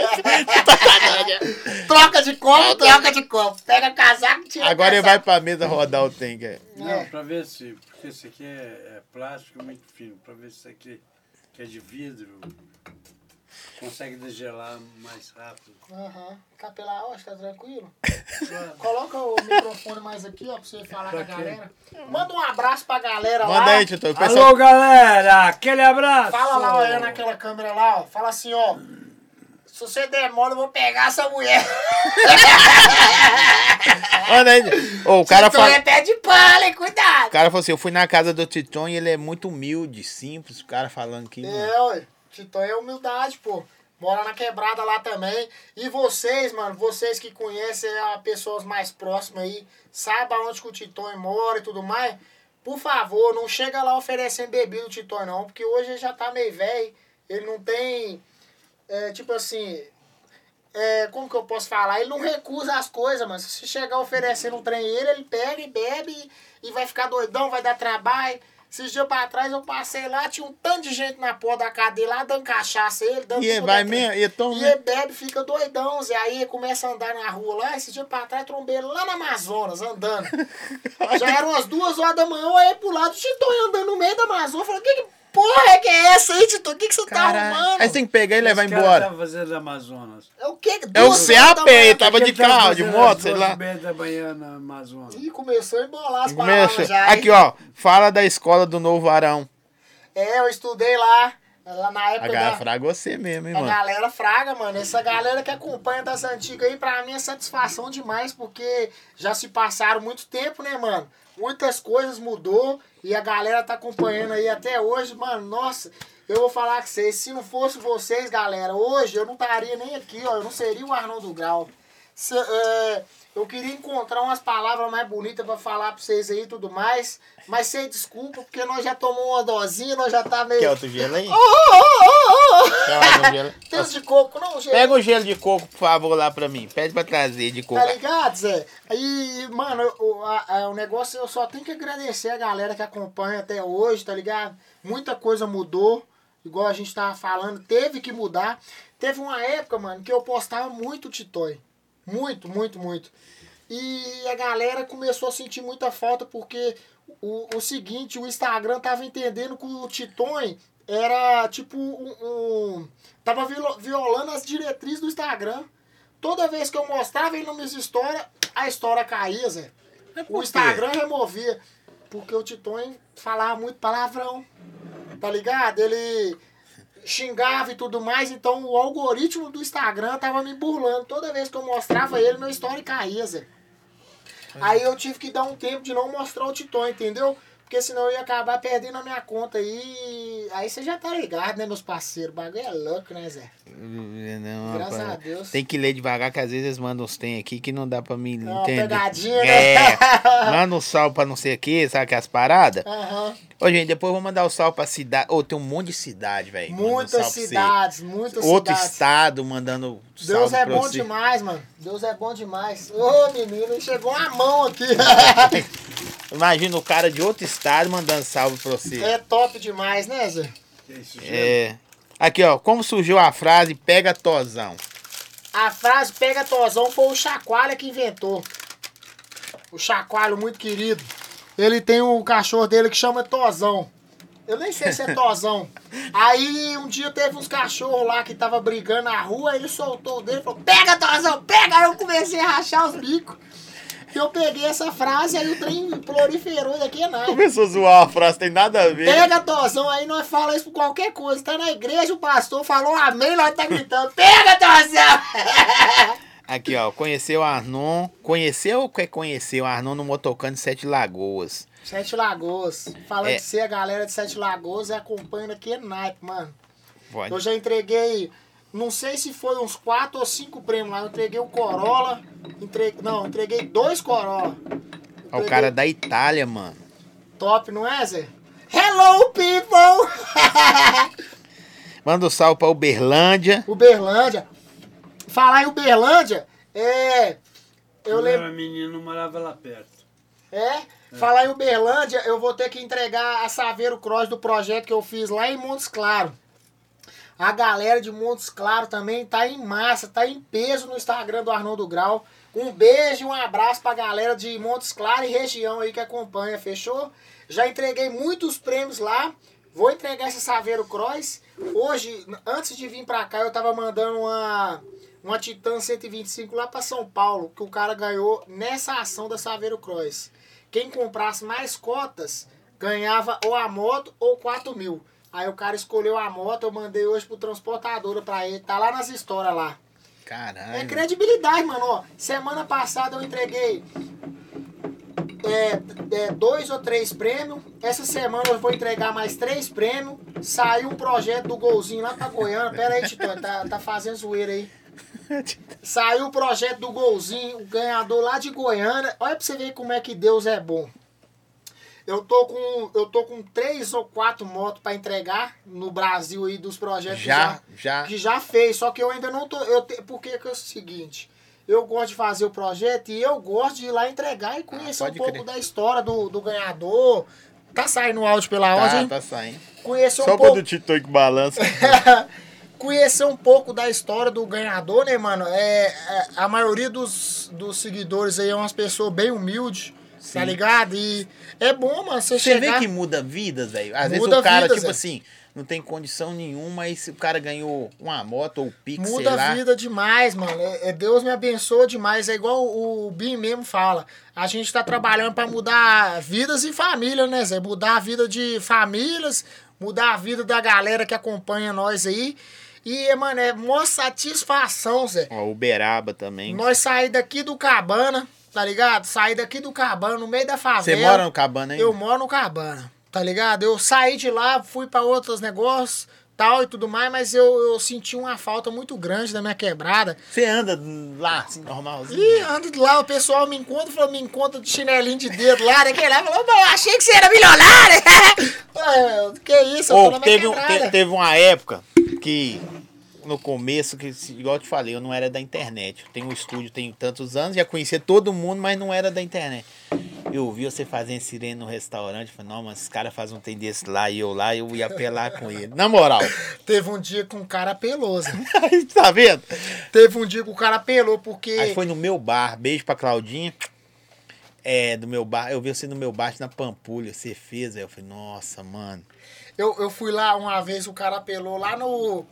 S2: Troca de copo, troca de copo. Pega casaco, tira
S1: Agora ele vai pra mesa rodar o tanque.
S3: Não,
S2: É.
S3: pra ver se. Porque esse aqui é, é plástico muito fino. Pra ver se isso aqui que é de vidro consegue degelar mais rápido.
S2: Aham. Capelar, ó, tá tranquilo? Coloca o microfone mais aqui, ó, pra você falar com a
S3: Pra quê?
S2: galera. Manda um abraço pra galera
S1: Manda
S2: lá.
S1: aí, Tito. Pessoal
S3: Alô, galera! Aquele abraço!
S2: Fala lá, olhando naquela câmera lá, ó. Fala assim, ó. Se você der mole, eu vou pegar essa mulher.
S1: Manda aí. Ô, o cara fala.
S2: é pé de pala, hein? Cuidado.
S1: O cara falou assim, eu fui na casa do Titon e ele é muito humilde, simples, o cara falando que...
S2: É, ué. Titão é humildade, pô. Mora na quebrada lá também. E vocês, mano, vocês que conhecem as pessoas mais próximas aí, sabem aonde que o Titão mora e tudo mais, por favor, não chega lá oferecendo bebida do Titão, não, porque hoje ele já tá meio velho, ele não tem, é, tipo assim, é, como que eu posso falar? Ele não recusa as coisas, mas se chegar oferecendo um trem ele, ele pega e bebe e vai ficar doidão, vai dar trabalho. Esses dias pra trás eu passei lá, tinha um tanto de gente na porta da cadeia lá, dando cachaça a ele, dando
S1: E ele
S2: tudo
S1: vai mesmo, e toma...
S2: E ele bebe, fica doidão, Zé. Aí ele começa a andar na rua lá, esse dia pra trás, trombei ele lá na Amazonas, andando. (laughs) Já eram umas duas horas da manhã, eu olhei pro lado, Titão andando no meio da Amazônia, falei, que, que porra é que é essa aí, Titão? O que, que você tá
S1: Caralho.
S2: arrumando?
S1: Aí você tem que pegar e levar
S3: Esse cara
S1: embora.
S3: tava fazendo Amazonas.
S2: É o quê?
S1: É o CAP, ele tava de carro, de moto, sei lá.
S3: da manhã na Amazonas.
S2: Ih, começou a embolar as palavras já. hein?
S1: Aqui, ó, fala da escola do Novo Arão.
S2: É, eu estudei lá, lá na
S1: A
S2: época
S1: galera
S2: da...
S1: fraga você mesmo, hein,
S2: A
S1: mano.
S2: galera fraga, mano. Essa galera que acompanha das antigas aí, pra mim é satisfação demais, porque já se passaram muito tempo, né, mano? Muitas coisas mudou e a galera tá acompanhando aí até hoje, mano. Nossa, eu vou falar com vocês, se não fosse vocês, galera, hoje eu não estaria nem aqui, ó. Eu não seria o Arnaldo Grau. É, eu queria encontrar umas palavras mais bonitas pra falar pra vocês aí e tudo mais. Mas sem desculpa, porque nós já tomamos uma dosinha, nós já tá meio.
S1: Quer outro gelo aí?
S2: Oh, oh, oh, oh.
S1: Quer um gelo? (laughs)
S2: Tem de coco, não, gente?
S1: Pega o gelo de coco, por favor, lá pra mim. Pede pra trazer de coco.
S2: Tá ligado, Zé? Aí, mano, o, a- a- o negócio eu só tenho que agradecer a galera que acompanha até hoje, tá ligado? Muita coisa mudou, igual a gente tava falando, teve que mudar. Teve uma época, mano, que eu postava muito Titoy. Muito, muito, muito. E a galera começou a sentir muita falta porque o, o seguinte, o Instagram tava entendendo que o Titon era tipo um. um- tava violando as diretrizes do Instagram. Toda vez que eu mostrava ele nas minhas histórias, a história caía, Zé.
S1: por
S2: O? Instagram removia. Porque o Titon falava muito palavrão. Tá ligado? Ele xingava e tudo mais, então o algoritmo do Instagram tava me burlando. Toda vez que eu mostrava ele, meu story caía, Zé. Aí eu tive que dar um tempo de não mostrar o Titon, entendeu? Porque senão eu ia acabar perdendo a minha conta aí. Aí você já tá ligado, né, meus parceiros? O bagulho é louco, né, Zé?
S1: Não,
S2: Graças
S1: rapaz.
S2: a Deus.
S1: Tem que ler devagar, que às vezes eles mandam uns tem aqui que não dá pra mim
S2: uma
S1: entender.
S2: pegadinha, né?
S1: É, (laughs) manda um salve pra não sei o que, sabe que as paradas?
S2: Aham.
S1: Ô, gente, depois eu vou mandar o salve pra cidade. Ô, tem um monte de cidade, velho. Um
S2: Muitas
S1: você.
S2: cidades, muitas
S1: Outro
S2: cidades.
S1: estado mandando
S2: Deus é bom
S1: você.
S2: demais, mano. Deus é bom demais. Ô, menino, chegou uma mão aqui. (laughs)
S1: Imagina o cara de outro estado mandando salve pra você.
S2: é top demais, né, Zé?
S3: Que isso, gente?
S1: É. Aqui, ó. Como surgiu a frase pega tosão?
S2: A frase pega tosão foi o Chacoalha que inventou. O Chacoalho, muito querido. Ele tem um cachorro dele que chama Tozão. Eu nem sei se é Tozão. (laughs) Aí um dia teve uns cachorros lá que tava brigando na rua, ele soltou o dele e falou: Pega, Tozão, pega! Aí eu comecei a rachar os bicos. Eu peguei essa frase, aí o trem proliferou daqui a nada.
S1: Começou a zoar a frase, tem nada a ver.
S2: Pega, Tozão, aí nós falamos isso por qualquer coisa. Tá na igreja, o pastor falou amém, nós tá gritando: Pega, Tozão! (laughs)
S1: Aqui, ó. Conheceu o Arnon. Conheceu ou quer conhecer o Arnon no Motocano de Sete Lagoas?
S2: Sete Lagoas. Falando
S1: É.
S2: que você, a galera de Sete Lagoas, acompanha aqui é naipe, mano.
S1: Pode.
S2: Eu já entreguei, não sei se foi uns quatro ou cinco prêmios lá. Eu entreguei o Corolla. Entre... Não, entreguei dois Corolla.
S1: Ó, o cara da Itália, mano.
S2: Top, não é, Zé? Hello, people! (laughs)
S1: Manda um salve pra Uberlândia.
S2: Uberlândia. Falar em Uberlândia, é. Eu
S3: Eu
S2: lembro.
S3: menino, morava lá perto.
S2: É? Falar em Uberlândia, eu vou ter que entregar a Saveiro Cross do projeto que eu fiz lá em Montes Claros. A galera de Montes Claros também tá em massa, tá em peso no Instagram do Arnaldo Grau. Um beijo e um abraço pra galera de Montes Claros e região aí que acompanha, fechou? Já entreguei muitos prêmios lá. Vou entregar essa Saveiro Cross. Hoje, antes de vir pra cá, eu tava mandando uma, uma Titan 125 lá pra São Paulo, que o cara ganhou nessa ação da Saveiro Cross. Quem comprasse mais cotas ganhava ou a moto ou 4 mil. Aí o cara escolheu a moto, eu mandei hoje pro transportadora pra ele. Tá lá nas histórias lá.
S1: Caralho.
S2: É credibilidade, mano. Ó, semana passada eu entreguei é, é, dois ou três prêmios. Essa semana eu vou entregar mais três prêmios. Saiu um projeto do Golzinho lá pra Goiânia. Pera aí, Tito, tá, tá fazendo zoeira aí. (laughs) Saiu o projeto do Golzinho, o ganhador lá de Goiânia. Olha pra você ver como é que Deus é bom. Eu tô com, eu tô com três ou quatro motos pra entregar no Brasil aí dos projetos que
S1: Já, já.
S2: que já fez, só que eu ainda não tô. Eu te, porque que é o seguinte, eu gosto de fazer o projeto e eu gosto de ir lá entregar e conhecer um
S1: pode
S2: pouco
S1: crer.
S2: da história do, do ganhador. Tá saindo o áudio pela
S1: Tá,
S2: hein?
S1: tá saindo.
S2: Conhecer um
S1: Só
S2: pouco.
S1: quando o Tito que balança. (laughs)
S2: conhecer um pouco da história do ganhador, né, mano? É, é, a maioria dos, dos seguidores aí é umas pessoas bem humildes, tá ligado? E é bom, mano, você,
S1: Você
S2: chegar...
S1: vê que muda vidas, velho. Às vezes
S2: Muda
S1: o cara,
S2: vidas,
S1: tipo
S2: é.
S1: assim, não tem condição nenhuma, mas o cara ganhou uma moto ou Pix,
S2: Muda a vida demais, mano. É, é Deus me abençoa demais. É igual o, o Bim mesmo fala. A gente tá trabalhando pra mudar vidas e família, né, Zé? Mudar a vida de famílias, mudar a vida da galera que acompanha nós aí. E, mano, é maior satisfação, Zé.
S1: Ó, Uberaba também.
S2: Nós sair daqui do Cabana, tá ligado? Sair daqui do Cabana, no meio da favela.
S1: Você mora no Cabana ainda?
S2: Eu moro no Cabana, tá ligado? Eu saí de lá, fui pra outros negócios, tal e tudo mais, mas eu, eu senti uma falta muito grande da minha quebrada.
S1: Você anda lá, assim, normalzinho?
S2: E ando de lá, o pessoal me encontra, falou, me encontra de chinelinho de dedo lá, daquele lá, falou, "Não, eu achei que você era milionário. (laughs) Ué, que isso, eu minha
S1: teve, um- te- teve uma época que, no começo, que igual eu te falei, eu não era da internet. Eu tenho um estúdio, tenho tantos anos, já conhecia todo mundo, mas não era da internet. Eu vi você fazendo sirene no restaurante, falei, não, mas esse cara faz um tem desse lá e eu lá, eu ia apelar com ele. Na moral. (laughs)
S2: Teve um dia que um cara apelou, Zé. (laughs)
S1: tá vendo?
S2: Teve um dia que o cara apelou, porque...
S1: Aí foi no meu bar, beijo pra Claudinha. É, do meu bar, eu vi você no meu bar na Pampulha, você fez, aí eu falei, nossa, mano.
S2: Eu, eu fui lá uma vez, o cara apelou lá no.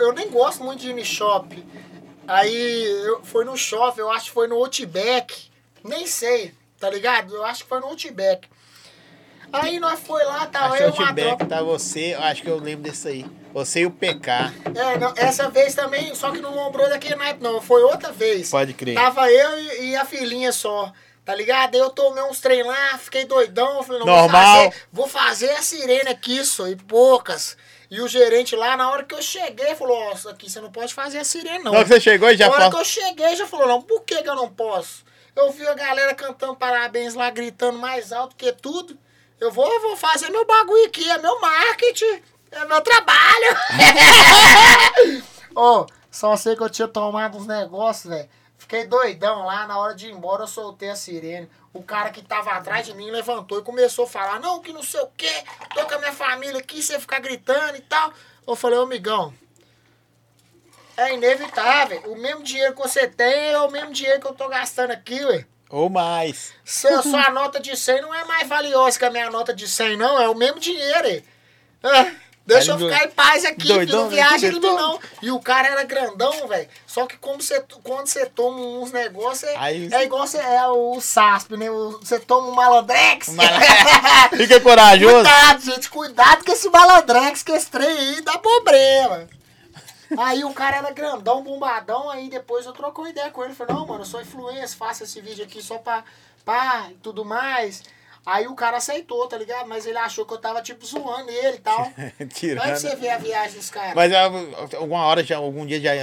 S2: eu nem gosto muito de ir no shopping. Aí eu, foi no shopping, eu acho que foi no Outback. Nem sei, tá ligado? Eu acho que foi no Outback. Aí nós foi lá, tava
S1: Acho
S2: eu uma
S1: Outback tá você, eu acho que eu lembro desse aí. Você e o PK.
S2: É, não, essa vez também, só que não lembrou daquele naipe, não. Foi outra vez.
S1: Pode crer.
S2: Tava eu e, e a filhinha só. Tá ligado? Aí eu tomei uns trem lá, fiquei doidão. Falei, não,
S1: Normal.
S2: Vou fazer, vou fazer a sirene aqui, só, e poucas. E o gerente lá, na hora que eu cheguei, falou: Ó, isso aqui você não pode fazer a sirene, não.
S1: Na hora que você chegou e já
S2: na hora que
S1: falou.
S2: eu cheguei, já falou: Não, por que, que eu não posso? Eu vi a galera cantando parabéns lá, gritando mais alto que tudo. Eu vou, eu vou fazer meu bagulho aqui, é meu marketing, é meu trabalho. (laughs) Ô, só sei que eu tinha tomado uns negócios, velho. Fiquei doidão lá, na hora de ir embora eu soltei a sirene. O cara que tava atrás de mim levantou e começou a falar, não, que não sei o quê, tô com a minha família aqui, você ficar gritando e tal. Eu falei, ô amigão, é inevitável. O mesmo dinheiro que você tem é o mesmo dinheiro que eu tô gastando aqui, ué.
S1: Ou mais.
S2: Sua, (laughs) sua nota de 100 não é mais valiosa que a minha nota de 100, não. É o mesmo dinheiro. hein? Ah, deixa eu ficar em paz aqui,
S1: doidão,
S2: não
S1: né?
S2: viaja em mim, não. E o cara era grandão, velho. Só que como você, quando você toma uns negócios, é, é igual você, é o SASP, né? Você toma um malandrex. (laughs)
S1: Fica corajoso.
S2: cuidado, gente. Cuidado com esse malandrex, que esse trem aí dá problema. Aí o cara era grandão, bombadão, aí depois eu uma ideia com ele. Falei, não, mano, eu sou influencer, faço esse vídeo aqui só pra, pá, e tudo mais. Aí o cara aceitou, tá ligado? Mas ele achou que eu tava, tipo, zoando ele e tal. (laughs)
S1: Tirando.
S2: você vê a viagem dos caras.
S1: Mas ah, alguma hora, já, algum dia já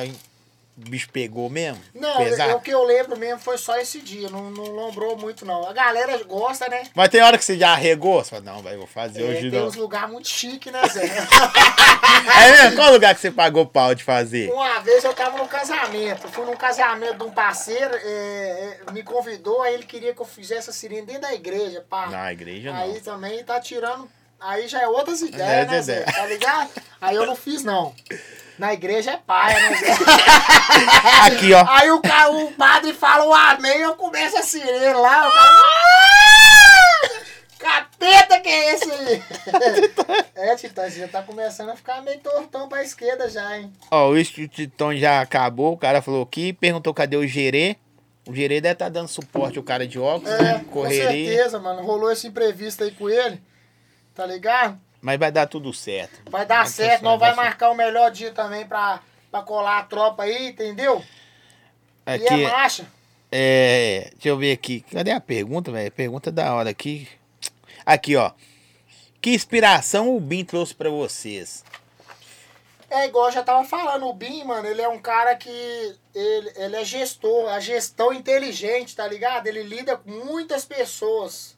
S1: o bicho pegou mesmo?
S2: Não,
S1: Pesado?
S2: eu- o que eu lembro mesmo foi só esse dia, não, não lombrou muito não. A galera gosta, né?
S1: Mas tem hora que você já arregou? Você fala, não, vai, vou fazer
S2: É,
S1: hoje
S2: tem
S1: não.
S2: uns lugares muito chiques, né, Zé? (laughs)
S1: É mesmo? Qual lugar que você pagou pau de fazer?
S2: Uma vez eu tava num casamento, fui num casamento de um parceiro, é, é, me convidou, aí ele queria que eu fizesse a sirene dentro da igreja, pá.
S1: Na igreja não.
S2: Aí também tá tirando. Aí já é outras
S1: É,
S2: ideias, né,
S1: Zé?
S2: Zé? Tá ligado? Aí eu não fiz, não. (laughs) Na igreja é paia, né? (laughs)
S1: Aqui, ó.
S2: Aí o, o padre fala o amém, eu começo a sirene lá, o cara. "Ah! Capeta que é esse aí? (laughs) é, Titã, você já tá começando a ficar meio tortão pra esquerda já, hein?
S1: Ó, o Institutão já acabou. O cara falou aqui, perguntou cadê o Gerê. O Gerê deve estar dando suporte ao cara de óculos,
S2: É,
S1: né?
S2: com
S1: Correria.
S2: certeza, mano. Rolou esse imprevisto aí com ele, tá ligado?
S1: Mas vai dar tudo certo.
S2: Vai dar
S1: Vai
S2: certo, nós vai
S1: vai
S2: marcar o melhor dia também pra, pra colar a tropa aí, entendeu? E é
S1: Aqui,
S2: marcha.
S1: é. Deixa eu ver aqui. Cadê a pergunta, velho? Pergunta da hora aqui. Aqui, ó. Que inspiração o Bin trouxe pra vocês?
S2: É igual eu já tava falando, o Bim, mano, ele é um cara que. Ele, ele é gestor, a gestão inteligente, tá ligado? Ele lida com muitas pessoas,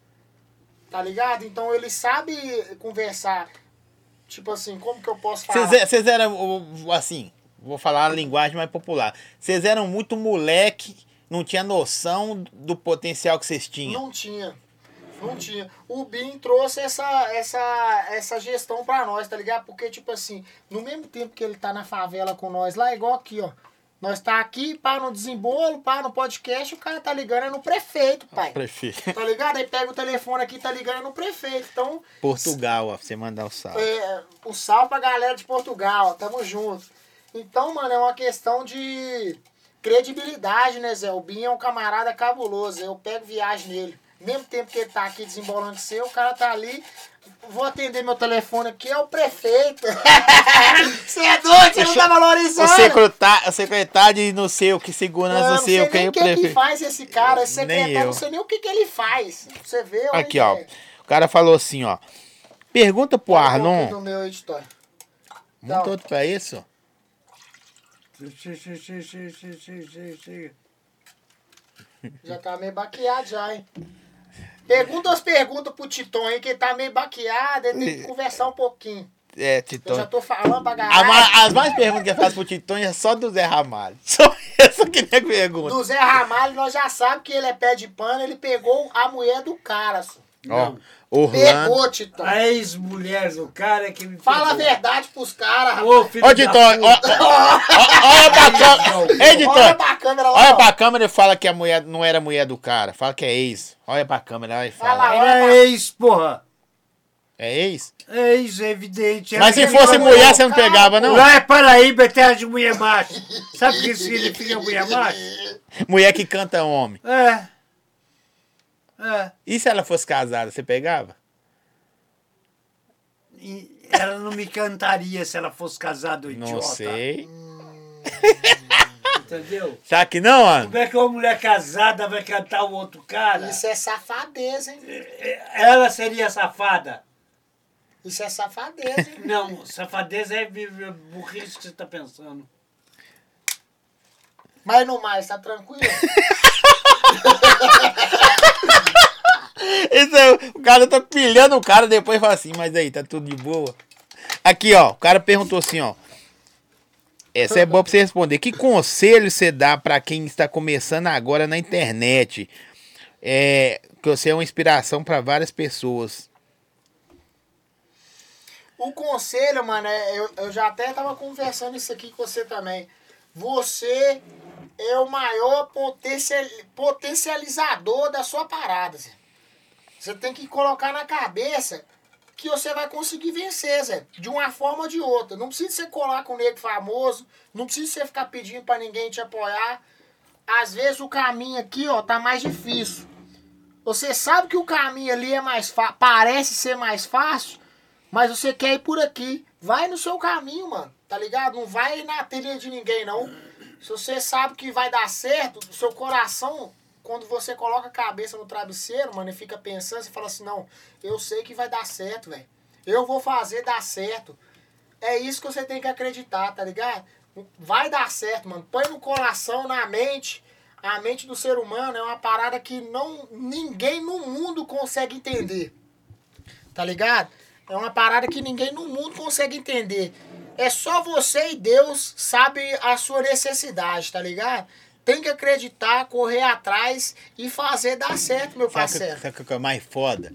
S2: tá ligado? Então ele sabe conversar. Tipo assim, como que eu posso falar?
S1: Vocês é- eram, assim, vou falar a linguagem mais popular. Vocês eram muito moleque, não tinha noção do potencial que vocês tinham.
S2: Não tinha. Não tinha. O BIM trouxe essa, essa, essa gestão pra nós, tá ligado? Porque, tipo assim, no mesmo tempo que ele tá na favela com nós lá, é igual aqui, ó. Nós tá aqui, pá, no desembolo, pá, no podcast, o cara tá ligando é no prefeito, pai.
S1: Prefeito.
S2: Tá ligado? Aí pega o telefone aqui, tá ligando é no prefeito. Então,
S1: Portugal, ó, pra você mandar o salve.
S2: é, um salve pra galera de Portugal, tamo junto. Então, mano, é uma questão de credibilidade, né, Zé? O Binho é um camarada cabuloso, eu pego viagem nele. Mesmo tempo que ele tá aqui desembolando de seu, o cara tá ali. Vou atender meu telefone aqui, é o prefeito. (laughs) Você é doido, você não tá
S1: O
S2: valorizando.
S1: secretário, o secretário de não sei o que, segurança,
S2: Não,
S1: não sei o que,
S2: nem
S1: o
S2: o que, que
S1: prefeito.
S2: faz esse cara, esse
S1: Nem
S2: secretário,
S1: eu.
S2: não sei nem o que, que ele faz. Você vê,
S1: Aqui, ó. O cara falou assim, ó. Pergunta pro
S2: Olha o
S1: Arnon.
S2: meu editor.
S1: Muito todo pra isso?
S2: Já tá meio baqueado já, hein? Pergunta as perguntas pro Titon aí, que ele tá meio baqueado, ele tem que conversar um pouquinho.
S1: É,
S2: Eu
S1: Titão.
S2: já tô falando pra galera.
S1: as mais perguntas que eu faço pro Titão é só do Zé Ramalho. (laughs) Só essa que nem pergunta.
S2: Do Zé Ramalho, nós já sabemos que ele é pé de pano, ele pegou a mulher do cara. só.
S1: Ó,
S3: Não.
S1: Orlando.
S2: Pegou, Titon.
S3: A ex-mulher do cara que me
S2: Fala a verdade pros caras,
S3: Ô,
S2: rapaz.
S3: filho
S1: Ó,
S3: da
S1: Titão, ó,
S3: puta.
S1: ó, ó, olha pra câmera. Ei,
S2: Olha
S1: Titão.
S2: pra câmera lá,
S1: Olha pra câmera e fala que a mulher não era mulher do cara. Fala que é ex. Olha pra câmera e
S2: Fala
S1: fala.
S2: lá.
S3: Era ex, porra.
S1: É ex?
S3: Ex, é evidente.
S1: Mas se fosse
S3: aquele-
S1: mulher, você não pegava, não?
S3: Lá é Paraíba, é terra de mulher macho. Sabe o que significa mulher macho?
S1: Mulher que canta homem.
S3: É. É.
S1: E se ela fosse casada, você pegava?
S3: E ela não me cantaria se ela fosse casada, o idiota.
S1: Não sei. (laughs)
S3: Entendeu?
S1: Será que não, mano?
S3: Como é que uma mulher casada vai cantar o outro cara?
S2: Isso é safadeza, hein?
S3: Ela seria safada?
S2: Isso é safadeza, hein? (laughs)
S3: Não, safadeza é burrice que você tá pensando.
S2: Mas no mais, tá tranquilo? (laughs) (laughs)
S1: Esse é- o cara tá pilhando o cara, depois fala assim, mas aí, tá tudo de boa. Aqui, ó, o cara perguntou assim, ó. Essa é boa pra você responder. Que conselho você dá pra quem está começando agora na internet? É, que você é uma inspiração pra várias pessoas.
S2: O conselho, mano, é, eu, eu já até tava conversando isso aqui com você também. Você é o maior potencial, potencializador da sua parada, Zé. Você tem que colocar na cabeça que você vai conseguir vencer, Zé. De uma forma ou de outra. Não precisa você colar com o nego famoso. Não precisa você ficar pedindo pra ninguém te apoiar. Às vezes o caminho aqui, ó, tá mais difícil. Você sabe que o caminho ali é mais parece ser mais fácil, mas você quer ir por aqui. Vai no seu caminho, mano. Tá ligado? Não vai na trilha de ninguém, não. Se você sabe que vai dar certo, o seu coração, quando você coloca a cabeça no travesseiro, mano, e fica pensando, você fala assim, não, eu sei que vai dar certo, velho. Eu vou fazer dar certo. É isso que você tem que acreditar, tá ligado? Vai dar certo, mano. Põe no coração, na mente. A mente do ser humano é uma parada que não ninguém no mundo consegue entender. Tá ligado? É uma parada que ninguém no mundo consegue entender. É só você e Deus sabe a sua necessidade, tá ligado? Tem que acreditar, correr atrás e fazer dar certo, meu parceiro.
S1: sabe o que é mais foda?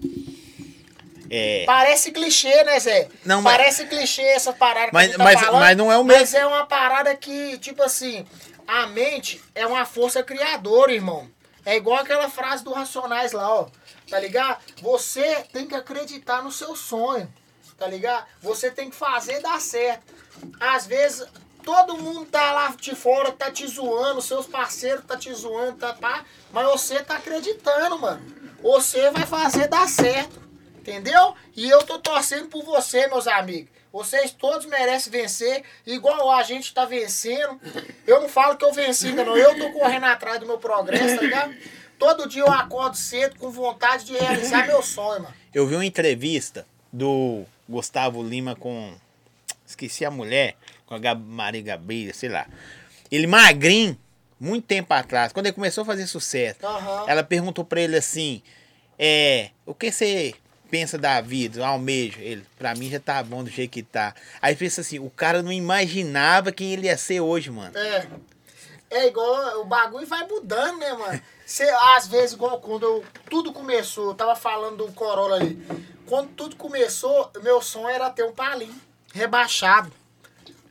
S1: É.
S2: Parece clichê, né, Zé?
S1: Não, mas-
S2: Parece clichê essa parada que
S1: Mas-
S2: tá
S1: mas-
S2: falando,
S1: mas não é o
S2: Mas
S1: mesmo.
S2: é uma parada que, tipo assim, a mente é uma força criadora, irmão. É igual aquela frase do Racionais lá, ó. Tá ligado? Você tem que acreditar no seu sonho. Tá ligado? Você tem que fazer dar certo. Às vezes, todo mundo tá lá de fora, tá te zoando, seus parceiros tá te zoando, tá pá. Mas você tá acreditando, mano. Você vai fazer dar certo. Entendeu? E eu tô torcendo por você, meus amigos. Vocês todos merecem vencer, igual a gente tá vencendo. Eu não falo que eu venci não, eu tô correndo atrás do meu progresso, tá ligado? Todo dia eu acordo cedo com vontade de realizar meu sonho, mano.
S1: Eu vi uma entrevista do Gustavo Lima com. Esqueci a mulher, com a Gab- Maria Gabriela, sei lá. Ele magrinho, muito tempo atrás, quando ele começou a fazer sucesso.
S2: Aham.
S1: Ela perguntou pra ele assim: É. O que você pensa da vida? Almeja. Ele, pra mim já tá bom do jeito que tá. Aí pensa assim: o cara não imaginava quem ele ia ser hoje, mano.
S2: É. É igual, o bagulho vai mudando, né, mano? Cê, às vezes, igual quando eu- tudo começou, eu tava falando do Corolla ali. Quando tudo começou, meu sonho era ter um palinho rebaixado.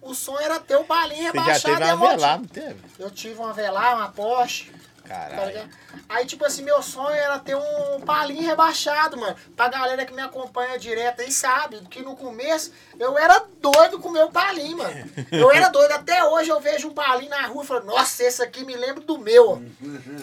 S2: O sonho era ter um palinho
S1: Você já
S2: rebaixado.
S1: teve uma velada, teve?
S2: Eu tive uma Velar, uma Porsche. Tá
S1: Caralho.
S2: ligado? Aí, tipo assim, meu sonho era ter um palinho rebaixado, mano. Pra galera que me acompanha direto aí sabe que no começo eu era doido com o meu palinho, mano. Eu era doido. Até hoje eu vejo um palinho na rua e falo, nossa, esse aqui me lembra do meu. ó.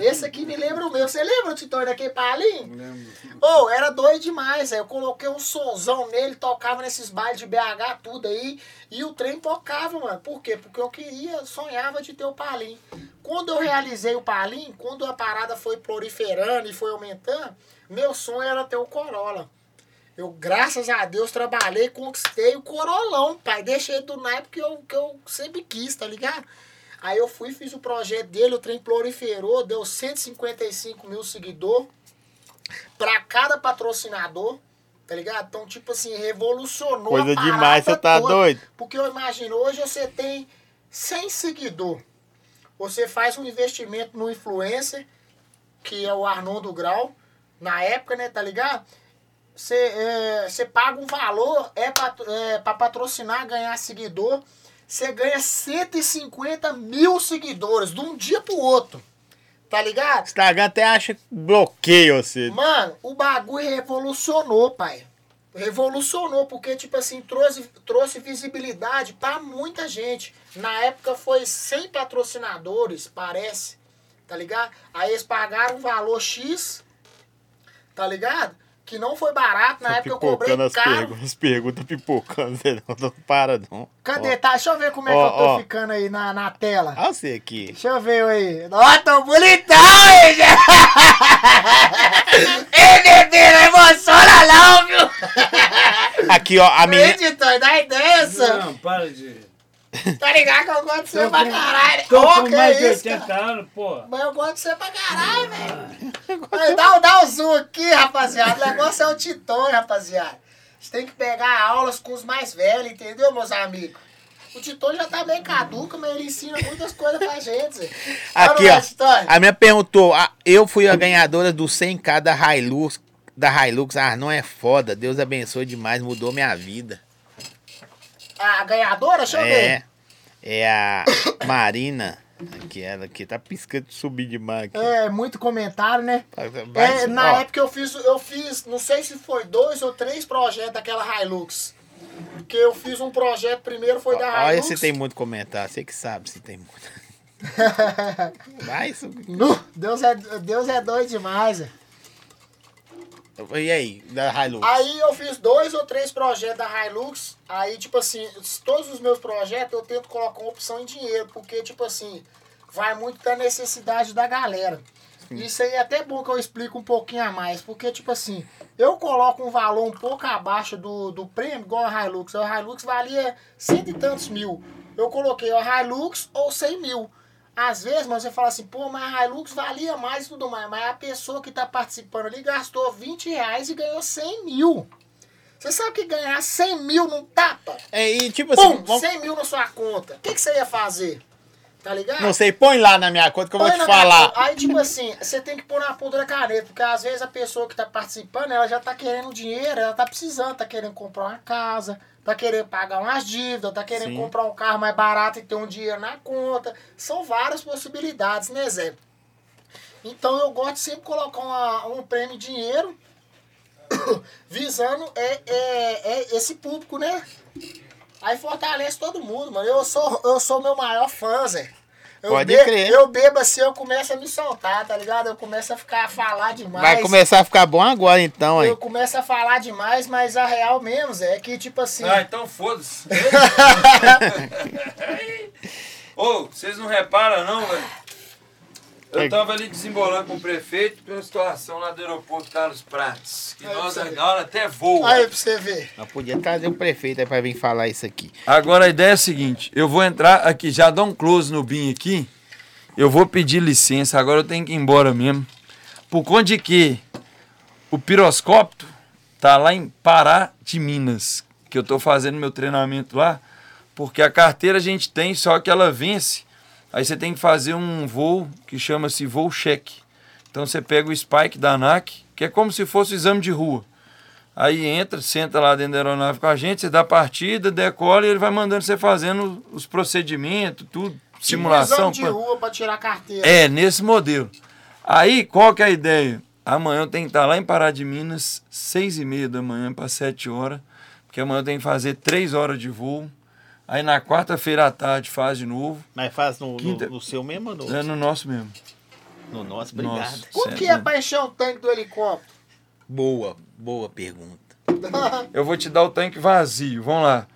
S2: Esse aqui me lembra o meu. Você lembra, Titão, daquele palinho?
S3: Lembro.
S2: Ô, era doido demais, aí eu coloquei um sonzão nele, tocava nesses bailes de BH, tudo aí, e o trem tocava, mano. Por quê? Porque eu queria, sonhava de ter o palim. Quando eu realizei o palim, quando a parada foi proliferando e foi aumentando, meu sonho era ter o Corolla. Eu, graças a Deus, trabalhei, conquistei o Corolão, pai. Deixei do naipe que eu, que eu sempre quis, tá ligado? Aí eu fui, fiz o projeto dele, o trem proliferou, deu 155 mil seguidores pra cada patrocinador, tá ligado? Então, tipo assim, revolucionou
S1: Coisa demais, você tá
S2: toda.
S1: doido?
S2: Porque eu imagino, hoje você tem 100 seguidor. Você faz um investimento no influencer, que é o Arnoldo Grau, na época, né, tá ligado? Você, é, você paga um valor é pra, é pra patrocinar, ganhar seguidor. Você ganha 150 mil seguidores de um dia pro outro. Tá ligado?
S1: Instagram até acha que bloqueia você.
S2: Mano, o bagulho revolucionou, pai. Revolucionou, porque, tipo assim, trouxe, trouxe visibilidade pra muita gente. Na época foi 100 patrocinadores, parece. Tá ligado? Aí eles pagaram um valor X, tá ligado? Que não foi barato. Na
S1: Tá
S2: época eu cobrei
S1: as
S2: caro.
S1: perguntas, as perguntas pipocando, (laughs) você não, não para não.
S2: Cadê?
S1: Ó,
S2: Tá, deixa eu ver como é que
S1: Ó,
S2: eu tô
S1: ó.
S2: ficando aí na, na tela.
S1: Olha você aqui.
S2: Deixa eu ver aí. Ó, tô bonitão, hein, gente? (laughs) Ei, bebê, não emociona não, viu?
S1: Aqui, ó, a menina.
S2: Dá ideia.
S3: Não, para de.
S2: Tá ligado que eu gosto de você pra caralho.
S3: Tô com mais de
S2: isso,
S3: 80
S2: cara.
S3: anos, pô.
S2: Mas eu gosto de você pra caralho, velho. Aí, Dá, dá o zoom aqui, rapaziada. O negócio é o Titão, rapaziada. Você tem que pegar aulas com os mais velhos, entendeu, meus amigos? O Titão já tá meio caduco, mas ele ensina muitas coisas pra gente. Zé.
S1: Aqui, ó. A minha perguntou, ah, eu fui a ganhadora do 100k da Hilux. Da Hilux, ah, não é foda. Deus abençoe demais, mudou minha vida.
S2: A ganhadora, deixa eu ver.
S1: É. É a (coughs) Marina. Aqui, ela aqui tá piscando de subir demais. Aqui.
S2: É, muito comentário, né?
S1: Vai-
S2: É, na
S1: ó,
S2: época eu fiz, eu fiz, não sei se foi dois ou três projetos daquela Hilux. Porque eu fiz um projeto primeiro, foi da
S1: Olha
S2: Hilux.
S1: se tem muito comentário. Você que sabe se tem muito. (laughs) Vai,
S2: Nu, Deus é, Deus é doido demais. Zé.
S1: E aí, da Hilux?
S2: Aí eu fiz dois ou três projetos da Hilux. Aí, tipo assim, todos os meus projetos eu tento colocar uma opção em dinheiro, porque, tipo assim, vai muito da necessidade da galera. Isso aí é até bom que eu explico um pouquinho a mais, porque, tipo assim, eu coloco um valor um pouco abaixo do, do prêmio, igual a Hilux. A Hilux valia cento e tantos mil. Eu coloquei a Hilux ou cem mil. Às vezes, mas você fala assim, pô, mas a Hilux valia mais e tudo mais. Mas a pessoa que tá participando ali gastou 20 reais e ganhou 100 mil. Você sabe que ganhar 100 mil num tapa?
S1: É, e tipo assim,
S2: Pum,
S1: vamos-
S2: 100 mil na sua conta. O que, que você ia fazer? Tá ligado?
S1: não sei, põe lá na minha conta que eu vou te falar.
S2: Aí, tipo assim, você tem que pôr na ponta da caneta, porque às vezes a pessoa que tá participando, ela já tá querendo dinheiro, ela tá precisando, tá querendo comprar uma casa, tá querendo pagar umas dívidas, tá querendo
S1: Sim.
S2: comprar um carro mais barato e ter um dinheiro na conta. São várias possibilidades, né, Zé? Então eu gosto de sempre colocar uma- um prêmio em dinheiro (coughs) visando é, é, é esse público, né? Aí fortalece todo mundo, mano. Eu sou eu sou meu maior fã, Zé. Eu
S1: Pode
S2: be-
S1: crer.
S2: Eu bebo assim, eu começo a me soltar, tá ligado? Eu começo a ficar a falar demais.
S1: Vai começar a ficar bom agora então, aí.
S2: Eu começo a falar demais, mas a real mesmo, Zé, é que tipo assim.
S6: Ah, então foda-se. (laughs) Ô, vocês não reparam não, velho? Eu tava ali desembolando com o prefeito pela situação lá do aeroporto Carlos Prates. Que
S2: Aí,
S6: nós agora até voa.
S2: Aí pra você ver.
S1: Nós podia trazer o prefeito aí pra vir falar isso aqui.
S6: Agora a ideia é a seguinte, eu vou entrar aqui, já dá um close no BIM aqui. Eu vou pedir licença, agora eu tenho que ir embora mesmo. Por conta de que o piroscópio tá lá em Pará de Minas, que eu tô fazendo meu treinamento lá, porque a carteira a gente tem, só que ela vence. Aí você tem que fazer um voo que chama-se voo cheque. Então você pega o spike da ANAC, que é como se fosse o exame de rua. Aí entra, senta lá dentro da aeronave com a gente, você dá partida, decola e ele vai mandando você fazendo os procedimentos, tudo, simulação.
S2: Exame de rua pra tirar a carteira.
S6: É, nesse modelo. Aí, qual que é a ideia? Amanhã eu tenho que estar lá em Pará de Minas, seis e meia da manhã para sete horas, porque amanhã eu tenho que fazer três horas de voo. Aí na quarta-feira à tarde faz de novo.
S1: Mas faz no, no,
S6: Quinta-
S1: no seu mesmo ou no,
S6: É no nosso mesmo.
S1: no nosso? Obrigado.
S6: Nossa.
S2: Por que é pra encher o tanque do helicóptero?
S1: Boa, boa pergunta. (laughs)
S6: Eu vou te dar o tanque vazio, vamos lá.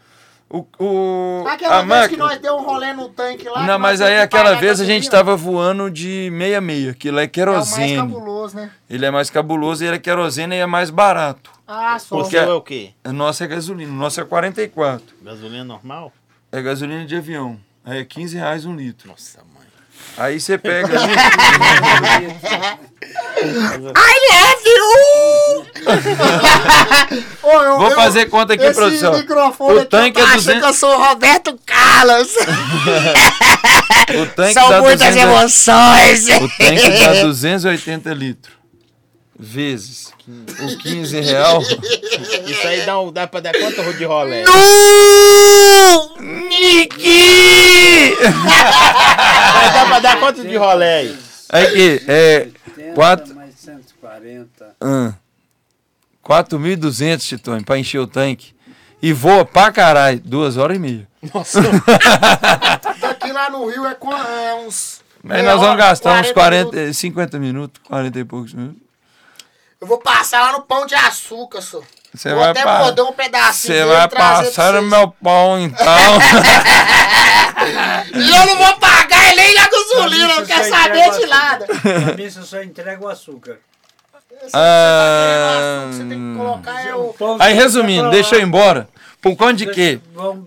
S6: O, o,
S2: Aquela
S6: a
S2: vez
S6: máquina...
S2: que nós deu um rolê no tanque lá. que
S6: Não, mas aí
S2: que
S6: aquela vez a gente tava voando de 66, aquilo é
S2: É o mais
S6: querosene.
S2: cabuloso, né?
S6: ele é mais cabuloso e ele é querosene e é mais barato.
S2: Ah, só.
S1: O
S6: Porque-
S1: seu é o quê?
S6: A nossa é gasolina, o nosso é 44.
S1: Gasolina normal?
S6: É gasolina de avião. Aí é 15 reais um litro.
S1: Nossa, mãe.
S6: Aí você pega ali. (laughs)
S2: Ô, eu-
S6: Vou
S2: eu-
S6: fazer conta aqui,
S2: esse
S6: produção.
S2: microfone
S6: O
S2: aqui,
S6: tanque
S2: eu
S6: é
S2: tô achando
S6: 200
S2: que eu sou o Roberto Carlos. (laughs)
S6: o tanque
S2: São
S6: dá
S2: muitas
S6: 200
S2: emoções.
S6: O tanque dá 280 litros. Vezes o 15 real. (laughs)
S1: Isso aí dá, um- dá pra dar quanto de rolé?
S6: Niki!
S1: Mas dá pra dar quanto de rolé aí?
S6: Aqui, é.
S3: 80
S6: Quatro-
S3: mais 140.
S6: Ah, 4.200, Titone, pra encher o tanque. E voa pra caralho. Duas horas e meia.
S1: Nossa, (laughs)
S2: Daqui lá no Rio é, é uns.
S6: Mas nós vamos
S2: hora,
S6: gastar uns 40,
S2: minutos.
S6: eh, 50 minutos, 40 e poucos minutos.
S2: Eu vou passar lá no pão de açúcar, só.
S6: Você
S2: Vou
S6: vai,
S2: até
S6: pa-
S2: um pedacinho
S6: você vai passar no meu pão, então. (laughs)
S2: E eu não vou pagar ele nem na gasolina, não quero
S3: você
S2: saber de
S3: o
S2: nada.
S3: Pra mim, você só entrega o açúcar.
S2: Você
S6: Ah,
S2: tem que colocar é o...
S3: Pão
S6: Aí, resumindo,
S3: você
S6: deixa eu ir embora. Por conta de quê?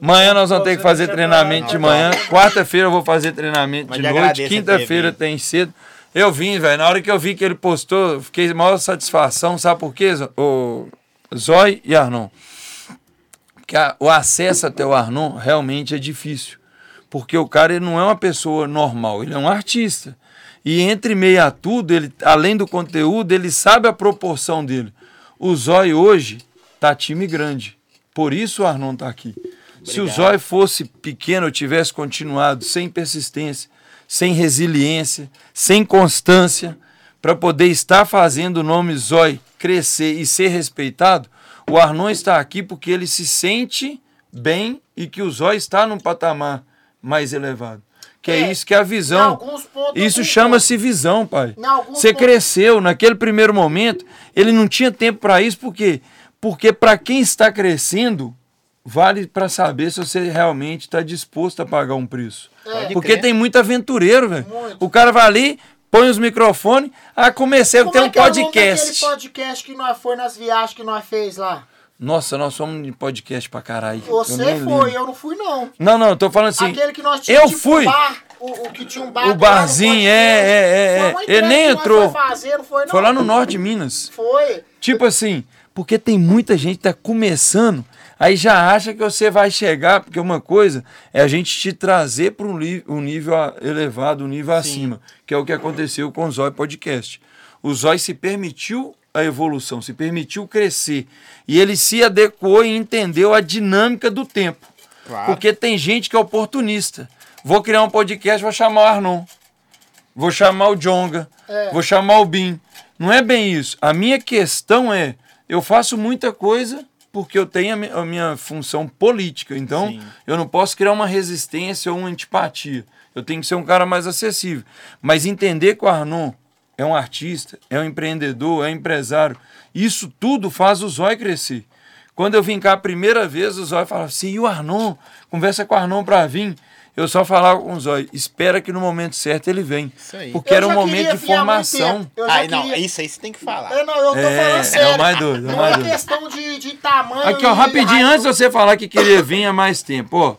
S6: Amanhã nós vamos ter que fazer
S3: você
S6: treinamento de manhã. Quarta-feira eu vou fazer treinamento de noite. Quinta-feira tem cedo. Eu vim, velho. Na hora que eu vi que ele postou, eu fiquei maior satisfação. Sabe por quê, o Zói e Arnon? Porque a- o acesso até o Arnon realmente é difícil. Porque o cara ele não é uma pessoa normal, ele é um artista. E entre meio a tudo, ele, além do conteúdo, ele sabe a proporção dele. O Zói hoje tá time grande. Por isso o Arnon tá aqui. Se o
S1: Obrigado.
S6: Zói fosse pequeno, eu tivesse continuado sem persistência, sem resiliência, sem constância, para poder estar fazendo o nome Zói crescer e ser respeitado, o Arnon está aqui porque ele se sente bem e que o Zói está num patamar mais elevado. Que é,
S2: É,
S6: isso que é a visão.
S2: pontos
S6: Isso chama-se visão, pai. Você
S2: pontos-
S6: cresceu naquele primeiro momento, ele não tinha tempo para isso, por quê? Porque para quem está crescendo, vale para saber se você realmente está disposto a pagar um preço.
S2: É.
S6: Porque
S1: crer.
S6: tem muito aventureiro, velho. O cara vai ali, põe os microfones, ah, comecei a
S2: Como
S6: ter
S2: é
S6: um
S2: que é
S6: podcast.
S2: daquele podcast que nós foi nas viagens que nós fez lá?
S6: Nossa, nós somos de podcast pra caralho. Eu
S2: Você
S6: nem
S2: foi,
S6: lembro.
S2: eu não fui não.
S6: Não, não, eu tô falando assim.
S2: Aquele que nós tínhamos
S6: eu fui.
S2: Um bar, o, o que tinha um bar.
S6: O barzinho, é, é, é,
S2: Foi uma
S6: é. Ele nem entrou.
S2: Foi, fazer, não foi, não.
S6: Foi lá no norte de Minas.
S2: Foi.
S6: Tipo assim, porque tem muita gente que tá começando, aí já acha que você vai chegar, porque uma coisa é a gente te trazer para um, um nível elevado, um nível acima, que é o que aconteceu com o Zói Podcast. O Zói se permitiu a evolução, se permitiu crescer, e ele se adequou e entendeu a dinâmica do tempo.
S1: Claro.
S6: Porque tem gente que é oportunista. Vou criar um podcast, vou chamar o Arnon. Vou chamar o Jonga.
S2: É.
S6: Vou chamar o Bin. Não é bem isso. A minha questão é, eu faço muita coisa porque eu tenho a mi- a minha função política. Então,
S1: Sim.
S6: eu não posso criar uma resistência ou uma antipatia. Eu tenho que ser um cara mais acessível. Mas entender que o Arnon é um artista, é um empreendedor, é um empresário, isso tudo faz o Zói crescer. Quando eu vim cá a primeira vez, o Zói falava assim, e o Arnon? Conversa com o Arnon pra vir. Eu só falava com o Zói, espera que no momento certo ele vem.
S1: Isso aí.
S6: Porque
S2: Eu
S6: era um momento
S2: queria
S6: de formação.
S2: já
S1: Ai, não,
S2: queria-
S1: isso aí você tem que falar.
S2: É, não, eu tô
S6: É,
S2: falando
S6: é
S2: sério.
S6: o mais doido, é o
S2: Não
S6: mais
S2: é
S6: doido.
S2: questão de, de tamanho.
S6: Aqui, ó,
S2: e
S6: rapidinho,
S2: raio-
S6: antes de você falar que queria vir há mais tempo, ó.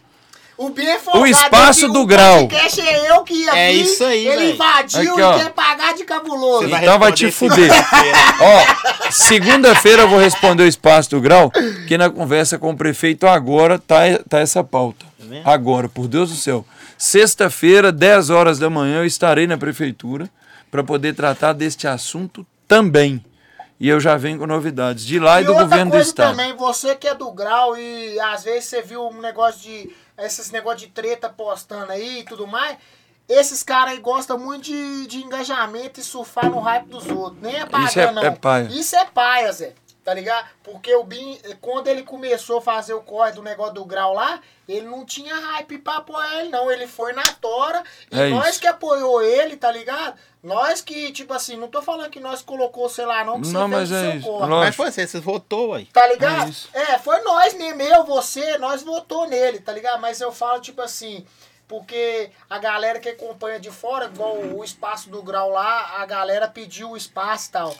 S2: O bem é folgado,
S6: O espaço
S2: eu que
S6: do
S2: o
S6: grau.
S2: podcast é eu que ia
S1: É
S2: vir,
S1: isso aí,
S2: Ele
S1: velho.
S2: invadiu
S6: Aqui,
S2: e
S6: ó.
S2: quer pagar de cabuloso.
S1: Você vai
S6: Então vai te fuder.
S1: segunda-feira.
S6: Ó, segunda-feira eu vou responder o espaço do grau, que na conversa com o prefeito agora tá, tá essa pauta.
S1: Vendo?
S6: Agora, por Deus do céu. Sexta-feira, 10 horas da manhã, eu estarei na prefeitura para poder tratar deste assunto também. E eu já venho com novidades de lá e, do
S2: outra
S6: governo do estado.
S2: também, você que é do grau e às vezes você viu um negócio de. Esses negócios de treta postando aí e tudo mais. Esses caras aí gostam muito de, de engajamento e surfar no hype dos outros. Nem é paga,
S6: Isso é-
S2: não.
S6: é paia.
S2: Isso é paia, Zé. Tá ligado? Porque o Bin, quando ele começou a fazer o corre do negócio do grau lá, ele não tinha hype pra apoiar ele, não. Ele foi na tora. E
S6: É
S2: nós
S6: isso.
S2: que apoiou ele, tá ligado? Nós que, tipo assim, não tô falando que nós colocou, sei lá, não, que
S6: Não,
S2: você
S6: mas
S2: fez o
S6: é
S2: seu
S6: isso.
S2: corre.
S1: Mas foi você, você votou aí.
S2: Tá ligado?
S6: É.
S2: É, foi nós mesmo, eu, você, nós votou nele, tá ligado? Mas eu falo, tipo assim, porque a galera que acompanha de fora, igual o espaço do grau lá, a galera pediu o espaço e tal.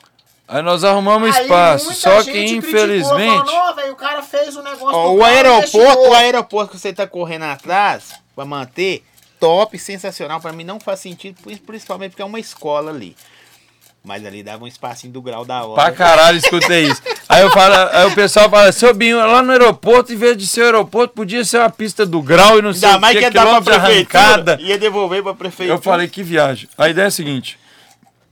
S6: Aí nós arrumamos
S2: Aí
S6: espaço, só que
S2: criticou,
S6: infelizmente.
S2: Falou, o cara fez o negócio
S1: Ó, o aeroporto,
S2: investigou."
S1: o aeroporto que você tá correndo atrás pra manter, top, sensacional. Pra mim não faz sentido, pri- principalmente porque é uma escola ali. Mas ali dava um espacinho do grau da hora.
S6: Pra caralho, escutei isso. Aí, eu falo, aí o pessoal fala, seu Binho, lá no aeroporto, em vez de ser aeroporto, podia ser uma pista do grau e não sei
S1: Ainda
S6: o
S1: mais que
S6: que,
S1: ia dar pra prefeitura.
S6: arrancada.
S1: Ia devolver pra prefeitura.
S6: Eu falei que viagem. A ideia é a seguinte: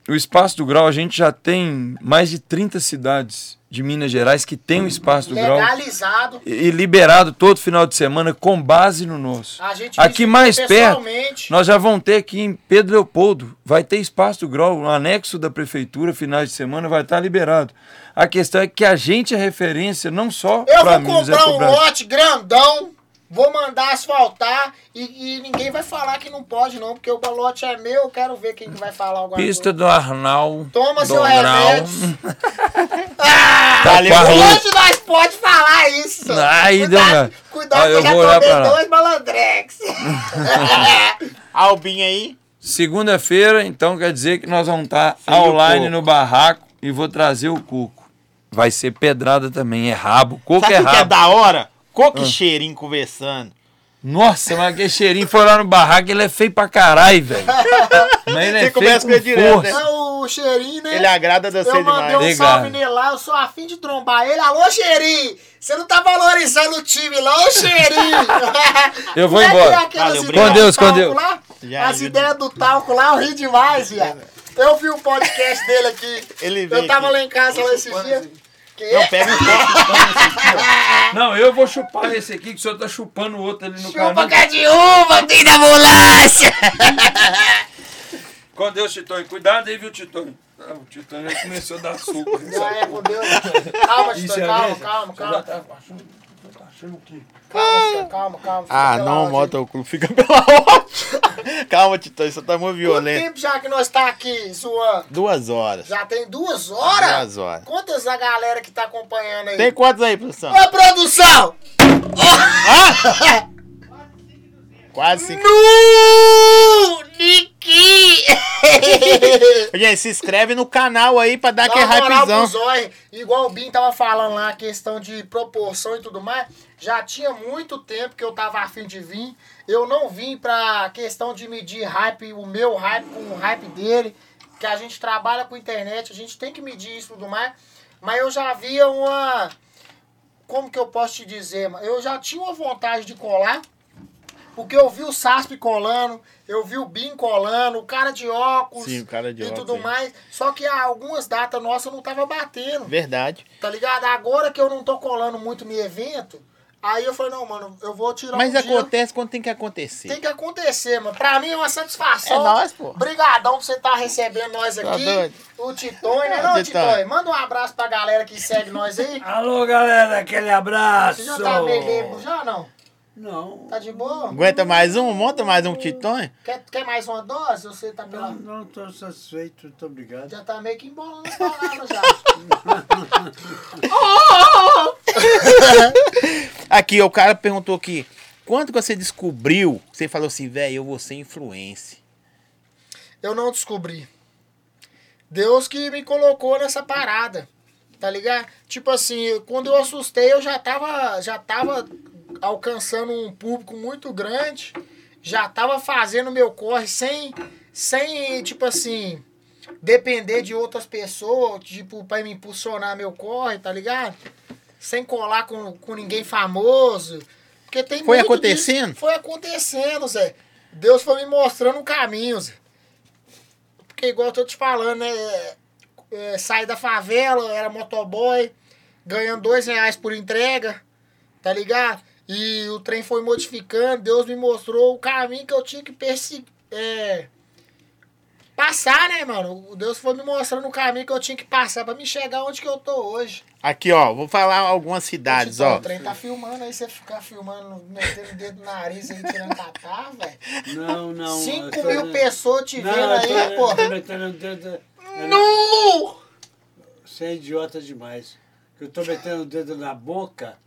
S6: o espaço do grau, a gente já tem mais de 30 cidades de Minas Gerais que tem o espaço do grau
S2: Legalizado.
S6: e e liberado todo final de semana com base no nosso.
S2: A gente
S6: Aqui mais perto, nós já vamos ter aqui em Pedro Leopoldo, vai ter espaço do grau, um anexo da prefeitura, finais de semana vai estar liberado. A questão é que a gente é referência não só
S2: Eu
S6: para
S2: vou
S6: Minas, é
S2: comprar um lote grandão, vou mandar asfaltar e, e ninguém vai falar que não pode não, porque o lote é meu, eu quero ver quem que vai falar alguma
S6: Pista do Arnal.
S2: Toma
S6: do
S2: seu remédio. (laughs) Ah,
S1: Valeu,
S6: com a rua.
S2: Hoje nós pode falar isso.
S6: Aí deu
S2: cuidado,
S6: uma-
S2: cuidado
S6: Ó,
S2: que
S6: eu
S2: eu já
S6: vou
S2: tomei
S6: lá.
S2: dois malandrex. (laughs)
S1: Albinho aí.
S6: Segunda-feira, então quer dizer que nós vamos estar
S1: Sem o
S6: online no barraco e vou trazer o coco. Vai ser pedrada também, é rabo. Coco
S1: Sabe
S6: é
S1: o que é
S6: rabo.
S1: da hora? Coco
S6: Ah.
S1: e cheirinho conversando.
S6: Nossa, mas aquele cheirinho foi lá no barraco, ele é feio pra caralho, velho. (laughs) Mas ele é
S1: Você começa
S6: feio
S1: com ele direto,
S6: força.
S1: né?
S2: Não, o cheirinho, né?
S1: Ele agrada você
S2: Eu mandei
S1: demais.
S2: um
S6: Legal.
S2: salve nele lá, eu sou afim de trombar ele. Alô, Cheirinho! Você não tá valorizando o time lá, ô Cheirinho! (laughs)
S6: Eu vou
S2: Como é que
S6: embora.
S2: é
S1: Valeu.
S6: Com Deus, com
S2: talco
S6: Deus.
S2: Lá?
S1: Já,
S2: As ideias do talco lá, eu ri demais, viado. Eu vi o podcast dele aqui.
S1: Ele veio
S2: eu tava
S1: aqui.
S2: lá em casa lá esses dias. Que?
S1: Não, pega um copo. (laughs)
S6: Não, eu vou chupar esse aqui, que o senhor tá chupando o outro ali no
S2: Chupa
S6: canal.
S2: cá de uva, filho da ambulância!
S6: Com Deus, Titões. Cuidado aí, viu, Titões? Ah, o Titões já começou a dar suco.
S2: Já é, com Deus. Calma, Titã,
S6: é
S2: calma,
S6: mesmo?
S2: calma,
S6: O
S2: calma.
S6: tá achando- o senhor tá achando
S3: Achando que.
S2: Calma, calma, calma. fica
S1: Ah, não,
S2: ordem.
S1: motoclube fica pela (laughs) ordem. Calma, Titão, isso tá muito
S2: Quanto
S1: violento.
S2: tempo já que nós tá aqui zoando?
S1: Duas horas.
S2: Já tem duas horas?
S1: Duas horas.
S2: Quantas a galera que tá acompanhando aí?
S1: Tem quantos aí, produção?
S2: Ô, produção! (laughs)
S1: Quase cinco.
S2: Niki! (laughs)
S1: Gente, se inscreve no canal aí pra dar aquele hypezão.
S2: Igual o Bin tava falando lá, a questão de proporção e tudo mais. Já tinha muito tempo que eu tava afim de vir. Eu não vim pra questão de medir hype, o meu hype com o hype dele. Que a gente trabalha com internet, a gente tem que medir isso e tudo mais. Mas eu já via uma. Como que eu posso te dizer? mano? Eu já tinha uma vontade de colar. Porque eu vi o Sasp colando, eu vi o Bin colando, o cara de óculos
S1: Sim, o cara de
S2: e
S1: óculos,
S2: tudo
S1: sim.
S2: mais. Só que algumas datas nossas não tava batendo,
S1: Verdade.
S2: tá ligado? Agora que eu não tô colando muito no evento, aí eu falei, não, mano, eu vou tirar
S1: Mas
S2: um dia.
S1: acontece quando tem que acontecer.
S2: Tem que acontecer, mano. Pra mim é uma satisfação.
S1: É nóis, pô.
S2: Obrigadão por você estar recebendo nós
S1: Tá
S2: aqui.
S1: doido?
S2: o Titões, né? Não,
S1: Titões.
S2: Titões. Manda um abraço pra galera que segue nós aí.
S3: Alô, galera, aquele abraço!
S2: Você já tá meio já, não?
S3: Não,
S2: Tá de boa?
S1: Aguenta mais um? Monta mais um Titões?
S2: Quer, quer mais uma dose? Você tá
S3: não,
S2: pela...
S3: não tô satisfeito, muito obrigado.
S2: Já tá meio que embolando as palavras já. (laughs)
S1: Aqui, o cara perguntou aqui. Quando que você descobriu? Você falou assim, velho, eu vou ser influência.
S2: Eu não descobri. Deus que me colocou nessa parada. Tá ligado? Tipo assim, quando eu assustei, eu já tava, já tava alcançando um público muito grande. Já tava fazendo meu corre sem, sem tipo assim, depender de outras pessoas, tipo, pra me impulsionar meu corre, tá ligado? Sem colar com, com ninguém famoso. Porque tem
S1: Foi acontecendo?
S2: disso. Foi acontecendo, Zé. Deus foi me mostrando um caminho, Zé. Porque igual eu tô te falando, né? É, saí da favela, era motoboy, ganhando dois reais por entrega, tá ligado? E o trem foi modificando, Deus me mostrou o caminho que eu tinha que perseguir. É, passar, né, mano? O Deus foi me mostrando o caminho que eu tinha que passar pra me chegar onde que eu tô hoje.
S1: Aqui, ó, vou falar algumas cidades,
S2: Então,
S1: ó.
S2: O trem tá filmando aí, você ficar filmando, metendo o dedo no nariz aí, tirando catar, velho.
S3: Não, não.
S2: 5
S3: eu tô-
S2: mil pessoas te
S3: Não,
S2: vendo
S3: tô-
S2: aí,
S3: tô metendo o dedo.
S2: Nu!
S3: Você é idiota demais. Eu tô metendo o dedo na boca.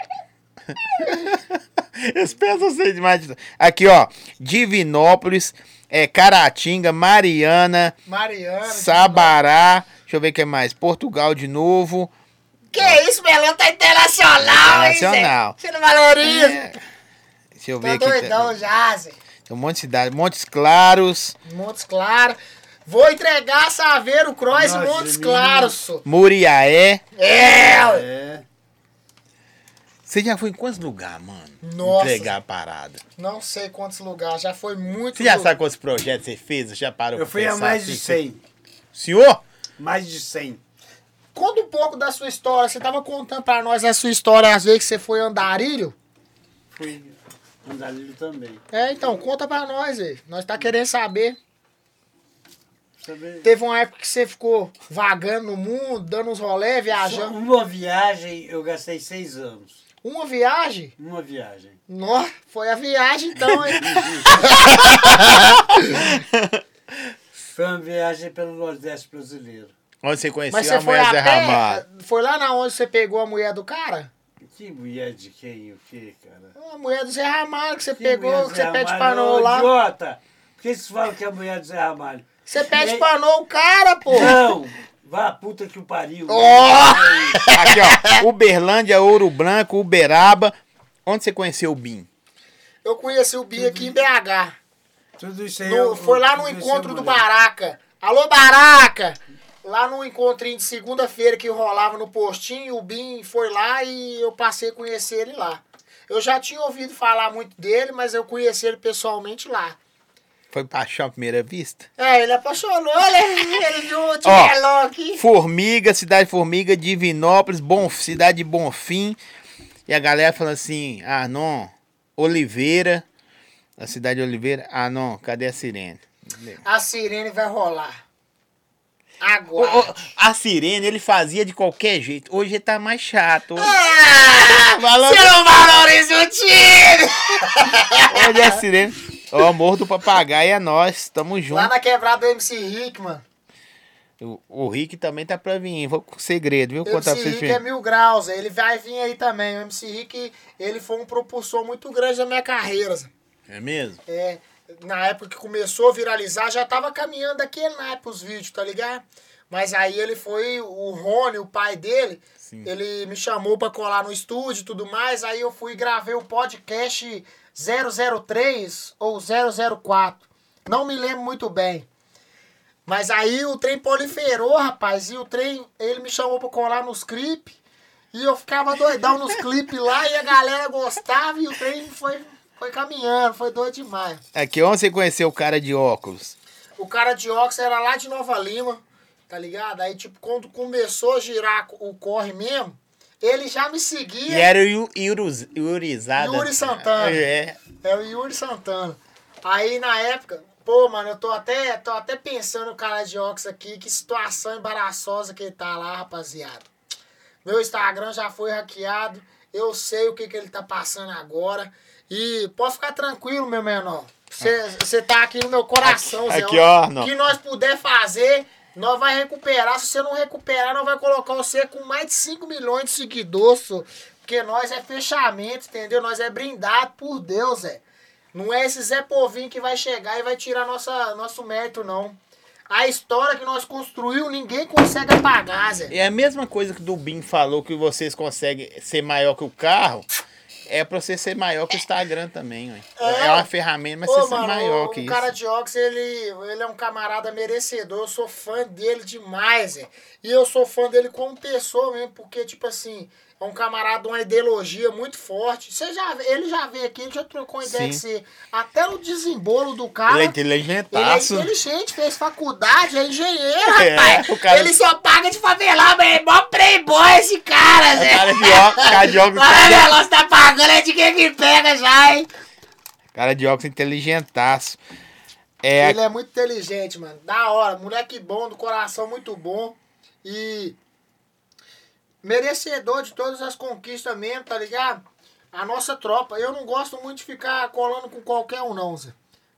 S3: (laughs)
S1: Eles pensam ser demais. Aqui, ó. Divinópolis, é, Caratinga, Mariana,
S2: Mariana.
S1: Sabará. Deixa eu ver o que mais. Portugal de novo.
S2: Que isso, Melão tá internacional, hein, Zé?
S1: Internacional.
S2: Você não valoriza?
S1: É, Deixa eu
S2: Tá
S1: ver aqui.
S2: doidão
S1: Tem,
S2: já, Zé.
S1: tem um monte de cidade. Montes Claros,
S2: Montes Claros. Vou entregar Saveiro Cross
S3: Nossa,
S2: Montes. Claros.
S1: Muriaé.
S2: É!
S3: É.
S1: Você já foi em quantos lugares, mano?
S2: Nossa.
S1: Entregar a parada.
S2: Não sei quantos lugares, já foi muito.
S1: Você já
S2: lu-
S1: sabe quantos projetos você fez? Você já parou
S3: Eu fui a mais de
S1: assim?
S3: 100.
S1: Senhor?
S3: Mais de 100.
S2: Conta um pouco da sua história. Você tava contando pra nós a sua história, às vezes que você foi andarilho.
S3: Fui andarilho também.
S2: É, então, conta pra nós, velho. Nós tá querendo saber.
S3: Sabe?
S2: Teve uma época que você ficou vagando no mundo, dando uns rolé,
S3: Só
S2: viajando.
S3: uma viagem eu gastei seis anos.
S2: Uma viagem?
S3: Uma viagem.
S2: Nossa, foi a viagem então, hein? (laughs)
S3: Foi uma viagem pelo Nordeste brasileiro.
S1: Onde você conheceu
S2: Mas
S1: a
S2: você foi
S1: mulher
S2: a
S1: Zé? Ramalho?
S2: Foi lá na onde você pegou a mulher do cara?
S3: Que mulher de quem? O que, cara?
S2: A mulher do Zé Ramalho que você
S3: Que
S2: pegou, que você pede panou
S3: Ô,
S2: lá.
S3: Idiota! Por que vocês falam que é a mulher do Zé Ramalho?
S2: Você pede
S3: E-
S2: panou o cara, pô.
S3: Não! Vá a puta que o pariu.
S2: Ó! (laughs)
S1: Aqui, ó. Uberlândia, Ouro Branco, Uberaba. Onde você conheceu o Bim?
S2: Eu conheci o Bia aqui em BH.
S3: Tudo isso aí.
S2: No-
S3: eu-
S2: foi lá no
S3: isso
S2: encontro
S3: é
S2: do. Baraca. Alô, Baraca! Lá no encontrinho de segunda-feira que rolava no postinho, o Bim foi lá e eu passei a conhecer ele lá. Eu já tinha ouvido falar muito dele, mas eu conheci ele pessoalmente lá.
S1: Foi paixão à primeira vista?
S2: É, ele apaixonou, ele, (laughs) ele viu o
S1: Ó.
S2: Aqui.
S1: Formiga, Cidade Formiga, Divinópolis, Bom, Cidade de Bonfim. E a galera falando assim, ah, não, Oliveira, a cidade de Oliveira, ah, não, cadê a sirene?
S2: A sirene vai rolar. Agora.
S1: Ô, ô, a sirene ele fazia de qualquer jeito. Hoje ele tá mais chato. Hoje,
S2: Ah, você não valoriza o time!
S1: hoje a sirene. O amor do papagaio é nós. Tamo junto.
S2: Lá na quebrada do MC Rick, mano.
S1: O, o Rick também tá pra vir. Vou com segredo, viu? Contar pra
S2: MC
S1: vocês.
S2: Rick é mil graus, ele vai vir aí também. O MC Rick, ele foi um propulsor muito grande na minha carreira.
S1: É mesmo?
S2: É, na época que começou a viralizar, já tava caminhando daquele naipe os vídeos, tá ligado? Mas aí ele foi, o Rony, o pai dele,
S1: Sim.
S2: ele me chamou pra colar no estúdio e tudo mais, aí eu fui e gravei o podcast 003 ou 004. Não me lembro muito bem. Mas aí o trem proliferou, rapaz, e o trem, ele me chamou pra colar nos clipes, e eu ficava doidão nos (laughs) clipes lá, e a galera gostava, e o trem foi, foi caminhando, foi doido demais.
S1: Aqui, onde você conheceu o cara de óculos?
S2: O cara de óculos era lá de Nova Lima, tá ligado? Aí, tipo, quando começou a girar o corre mesmo, ele já me
S1: E
S2: seguia.
S1: era o Yu- Yuruz- Yurizada.
S2: Yuri Santana.
S1: É.
S2: É o Yuri Santana. Aí na época, pô, mano, eu tô até, tô até pensando no cara de óculos aqui, que situação embaraçosa que ele tá lá, rapaziada. Meu Instagram já foi hackeado, eu sei o que, que ele tá passando agora. E pode ficar tranquilo, meu menor. Você tá aqui no meu coração, Zé.
S1: Aqui, ó, não.
S2: O que nós puder fazer, nós vai recuperar. Se você não recuperar, nós vai colocar você com mais de 5 milhões de seguidores. Porque nós é fechamento, entendeu? Nós é brindado por Deus, Zé. Não é esse Zé Povinho que vai chegar e vai tirar nossa, nosso mérito, não. A história que nós construiu, ninguém consegue apagar, Zé.
S1: É a mesma coisa que o Dubin falou que vocês conseguem ser maior que o carro. É pra você ser maior que o Instagram também, ué.
S2: É.
S1: É uma ferramenta, mas
S2: Ô,
S1: você ser
S2: mano,
S1: maior
S2: o,
S1: que
S2: o
S1: isso.
S2: cara de óculos, ele, ele é um camarada merecedor. Eu sou fã dele demais, Zé. E eu sou fã dele como pessoa mesmo, porque, tipo assim, é um camarada de uma ideologia muito forte. Você já, ele já veio aqui, ele já trocou ideia
S1: Sim.
S2: com você. Até o desembolo do cara.
S1: Ele é
S2: Ele é
S1: inteligentaço.
S2: inteligente, fez faculdade, é engenheiro, (laughs)
S1: É,
S2: rapaz.
S1: cara-
S2: Ele só paga de favelar, mas é mó playboy esse cara, Zé.
S1: cara de óculos, cara de óculos,
S2: Mas o negócio tá pagando, é de quem que pega já, hein?
S1: cara de óculos inteligentaço. É,
S2: Ele é muito inteligente, mano. Da hora. Moleque bom, do coração muito bom. E merecedor de todas as conquistas mesmo, tá ligado? A nossa tropa. Eu não gosto muito de ficar colando com qualquer um, não, Zé.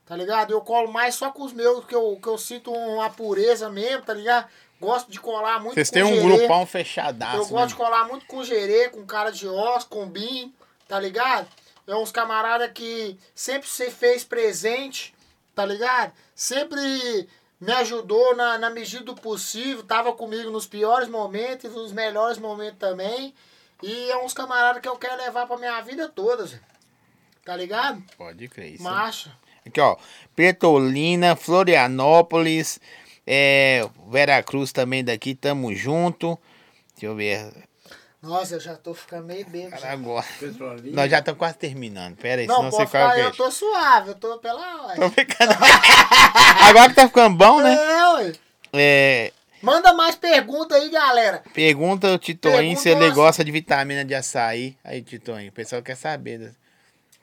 S2: Tá ligado? Eu colo mais só com os meus, que eu, que eu sinto uma pureza mesmo, tá ligado? Gosto de colar muito
S1: vocês
S2: com
S1: têm um
S2: gerê.
S1: grupão
S2: Eu
S1: fechadaço.
S2: gosto
S1: né?
S2: de colar muito com gerê, com cara de osso, com bim, tá ligado? É uns camarada que sempre se fez presente, tá ligado? Sempre me ajudou na, na medida do possível, tava comigo nos piores momentos e nos melhores momentos também. E é uns camaradas que eu quero levar pra minha vida toda, Zé. Tá ligado?
S1: Pode crer. Isso.
S2: Marcha.
S1: Aqui, ó. Petolina, Florianópolis, é, Veracruz também daqui, tamo junto. Deixa eu ver.
S2: Nossa, eu já tô ficando meio bêbado.
S1: Cara, agora. Nós já estamos quase terminando. Pera aí,
S2: Não,
S1: senão você
S2: pode
S1: fica o
S2: eu tô suave, eu tô pela hora.
S1: Tô ficando. (laughs) Agora que tá ficando bom, né?
S2: É, ué.
S1: É,
S2: Manda mais pergunta aí, galera.
S1: pergunta o Titoinho se ele gosta de vitamina de açaí. Aí, Titoinho, o pessoal quer saber.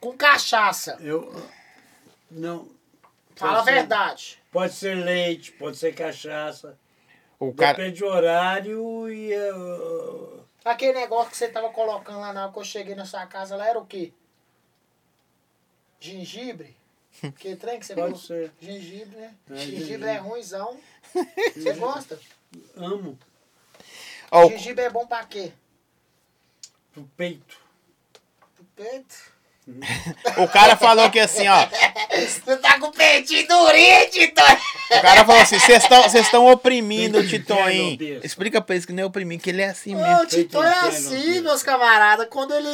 S2: Com cachaça.
S3: Eu. Não.
S2: Fala a verdade.
S3: Pode ser leite, pode ser cachaça.
S1: O cara.
S3: Depende do horário e. uh,
S2: Aquele negócio que você tava colocando lá na hora que eu cheguei na sua casa lá era o quê? Gengibre? (laughs) Que trem que você
S3: Pode
S2: falou?
S3: ser.
S2: Gengibre, né?
S3: É,
S2: gengibre,
S3: gengibre.
S2: é ruimzão. (laughs) Você gosta?
S3: amo
S1: Ó, o-
S2: Gengibre é bom pra quê?
S3: pro peito.
S2: Pro peito? (laughs)
S1: o cara falou que assim, ó.
S2: Você tá com o peitinho durinho, Tito!
S1: O cara falou assim: vocês estão oprimindo o
S3: besta.
S1: Explica pra eles que não é oprimir, que ele é assim mesmo.
S2: o Tito é assim, meus camaradas. Quando ele.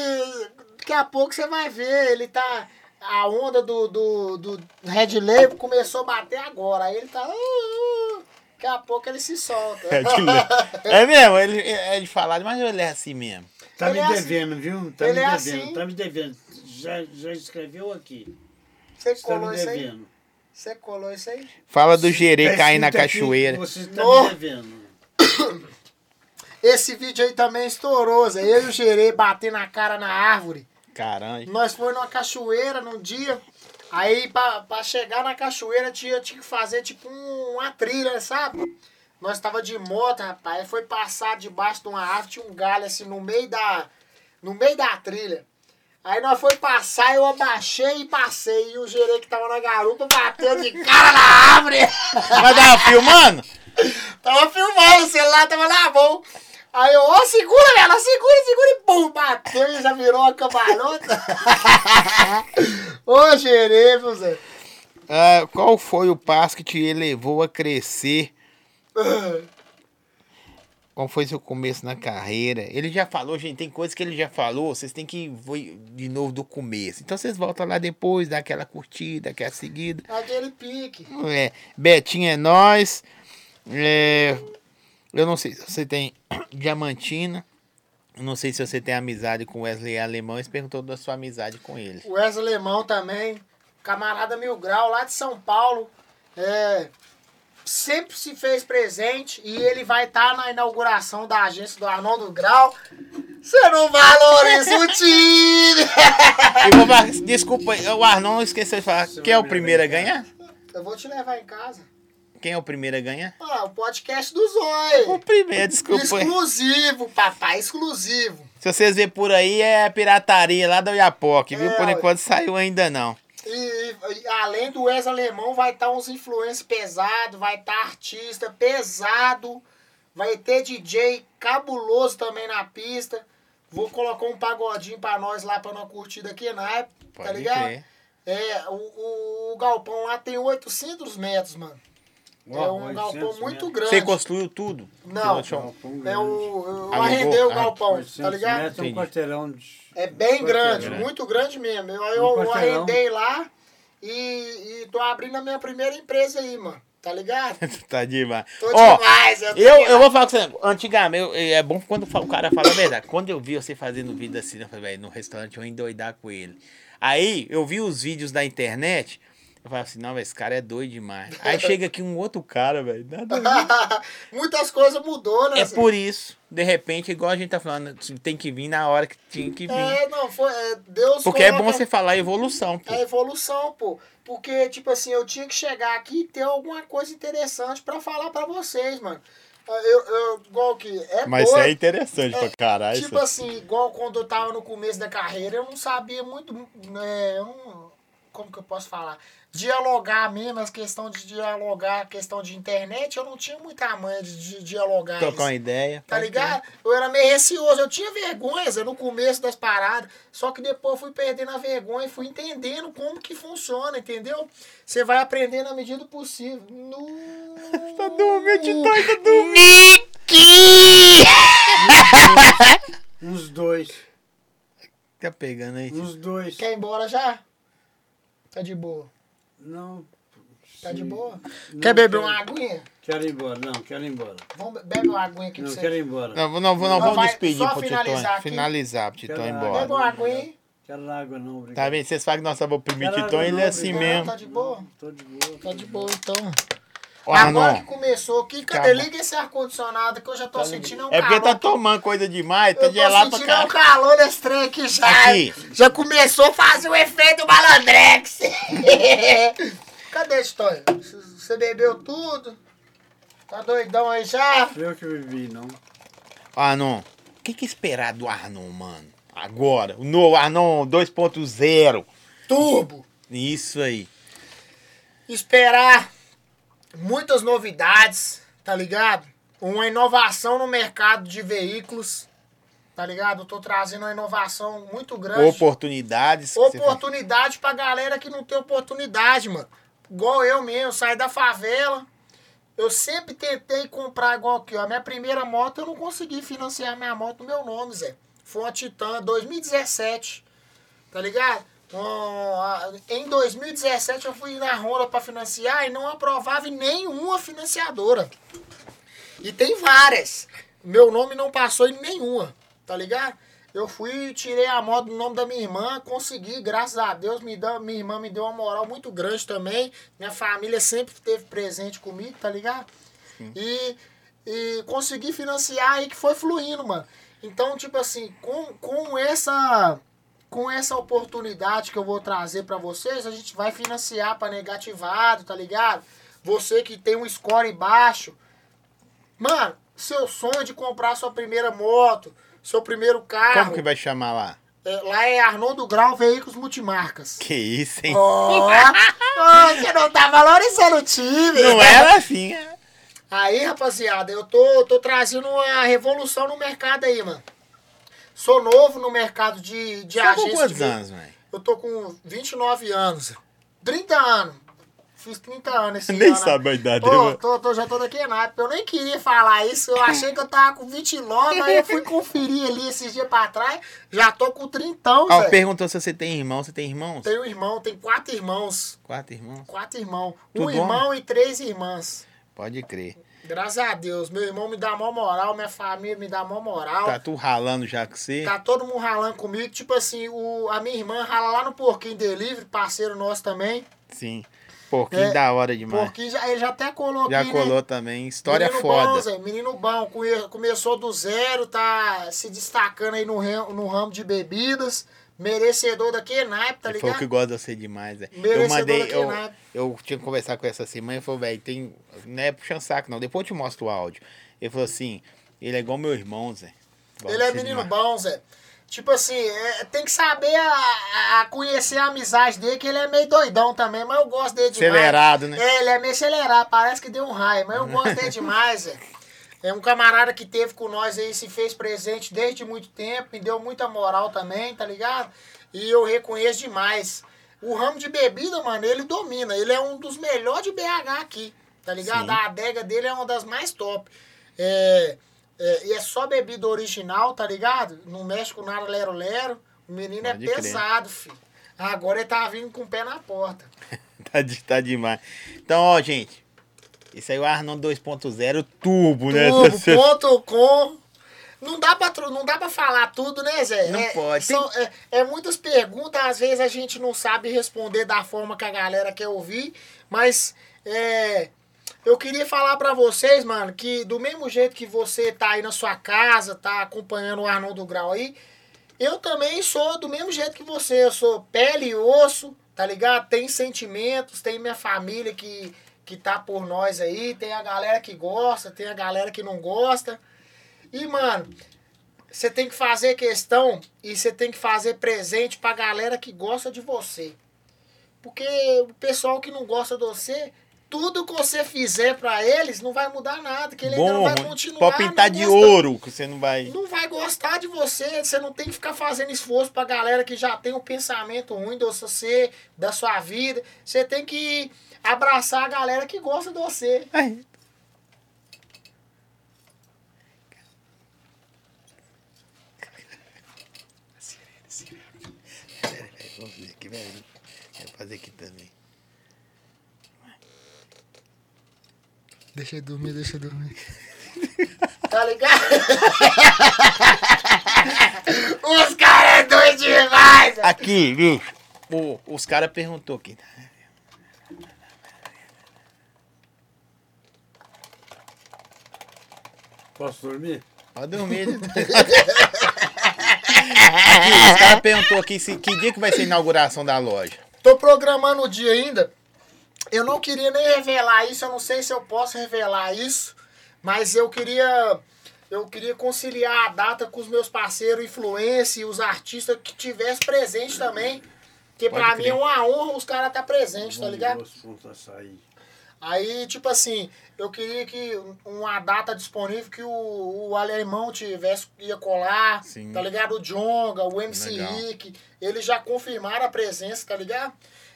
S2: Daqui a pouco você vai ver, ele tá. A onda do, do, do Red Label começou a bater agora. Aí ele tá. "Uh, uh", Daqui a pouco ele se solta.
S1: É. É mesmo, ele é de falar, mas ele é assim mesmo.
S3: Tá
S2: Ele
S3: me
S2: é assim.
S3: devendo, viu? Tá
S2: Ele
S3: me
S2: é
S3: devendo,
S2: assim.
S3: tá me devendo. Já, já escreveu aqui.
S2: Você
S3: Tá
S2: colou
S3: me
S2: isso aí?
S3: devendo.
S2: Você colou isso aí?
S1: Fala do gerê cair na cachoeira.
S3: Você tá me devendo.
S2: Esse vídeo aí também estourou, Zé. Eu e o Gerê batendo a cara na árvore.
S1: Caramba.
S2: Nós fomos numa cachoeira num dia. Aí, pra, pra chegar na cachoeira, tinha, tinha que fazer tipo um- uma trilha, sabe? Nós tava de moto, rapaz. Aí foi passar debaixo de uma árvore, tinha um galho assim no meio da. No meio da trilha. Aí nós foi passar, eu abaixei e passei. E o gerente que tava na garupa bateu de cara na árvore. (laughs)
S1: Mas tava filmando? (laughs)
S2: Tava filmando, o celular tava na mão. Aí eu, ó, segura ela, segura, segura e pum, bateu e já virou uma cambalhota. (laughs) Ô, gerê, Zé?
S1: Ah, qual foi o passo que te elevou a crescer? Qual foi seu começo na carreira? Ele já falou, gente, tem coisas que ele já falou, vocês têm que ir de novo do começo. Então vocês voltam lá depois, dá aquela curtida, aquela seguida.
S2: Aquele pique.
S1: É, Betinho é nós. É, eu não sei se você tem (coughs) Diamantina. Eu não sei se você tem amizade com Wesley Alemão. Eles perguntou da sua amizade com ele.
S2: O Wesley Alemão também, camarada Mil Grau, lá de São Paulo. É, sempre se fez presente e ele vai estar na inauguração da agência do Arnaldo Grau. Você não valoriza o time!
S1: Desculpa, o Arnon esqueceu de falar.
S3: Você
S1: Quem é o
S3: me
S1: primeiro a ganhar?
S2: Eu vou te levar em casa.
S1: Quem é o primeiro a ganhar?
S2: Ah, o podcast do
S1: O
S2: Zóio.
S1: primeiro, desculpa.
S2: Exclusivo, papai, exclusivo.
S1: Se vocês verem por aí, é a pirataria lá da Oiapoque, viu?
S2: É,
S1: Por enquanto saiu ainda não.
S2: E, e além do Wes Alemão, vai estar uns influencers pesados, vai estar artista pesado, vai ter DJ cabuloso também na pista. Vou colocar um pagodinho pra nós lá pra uma curtida aqui na época, tá ligado?
S1: crer.
S2: É, o, o, o galpão lá tem 800 metros, mano. É um
S3: 800
S2: galpão muito
S3: metros.
S2: grande.
S1: Você construiu tudo?
S2: Não,
S1: eu-
S2: é o, eu
S1: Alugou?
S2: arrendei o
S1: Ah,
S2: galpão,
S3: 800
S2: tá ligado?
S3: metros é um quarteirão de...
S2: É bem
S3: Um
S2: grande,
S3: quarteirão.
S2: muito grande mesmo. Eu,
S3: Um
S2: eu, eu
S3: quarteirão.
S2: arrendei lá e, e tô abrindo a minha primeira empresa aí, mano. Tá ligado? (laughs)
S1: tá demais.
S2: Tô
S1: Ó,
S2: demais, eu tô
S1: eu, eu vou falar com você. Antigamente, eu- é bom quando o cara fala a verdade. Quando eu vi você fazendo vídeo assim, eu falei, velho, no restaurante eu ia endoidar com ele. Aí eu vi os vídeos da internet. Eu falei assim, não, velho, esse cara é doido demais. Aí chega aqui um outro cara, velho. (laughs)
S2: Muitas coisas mudou, né?
S1: É
S2: Zé?
S1: por isso, de repente, igual a gente tá falando, tem que vir na hora que tinha que vir.
S2: É, não, foi. é, Deus
S1: Porque é
S2: coloca-
S1: bom você falar evolução, pô.
S2: É evolução, pô. Porque, tipo assim, eu tinha que chegar aqui e ter alguma coisa interessante pra falar pra vocês, mano. Eu, eu, igual que. É
S1: Mas isso
S2: doido.
S1: é interessante pra caralho.
S2: Tipo assim, igual quando eu tava no começo da carreira, eu não sabia muito. eu não- como que eu posso falar? Dialogar mesmo, as questão de dialogar, questão de internet, eu não tinha muita manha de, de dialogar.
S1: Trocar
S2: isso.
S1: uma ideia.
S2: Tá ligado? Eu era meio receoso, eu tinha vergonha no começo das paradas. Só que depois eu fui perdendo a vergonha e fui entendendo como que funciona, entendeu? Você vai aprendendo à medida do possível. No... (laughs)
S1: Tá dormindo, tá dormindo.
S3: Uns dois.
S1: Tá pegando aí.
S3: Uns dois.
S2: Quer ir embora já? Tá de boa.
S3: Não.
S2: Tá de boa?
S3: Não
S2: Quer beber
S3: quero-
S2: uma aguinha?
S3: Quero ir embora. Não, quero ir embora.
S2: Vamos be- bebe uma aguinha aqui
S3: Não,
S2: pra você.
S3: quero ir embora.
S1: Não, não, não,
S2: Não,
S1: vamos despedir pro Titã.
S2: finalizar aqui.
S1: Finalizar pro Titã ir embora.
S2: Bebe uma aguinha.
S3: Quero água não, obrigado.
S1: Tá vendo? Vocês falam que nós vamos oprimir
S3: Quero
S1: Titã,
S3: água
S1: ele
S3: não,
S1: é assim mesmo.
S2: Tá de boa?
S3: Tô de boa.
S2: Tá de boa, então.
S1: Ó,
S2: Agora que começou aqui,
S1: Tá
S2: cadê? Liga esse ar-condicionado que eu já tô sentindo um
S1: É porque
S2: calor
S1: tá tomando coisa demais, tá
S2: Eu tô
S1: gelado pra
S2: sentindo um
S1: caralho.
S2: calor nesse trem aqui já.
S1: Aqui.
S2: Já começou a fazer o efeito malandrex. (laughs) Cadê, Tonho? Você bebeu tudo? Tá doidão aí já?
S3: Eu que bebi, não.
S1: Arnon, o que, que esperar do Arnon, mano? Agora, o novo Arnon 2.0.
S2: Turbo.
S1: Isso aí.
S2: Esperar muitas novidades, tá ligado? Uma inovação no mercado de veículos, tá ligado? Eu tô trazendo uma inovação muito grande.
S1: Oportunidades.
S2: Oportunidade pra galera que não tem oportunidade, mano. Igual eu mesmo, saí da favela. Eu sempre tentei comprar igual aqui, ó. Minha primeira moto, eu não consegui financiar minha moto no meu nome, Zé. Foi uma Titan 2017. Tá ligado? Em 2017 eu fui na Honda pra financiar e não aprovava em nenhuma financiadora. E tem várias. Meu nome não passou em nenhuma, tá ligado? Eu fui, tirei a moto do nome da minha irmã, consegui, graças a Deus, me dá, minha irmã me deu uma moral muito grande também. Minha família sempre esteve presente comigo, tá ligado? E, e consegui financiar aí que foi fluindo, mano. Então, tipo assim, com, com essa com essa oportunidade que eu vou trazer pra vocês, a gente vai financiar pra negativado, tá ligado? Você que tem um score baixo, Mano, seu sonho de comprar sua primeira moto, seu primeiro carro.
S1: Como que vai chamar lá?
S2: é, lá é Arnoldo Grau Veículos Multimarcas.
S1: Que isso, hein?
S2: Ó, Ô, você não tá valorizando o time.
S1: Não era assim, é?
S2: Aí, rapaziada, eu tô, tô trazendo uma revolução no mercado aí, mano. Sou novo no mercado de, de
S1: Você tá com
S2: agência de
S1: quantos
S2: veículos.
S1: anos, velho?
S2: Eu tô com 29 anos. 30 anos. Fiz 30 anos esse (laughs)
S1: Nem
S2: ano.
S1: sabe a idade,
S2: Ô,
S1: mano.
S2: tô, tô, já tô daqui na época. Eu nem queria falar isso. Eu achei que eu tava com 29, aí eu fui conferir ali esses dias pra trás. Já tô com 30,
S1: Ó,
S2: Zé.
S1: perguntou se você tem irmão. Você tem irmãos?
S2: Tenho um irmão, tem quatro irmãos.
S1: Quatro irmãos?
S2: Quatro irmãos.
S1: Tudo
S2: um irmão e três irmãs.
S1: Pode crer.
S2: Graças a Deus. Meu irmão me dá mó moral, minha família me dá mó moral.
S1: Tá tu ralando já com você?
S2: Tá todo mundo ralando comigo. Tipo assim, o, a minha irmã rala lá no Porquinho Delivery, parceiro nosso também.
S1: Sim. Pouquinho
S2: É,
S1: da hora demais.
S2: Porquinho já, ele já até colocou
S1: Já
S2: aqui,
S1: colou
S2: né?
S1: também. História
S2: menino
S1: foda.
S2: Bom, Zé, menino bom. Come- Começou do zero, tá se destacando aí no, no ramo de bebidas. Merecedor daquele naipe, tá
S1: Ele falou
S2: ligado?
S1: que gosta de você demais. Eu
S2: Merecedor
S1: mandei,
S2: daquele
S1: eu,
S2: naipe.
S1: eu tinha que conversar com essa semana e falou, velho, tem. Não é puxando saco, não. Depois eu te mostro o áudio. Ele falou assim, ele é igual meu irmão, Zé. Gosta
S2: Ele é menino
S1: demais.
S2: bom, Zé. Tipo assim, é, tem que saber a, a conhecer a amizade dele, que ele é meio doidão também, mas eu gosto dele demais.
S1: Acelerado, né?
S2: É, ele é meio acelerado, parece que deu um raio, mas eu gosto dele (laughs) demais, Zé. É um camarada que teve com nós aí, se fez presente desde muito tempo, me deu muita moral também, tá ligado? E eu reconheço demais. O ramo de bebida, mano, ele domina. Ele é um dos melhores de BH aqui, tá ligado?
S1: Sim.
S2: A adega dele é uma das mais top. É, é, e é só bebida original, tá ligado? Não mexe com nada lero-lero. O menino
S1: Pode
S2: é
S1: crer.
S2: pesado, filho. Agora ele tá vindo com o pé na porta. (laughs)
S1: Tá, de- tá demais. Então, ó, gente. Isso aí é o Arnon 2.0 turbo, né?
S2: Turbo.com. Não dá, pra, não dá pra falar tudo, né, Zé?
S1: Não
S2: é,
S1: pode.
S2: São, é, é muitas perguntas, às vezes a gente não sabe responder da forma que a galera quer ouvir, mas é, eu queria falar pra vocês, mano, que do mesmo jeito que você tá aí na sua casa, tá acompanhando o Arnoldo Grau aí, eu também sou do mesmo jeito que você. Eu sou pele e osso, tá ligado? Tem sentimentos, tem minha família que, que tá por nós aí, tem a galera que gosta, tem a galera que não gosta. E, mano, você tem que fazer questão e você tem que fazer presente pra galera que gosta de você. Porque o pessoal que não gosta de você, tudo que você fizer pra eles não vai mudar nada, que ele ainda não
S1: Bom,
S2: vai continuar.
S1: pode pintar de ouro, que você não vai.
S2: não vai gostar de você. Você não tem que ficar fazendo esforço pra galera que já tem um pensamento ruim de você, da sua vida. Você tem que abraçar a galera que gosta de você.
S1: Ai. Vamos ver aqui, velho. Quero fazer aqui também.
S2: Deixa eu dormir, deixa eu dormir. tá ligado? (laughs) Os caras é doido demais!
S1: Aqui, bicho. O- os caras perguntou aqui.
S3: Posso dormir?
S1: Pode dormir. (laughs) aqui, os caras perguntou aqui se, que dia que vai ser a inauguração da loja.
S2: Tô programando o dia ainda. Eu não queria nem revelar isso, eu não sei se eu posso revelar isso, mas eu queria eu queria conciliar a data com os meus parceiros influência e os artistas que tivessem presente também. Pra
S1: crer.
S2: mim é uma honra os caras estar tá presentes, tá ligado?
S3: Açaí.
S2: Aí, tipo assim, eu queria que uma data disponível que o, o alemão tivesse, ia colar,
S1: Sim.
S2: tá ligado? O Jonga, o MC
S1: Legal.
S2: Rick, eles já confirmaram a presença, tá ligado?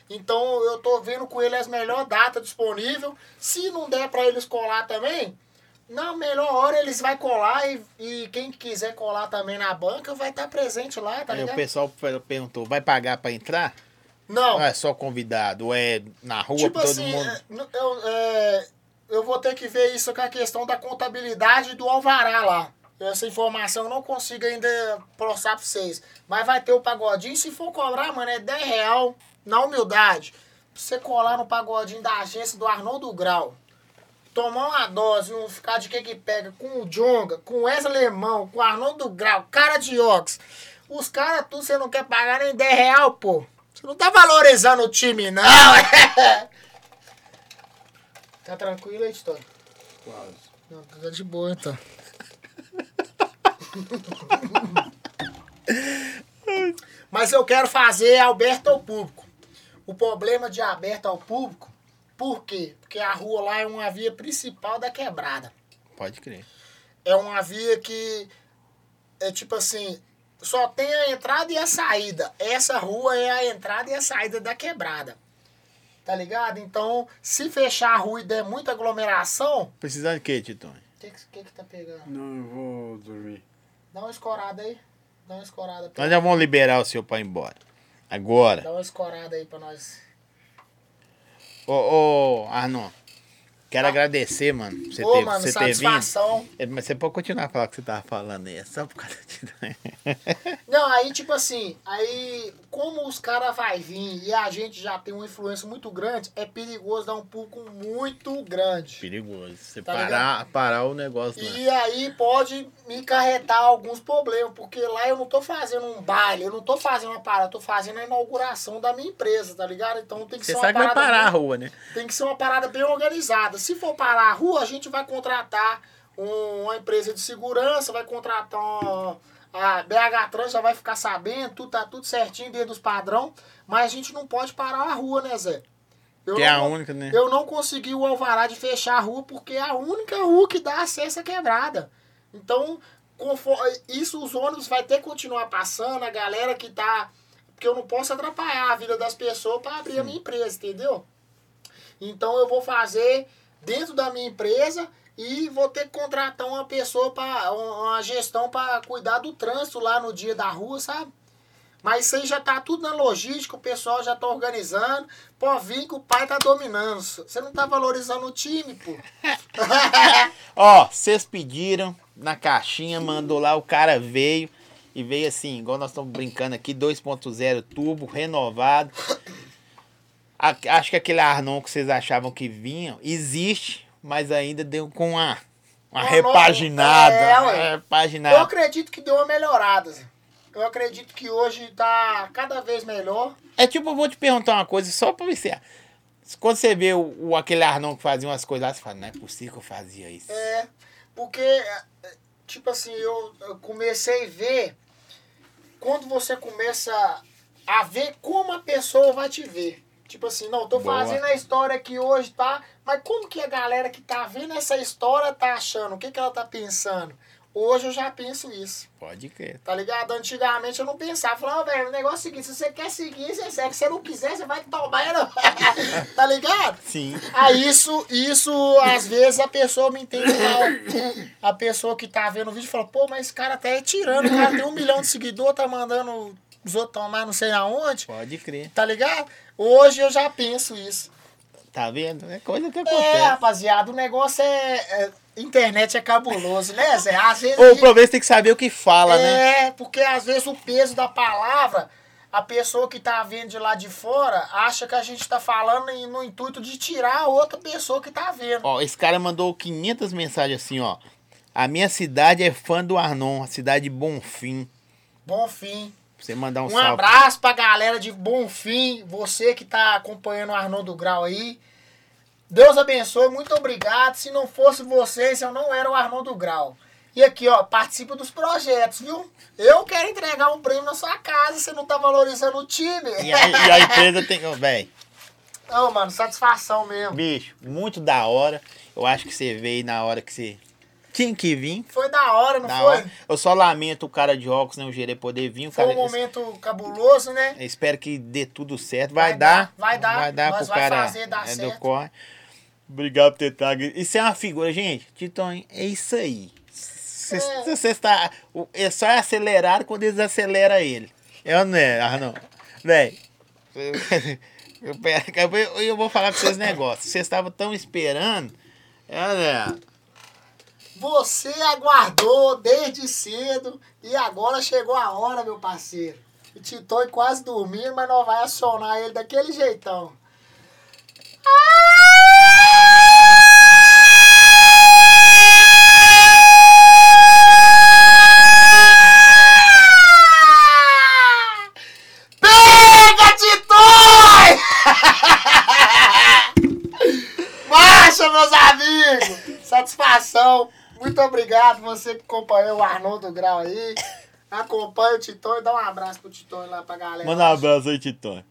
S2: Então eu tô vendo com ele as melhores datas disponíveis. Se não der pra eles colar também, na melhor hora eles vai colar e, e quem quiser colar também na banca vai estar presente lá, tá
S1: Aí o
S2: ligado?
S1: pessoal per- perguntou, vai pagar pra entrar?
S2: Não,
S1: Ou é só convidado? É na rua
S2: tipo
S1: todo
S2: assim,
S1: mundo?
S2: é, eu, é, eu vou ter que ver isso com a questão da contabilidade do alvará lá. Essa informação eu não consigo ainda passar pra vocês. Mas vai ter o pagodinho. Se for cobrar, mano, é 10 real na humildade. Pra você colar no pagodinho da agência do Arnoldo Grau. Tomar uma dose, um ficar de que que pega com o Jonga, com o Wesley Lemão, com o Arnoldo Grau, cara de Ox. Os caras, tudo você não quer pagar nem 10 real, pô. Você não tá valorizando o time, não. (laughs) tá tranquilo, editor?
S3: Quase.
S2: Não, tá de boa então. (laughs) Mas eu quero fazer aberto ao público. O problema de aberto ao público, por quê? Porque a rua lá é uma via principal da quebrada.
S1: Pode crer.
S2: É uma via que é tipo assim, só tem a entrada e a saída. Essa rua é a entrada e a saída da quebrada. Tá ligado? Então, se fechar a rua e der muita aglomeração,
S1: Precisando de quê, Titone?
S2: o que, que, que tá pegando?
S3: Não, eu vou dormir.
S2: Dá uma escorada aí. Dá uma escorada. pra-
S1: Nós já vamos liberar o senhor pra ir embora. Agora.
S2: Dá uma escorada aí pra nós.
S1: Ô, ô, Arnon. Quero agradecer, mano. por Você
S2: Ah. Ô,
S1: ter,
S2: mano,
S1: você ter vindo.
S2: satisfação.
S1: É, Mas você pode continuar a falar o que você tava falando aí. É só por causa de. (laughs)
S2: Não, aí tipo assim, aí como os caras vai vir e a gente já tem uma influência muito grande, é perigoso dar um público muito grande.
S1: Perigoso. Você
S2: Tá
S1: parar, parar o negócio lá.
S2: E aí pode me carretar alguns problemas, porque lá eu não tô fazendo um baile, eu não tô fazendo uma parada, eu tô fazendo a inauguração da minha empresa, tá ligado? Então tem que
S1: Você
S2: ser
S1: sabe
S2: uma
S1: que vai
S2: parada
S1: parar a
S2: bem-
S1: rua, né?
S2: tem que ser uma parada bem organizada. Se for parar a rua, a gente vai contratar um- uma empresa de segurança, vai contratar uma, a BH Trans, já vai ficar sabendo, tudo tá tudo certinho dentro dos padrão, mas a gente não pode parar a rua, né, Zé? Eu
S1: Que é a
S2: não-
S1: única, né?
S2: Eu não consegui o alvará de fechar a rua porque é a única rua que dá acesso à quebrada. Então, conforme, isso os ônibus vai ter que continuar passando, a galera que tá. Porque eu não posso atrapalhar a vida das pessoas para abrir a minha empresa, entendeu? Então eu vou fazer dentro da minha empresa e vou ter que contratar uma pessoa para uma gestão para cuidar do trânsito lá no dia da rua, sabe? Mas isso aí já tá tudo na logística, o pessoal já tá organizando. Pô, vim que o pai tá dominando. Você não tá valorizando o time, pô. (laughs)
S1: Ó, vocês pediram na caixinha, mandou lá, o cara veio. E veio assim, igual nós estamos brincando aqui, 2.0 turbo, renovado. A- acho que aquele Arnon que vocês achavam que vinha, existe, mas ainda deu com uma, uma
S2: Uma
S1: repaginada.
S2: nova- é,
S1: uma repaginada.
S2: Eu acredito que deu uma melhorada. Eu acredito que hoje tá cada vez melhor.
S1: É tipo, eu vou te perguntar uma coisa só pra você. Quando você vê o, o- aquele Arnon que fazia umas coisas lá, você fala, não é possível que eu fazia isso.
S2: É, porque, tipo assim, eu, eu comecei a ver. Quando você começa a ver como a pessoa vai te ver. Tipo assim, não, tô
S1: Boa.
S2: fazendo a história aqui hoje, tá? Mas como que a galera que tá vendo essa história tá achando? O que, que ela tá pensando? Hoje eu já penso isso.
S1: Pode crer.
S2: Tá ligado? Antigamente eu não pensava. Falava, "Ó, velho, o negócio é o seguinte, se você quer seguir, você segue. Se você não quiser, você vai tomar. Não. (laughs) tá ligado?
S1: Sim.
S2: Aí isso, isso, às vezes a pessoa me entende mal. A pessoa que tá vendo o vídeo fala, pô, mas esse cara tá aí tirando, o cara tem um milhão de seguidores, tá mandando os outros tomar não sei aonde.
S1: Pode crer.
S2: Tá ligado? Hoje eu já penso isso.
S1: Tá vendo? É coisa que
S2: É,
S1: acontece.
S2: rapaziada, o negócio é. é- internet é cabuloso, né, Zé? Às vezes.
S1: Ou o problema é tem que saber o que fala, né?
S2: É, porque às vezes o peso da palavra, a pessoa que tá vendo de lá de fora acha que a gente tá falando no intuito de tirar a outra pessoa que tá vendo.
S1: Ó, esse cara mandou 500 mensagens assim, ó. A minha cidade é fã do Arnon, a cidade de Bonfim.
S2: Bom fim.
S1: Pra você mandar um,
S2: Um
S1: salve.
S2: abraço pra galera de Bonfim, você que tá acompanhando o Arnoldo Grau aí. Deus abençoe, muito obrigado. Se não fosse vocês, eu não era o Arnoldo Grau. E aqui, ó, participa dos projetos, viu? Eu quero entregar um prêmio na sua casa, você não tá valorizando o time.
S1: E a, e a empresa tem. Ô, Véi,
S2: Não, mano, satisfação mesmo.
S1: bicho, muito da hora. Eu acho que você veio na hora que você tinha que vir.
S2: Foi da hora, não
S1: Da
S2: foi?
S1: hora. Eu só lamento o cara de óculos não gerei poder vir. O
S2: Foi
S1: cara,
S2: um momento cabuloso, né?
S1: eu Espero que dê tudo certo. Vai,
S2: Vai
S1: dar.
S2: dar, vai dar.
S1: Vai dar pro
S2: vai
S1: cara
S2: fazer dar
S1: é, do
S2: certo.
S1: corre. Obrigado por ter trago. Isso é uma figura, gente. Titão, é isso aí. Você
S2: É.
S1: está. o- É só acelerar quando eles aceleram ele. É ou não é, Arnão? Véi. (laughs) Eu, eu, eu- eu vou falar pra vocês um negócio. Vocês estavam tão esperando. É, ou não é?
S2: Você aguardou desde cedo e agora chegou a hora, meu parceiro. O Titoi quase dormindo, mas nós vai acionar ele daquele jeitão. Pega, Titoi! (laughs) Marcha, meus amigos! Satisfação! Muito obrigado você que acompanhou o Arnoldo Grau aí. Acompanha o Titão e dá um abraço pro Titão lá pra galera.
S1: Manda um abraço aí, Titão.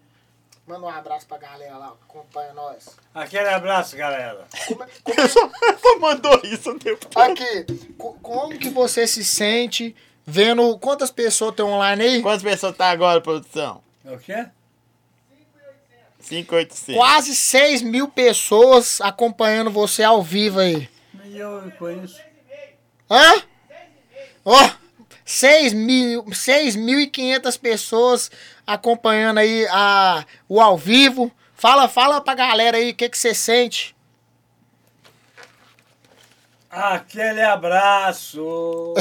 S2: Manda um abraço pra galera lá, que acompanha nós.
S3: Aquele abraço, galera.
S2: Como, como, (laughs)
S1: Só mandou isso o tempo todo.
S2: aqui, co- como que você se sente vendo quantas pessoas tem online aí?
S1: Quantas pessoas tá agora, produção?
S3: O quê?
S1: 586.
S2: Quase 6 mil pessoas acompanhando você ao vivo aí.
S3: E eu conheço.
S2: Hã? Ó, 6 mil, 6.500 pessoas acompanhando aí a, o ao vivo. Fala, fala pra galera aí o que, que você sente.
S3: Aquele abraço.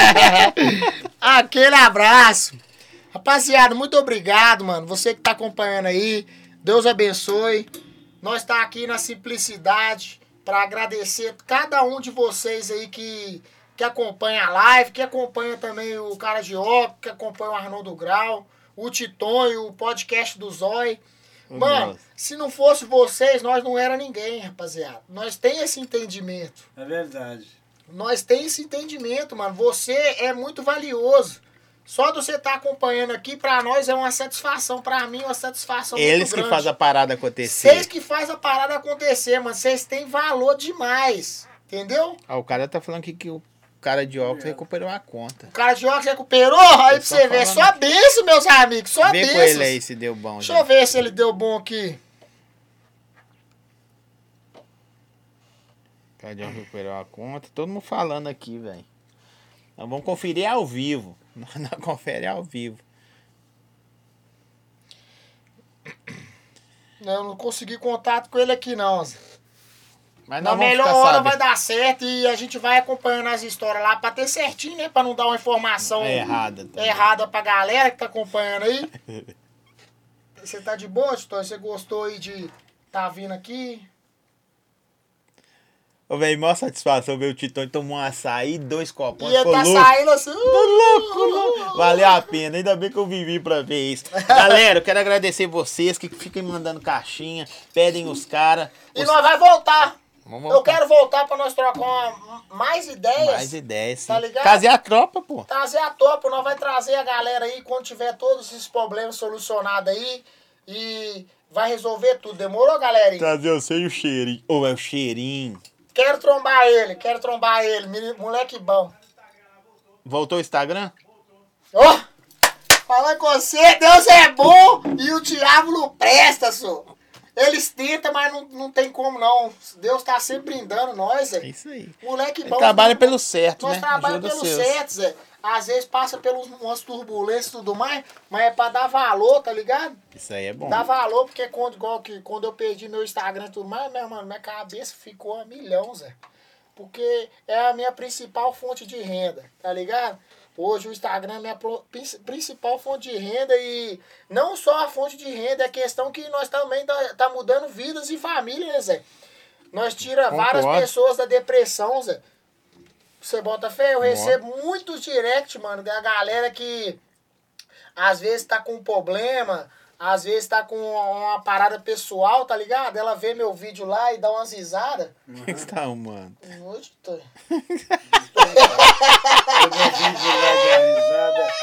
S3: (laughs)
S2: Aquele abraço. Rapaziada, muito obrigado, mano. Você que tá acompanhando aí. Deus abençoe. Nós tá aqui na simplicidade para agradecer cada um de vocês aí que, que acompanha a live, que acompanha também o Cara de Óculos, que acompanha o Arnoldo Grau, o Titonho, o podcast do Zói. Mano,
S1: Nossa.
S2: se não fosse vocês, nós não era ninguém, rapaziada. Nós tem esse entendimento.
S3: É verdade.
S2: Nós tem esse entendimento, mano. Você é muito valioso. Só de você estar acompanhando aqui, pra nós é uma satisfação. Pra mim, é uma satisfação
S1: Eles que fazem a parada
S2: Vocês
S1: acontecer.
S2: que faz a parada acontecer, mano. Vocês têm valor demais. Entendeu?
S1: Ah, o cara tá falando aqui que o cara de óculos recuperou a conta.
S2: O cara de óculos recuperou, aí pra você ver. Só benção, meus amigos. Só
S1: Vê com
S2: benção.
S1: ele aí se deu bom.
S2: Deixa
S1: já.
S2: eu ver se ele deu bom aqui.
S1: O cara de óculos recuperou a conta. Todo mundo falando aqui, velho. Nós vamos conferir ao vivo. Não (laughs) confere ao vivo.
S2: Eu não consegui contato com ele aqui, não. Zé.
S1: Mas
S2: Na melhor hora
S1: sabendo.
S2: vai dar certo e a gente vai acompanhando as histórias lá pra ter certinho, né? Pra não dar uma informação
S1: É errada. também.
S2: errada pra galera que tá acompanhando aí. (laughs) Você tá de boa, Tito? Você gostou aí de tá vindo aqui?
S1: Ô, velho, maior satisfação ver o Titão tomar um açaí, dois copões.
S2: E
S1: ficou
S2: tá
S1: louco.
S2: saindo assim.
S1: Tô louco, louco. Valeu a pena, ainda bem que eu vivi pra ver isso. (laughs) Galera, eu quero agradecer vocês que ficam mandando caixinha, pedem os caras.
S2: E nós vai voltar. Eu quero voltar pra nós trocar uma- mais ideias.
S1: mais ideias. Sim.
S2: Tá ligado?
S1: Trazer a tropa, pô.
S2: Trazer a topo, nós vai trazer a galera aí quando tiver todos esses problemas solucionados aí. E vai resolver tudo. Demorou, galera?
S1: Trazer eu sei o cheirinho. Ou é o cheirinho.
S2: Quero trombar ele, quero trombar ele. Moleque bom.
S1: Voltou o Instagram?
S2: Ó! Falando com você, Deus é bom e o diabo não presta, senhor. Eles tentam, mas não, não tem como não. Deus tá sempre brindando nós,
S1: É
S2: Zé.
S1: isso aí.
S2: Moleque
S1: Ele
S2: bom.
S1: trabalha pelo certo,
S2: Nós
S1: né?
S2: trabalhamos
S1: Ajuda os
S2: pelo
S1: seus.
S2: certo, Zé. Às vezes passa pelas umas turbulências e tudo mais, mas é pra dar valor, tá ligado?
S1: Isso aí é bom.
S2: Dá valor, porque quando, igual que, quando eu perdi meu Instagram e tudo mais, meu mano, minha cabeça ficou a milhão, Zé. Porque é a minha principal fonte de renda, tá ligado? Hoje o Instagram é a minha principal fonte de renda e não só a fonte de renda, é questão que nós também tá, tá mudando vidas e famílias, né, Zé? Nós tira várias
S1: Concordo.
S2: pessoas da depressão, Zé. Você bota fé? Eu
S1: Bota.
S2: recebo muitos direct, mano, da galera que às vezes tá com um problema, às vezes tá com uma parada pessoal, tá ligado? Ela vê meu vídeo lá e dá umas risadas.
S1: O que que você tá arrumando?
S2: Hoje, tô...
S3: Eu meu vídeo lá da risada.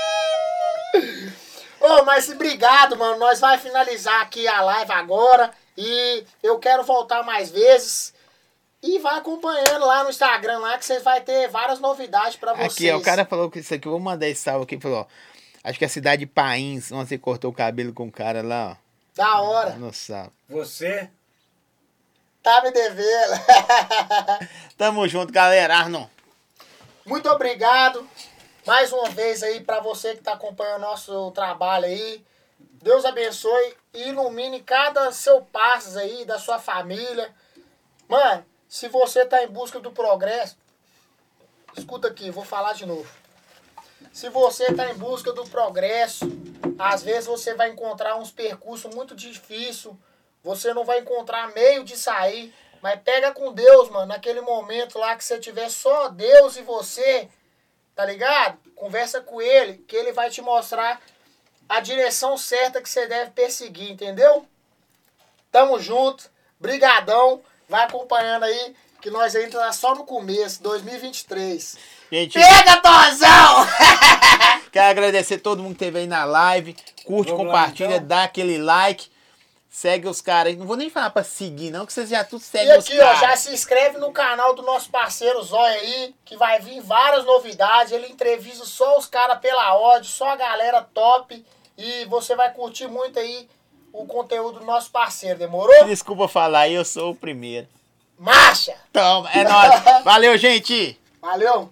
S2: Ô, mas obrigado, mano. Nós vai finalizar aqui a live agora. E eu quero voltar mais vezes. E vai acompanhando lá no Instagram lá que você vai ter várias novidades pra vocês.
S1: Aqui, ó, o cara falou que isso aqui, eu vou mandar esse salve aqui, falou, ó. Acho que é a cidade de Pains, onde você cortou o cabelo com o cara lá,
S2: Da
S1: ó.
S2: hora.
S1: No sábado.
S3: Você?
S2: Tá me devendo. (laughs)
S1: Tamo junto, galera. Arnon.
S2: Muito obrigado mais uma vez aí pra você que tá acompanhando o nosso trabalho aí. Deus abençoe e ilumine cada seu passo aí da sua família. Mano, se você tá em busca do progresso, escuta aqui, vou falar de novo. Se você tá em busca do progresso, às vezes você vai encontrar uns percursos muito difíceis, você não vai encontrar meio de sair, mas pega com Deus, mano, naquele momento lá que você tiver só Deus e você, tá ligado? Conversa com ele, que ele vai te mostrar a direção certa que você deve perseguir, entendeu? Tamo junto, brigadão, vai acompanhando aí que nós ainda tá só no começo, 2023.
S1: Gente,
S2: Pega, Tozão! (laughs)
S1: quero agradecer todo mundo que esteve aí na live. Curte,
S3: Vamos lá,
S1: compartilha,
S3: então.
S1: dá aquele like. Segue os caras aí. Não vou nem falar pra seguir, não, que vocês já tudo
S2: E
S1: seguem os
S2: aqui, ó, já
S1: caras.
S2: se inscreve no canal do nosso parceiro Zóia aí, que vai vir várias novidades. Ele entrevista só os caras pela áudio, só a galera top. E você vai curtir muito aí o conteúdo do nosso parceiro, demorou?
S1: Desculpa falar eu sou o primeiro.
S2: Marcha!
S1: Então, é nóis. (laughs) Valeu, gente!
S2: Valeu!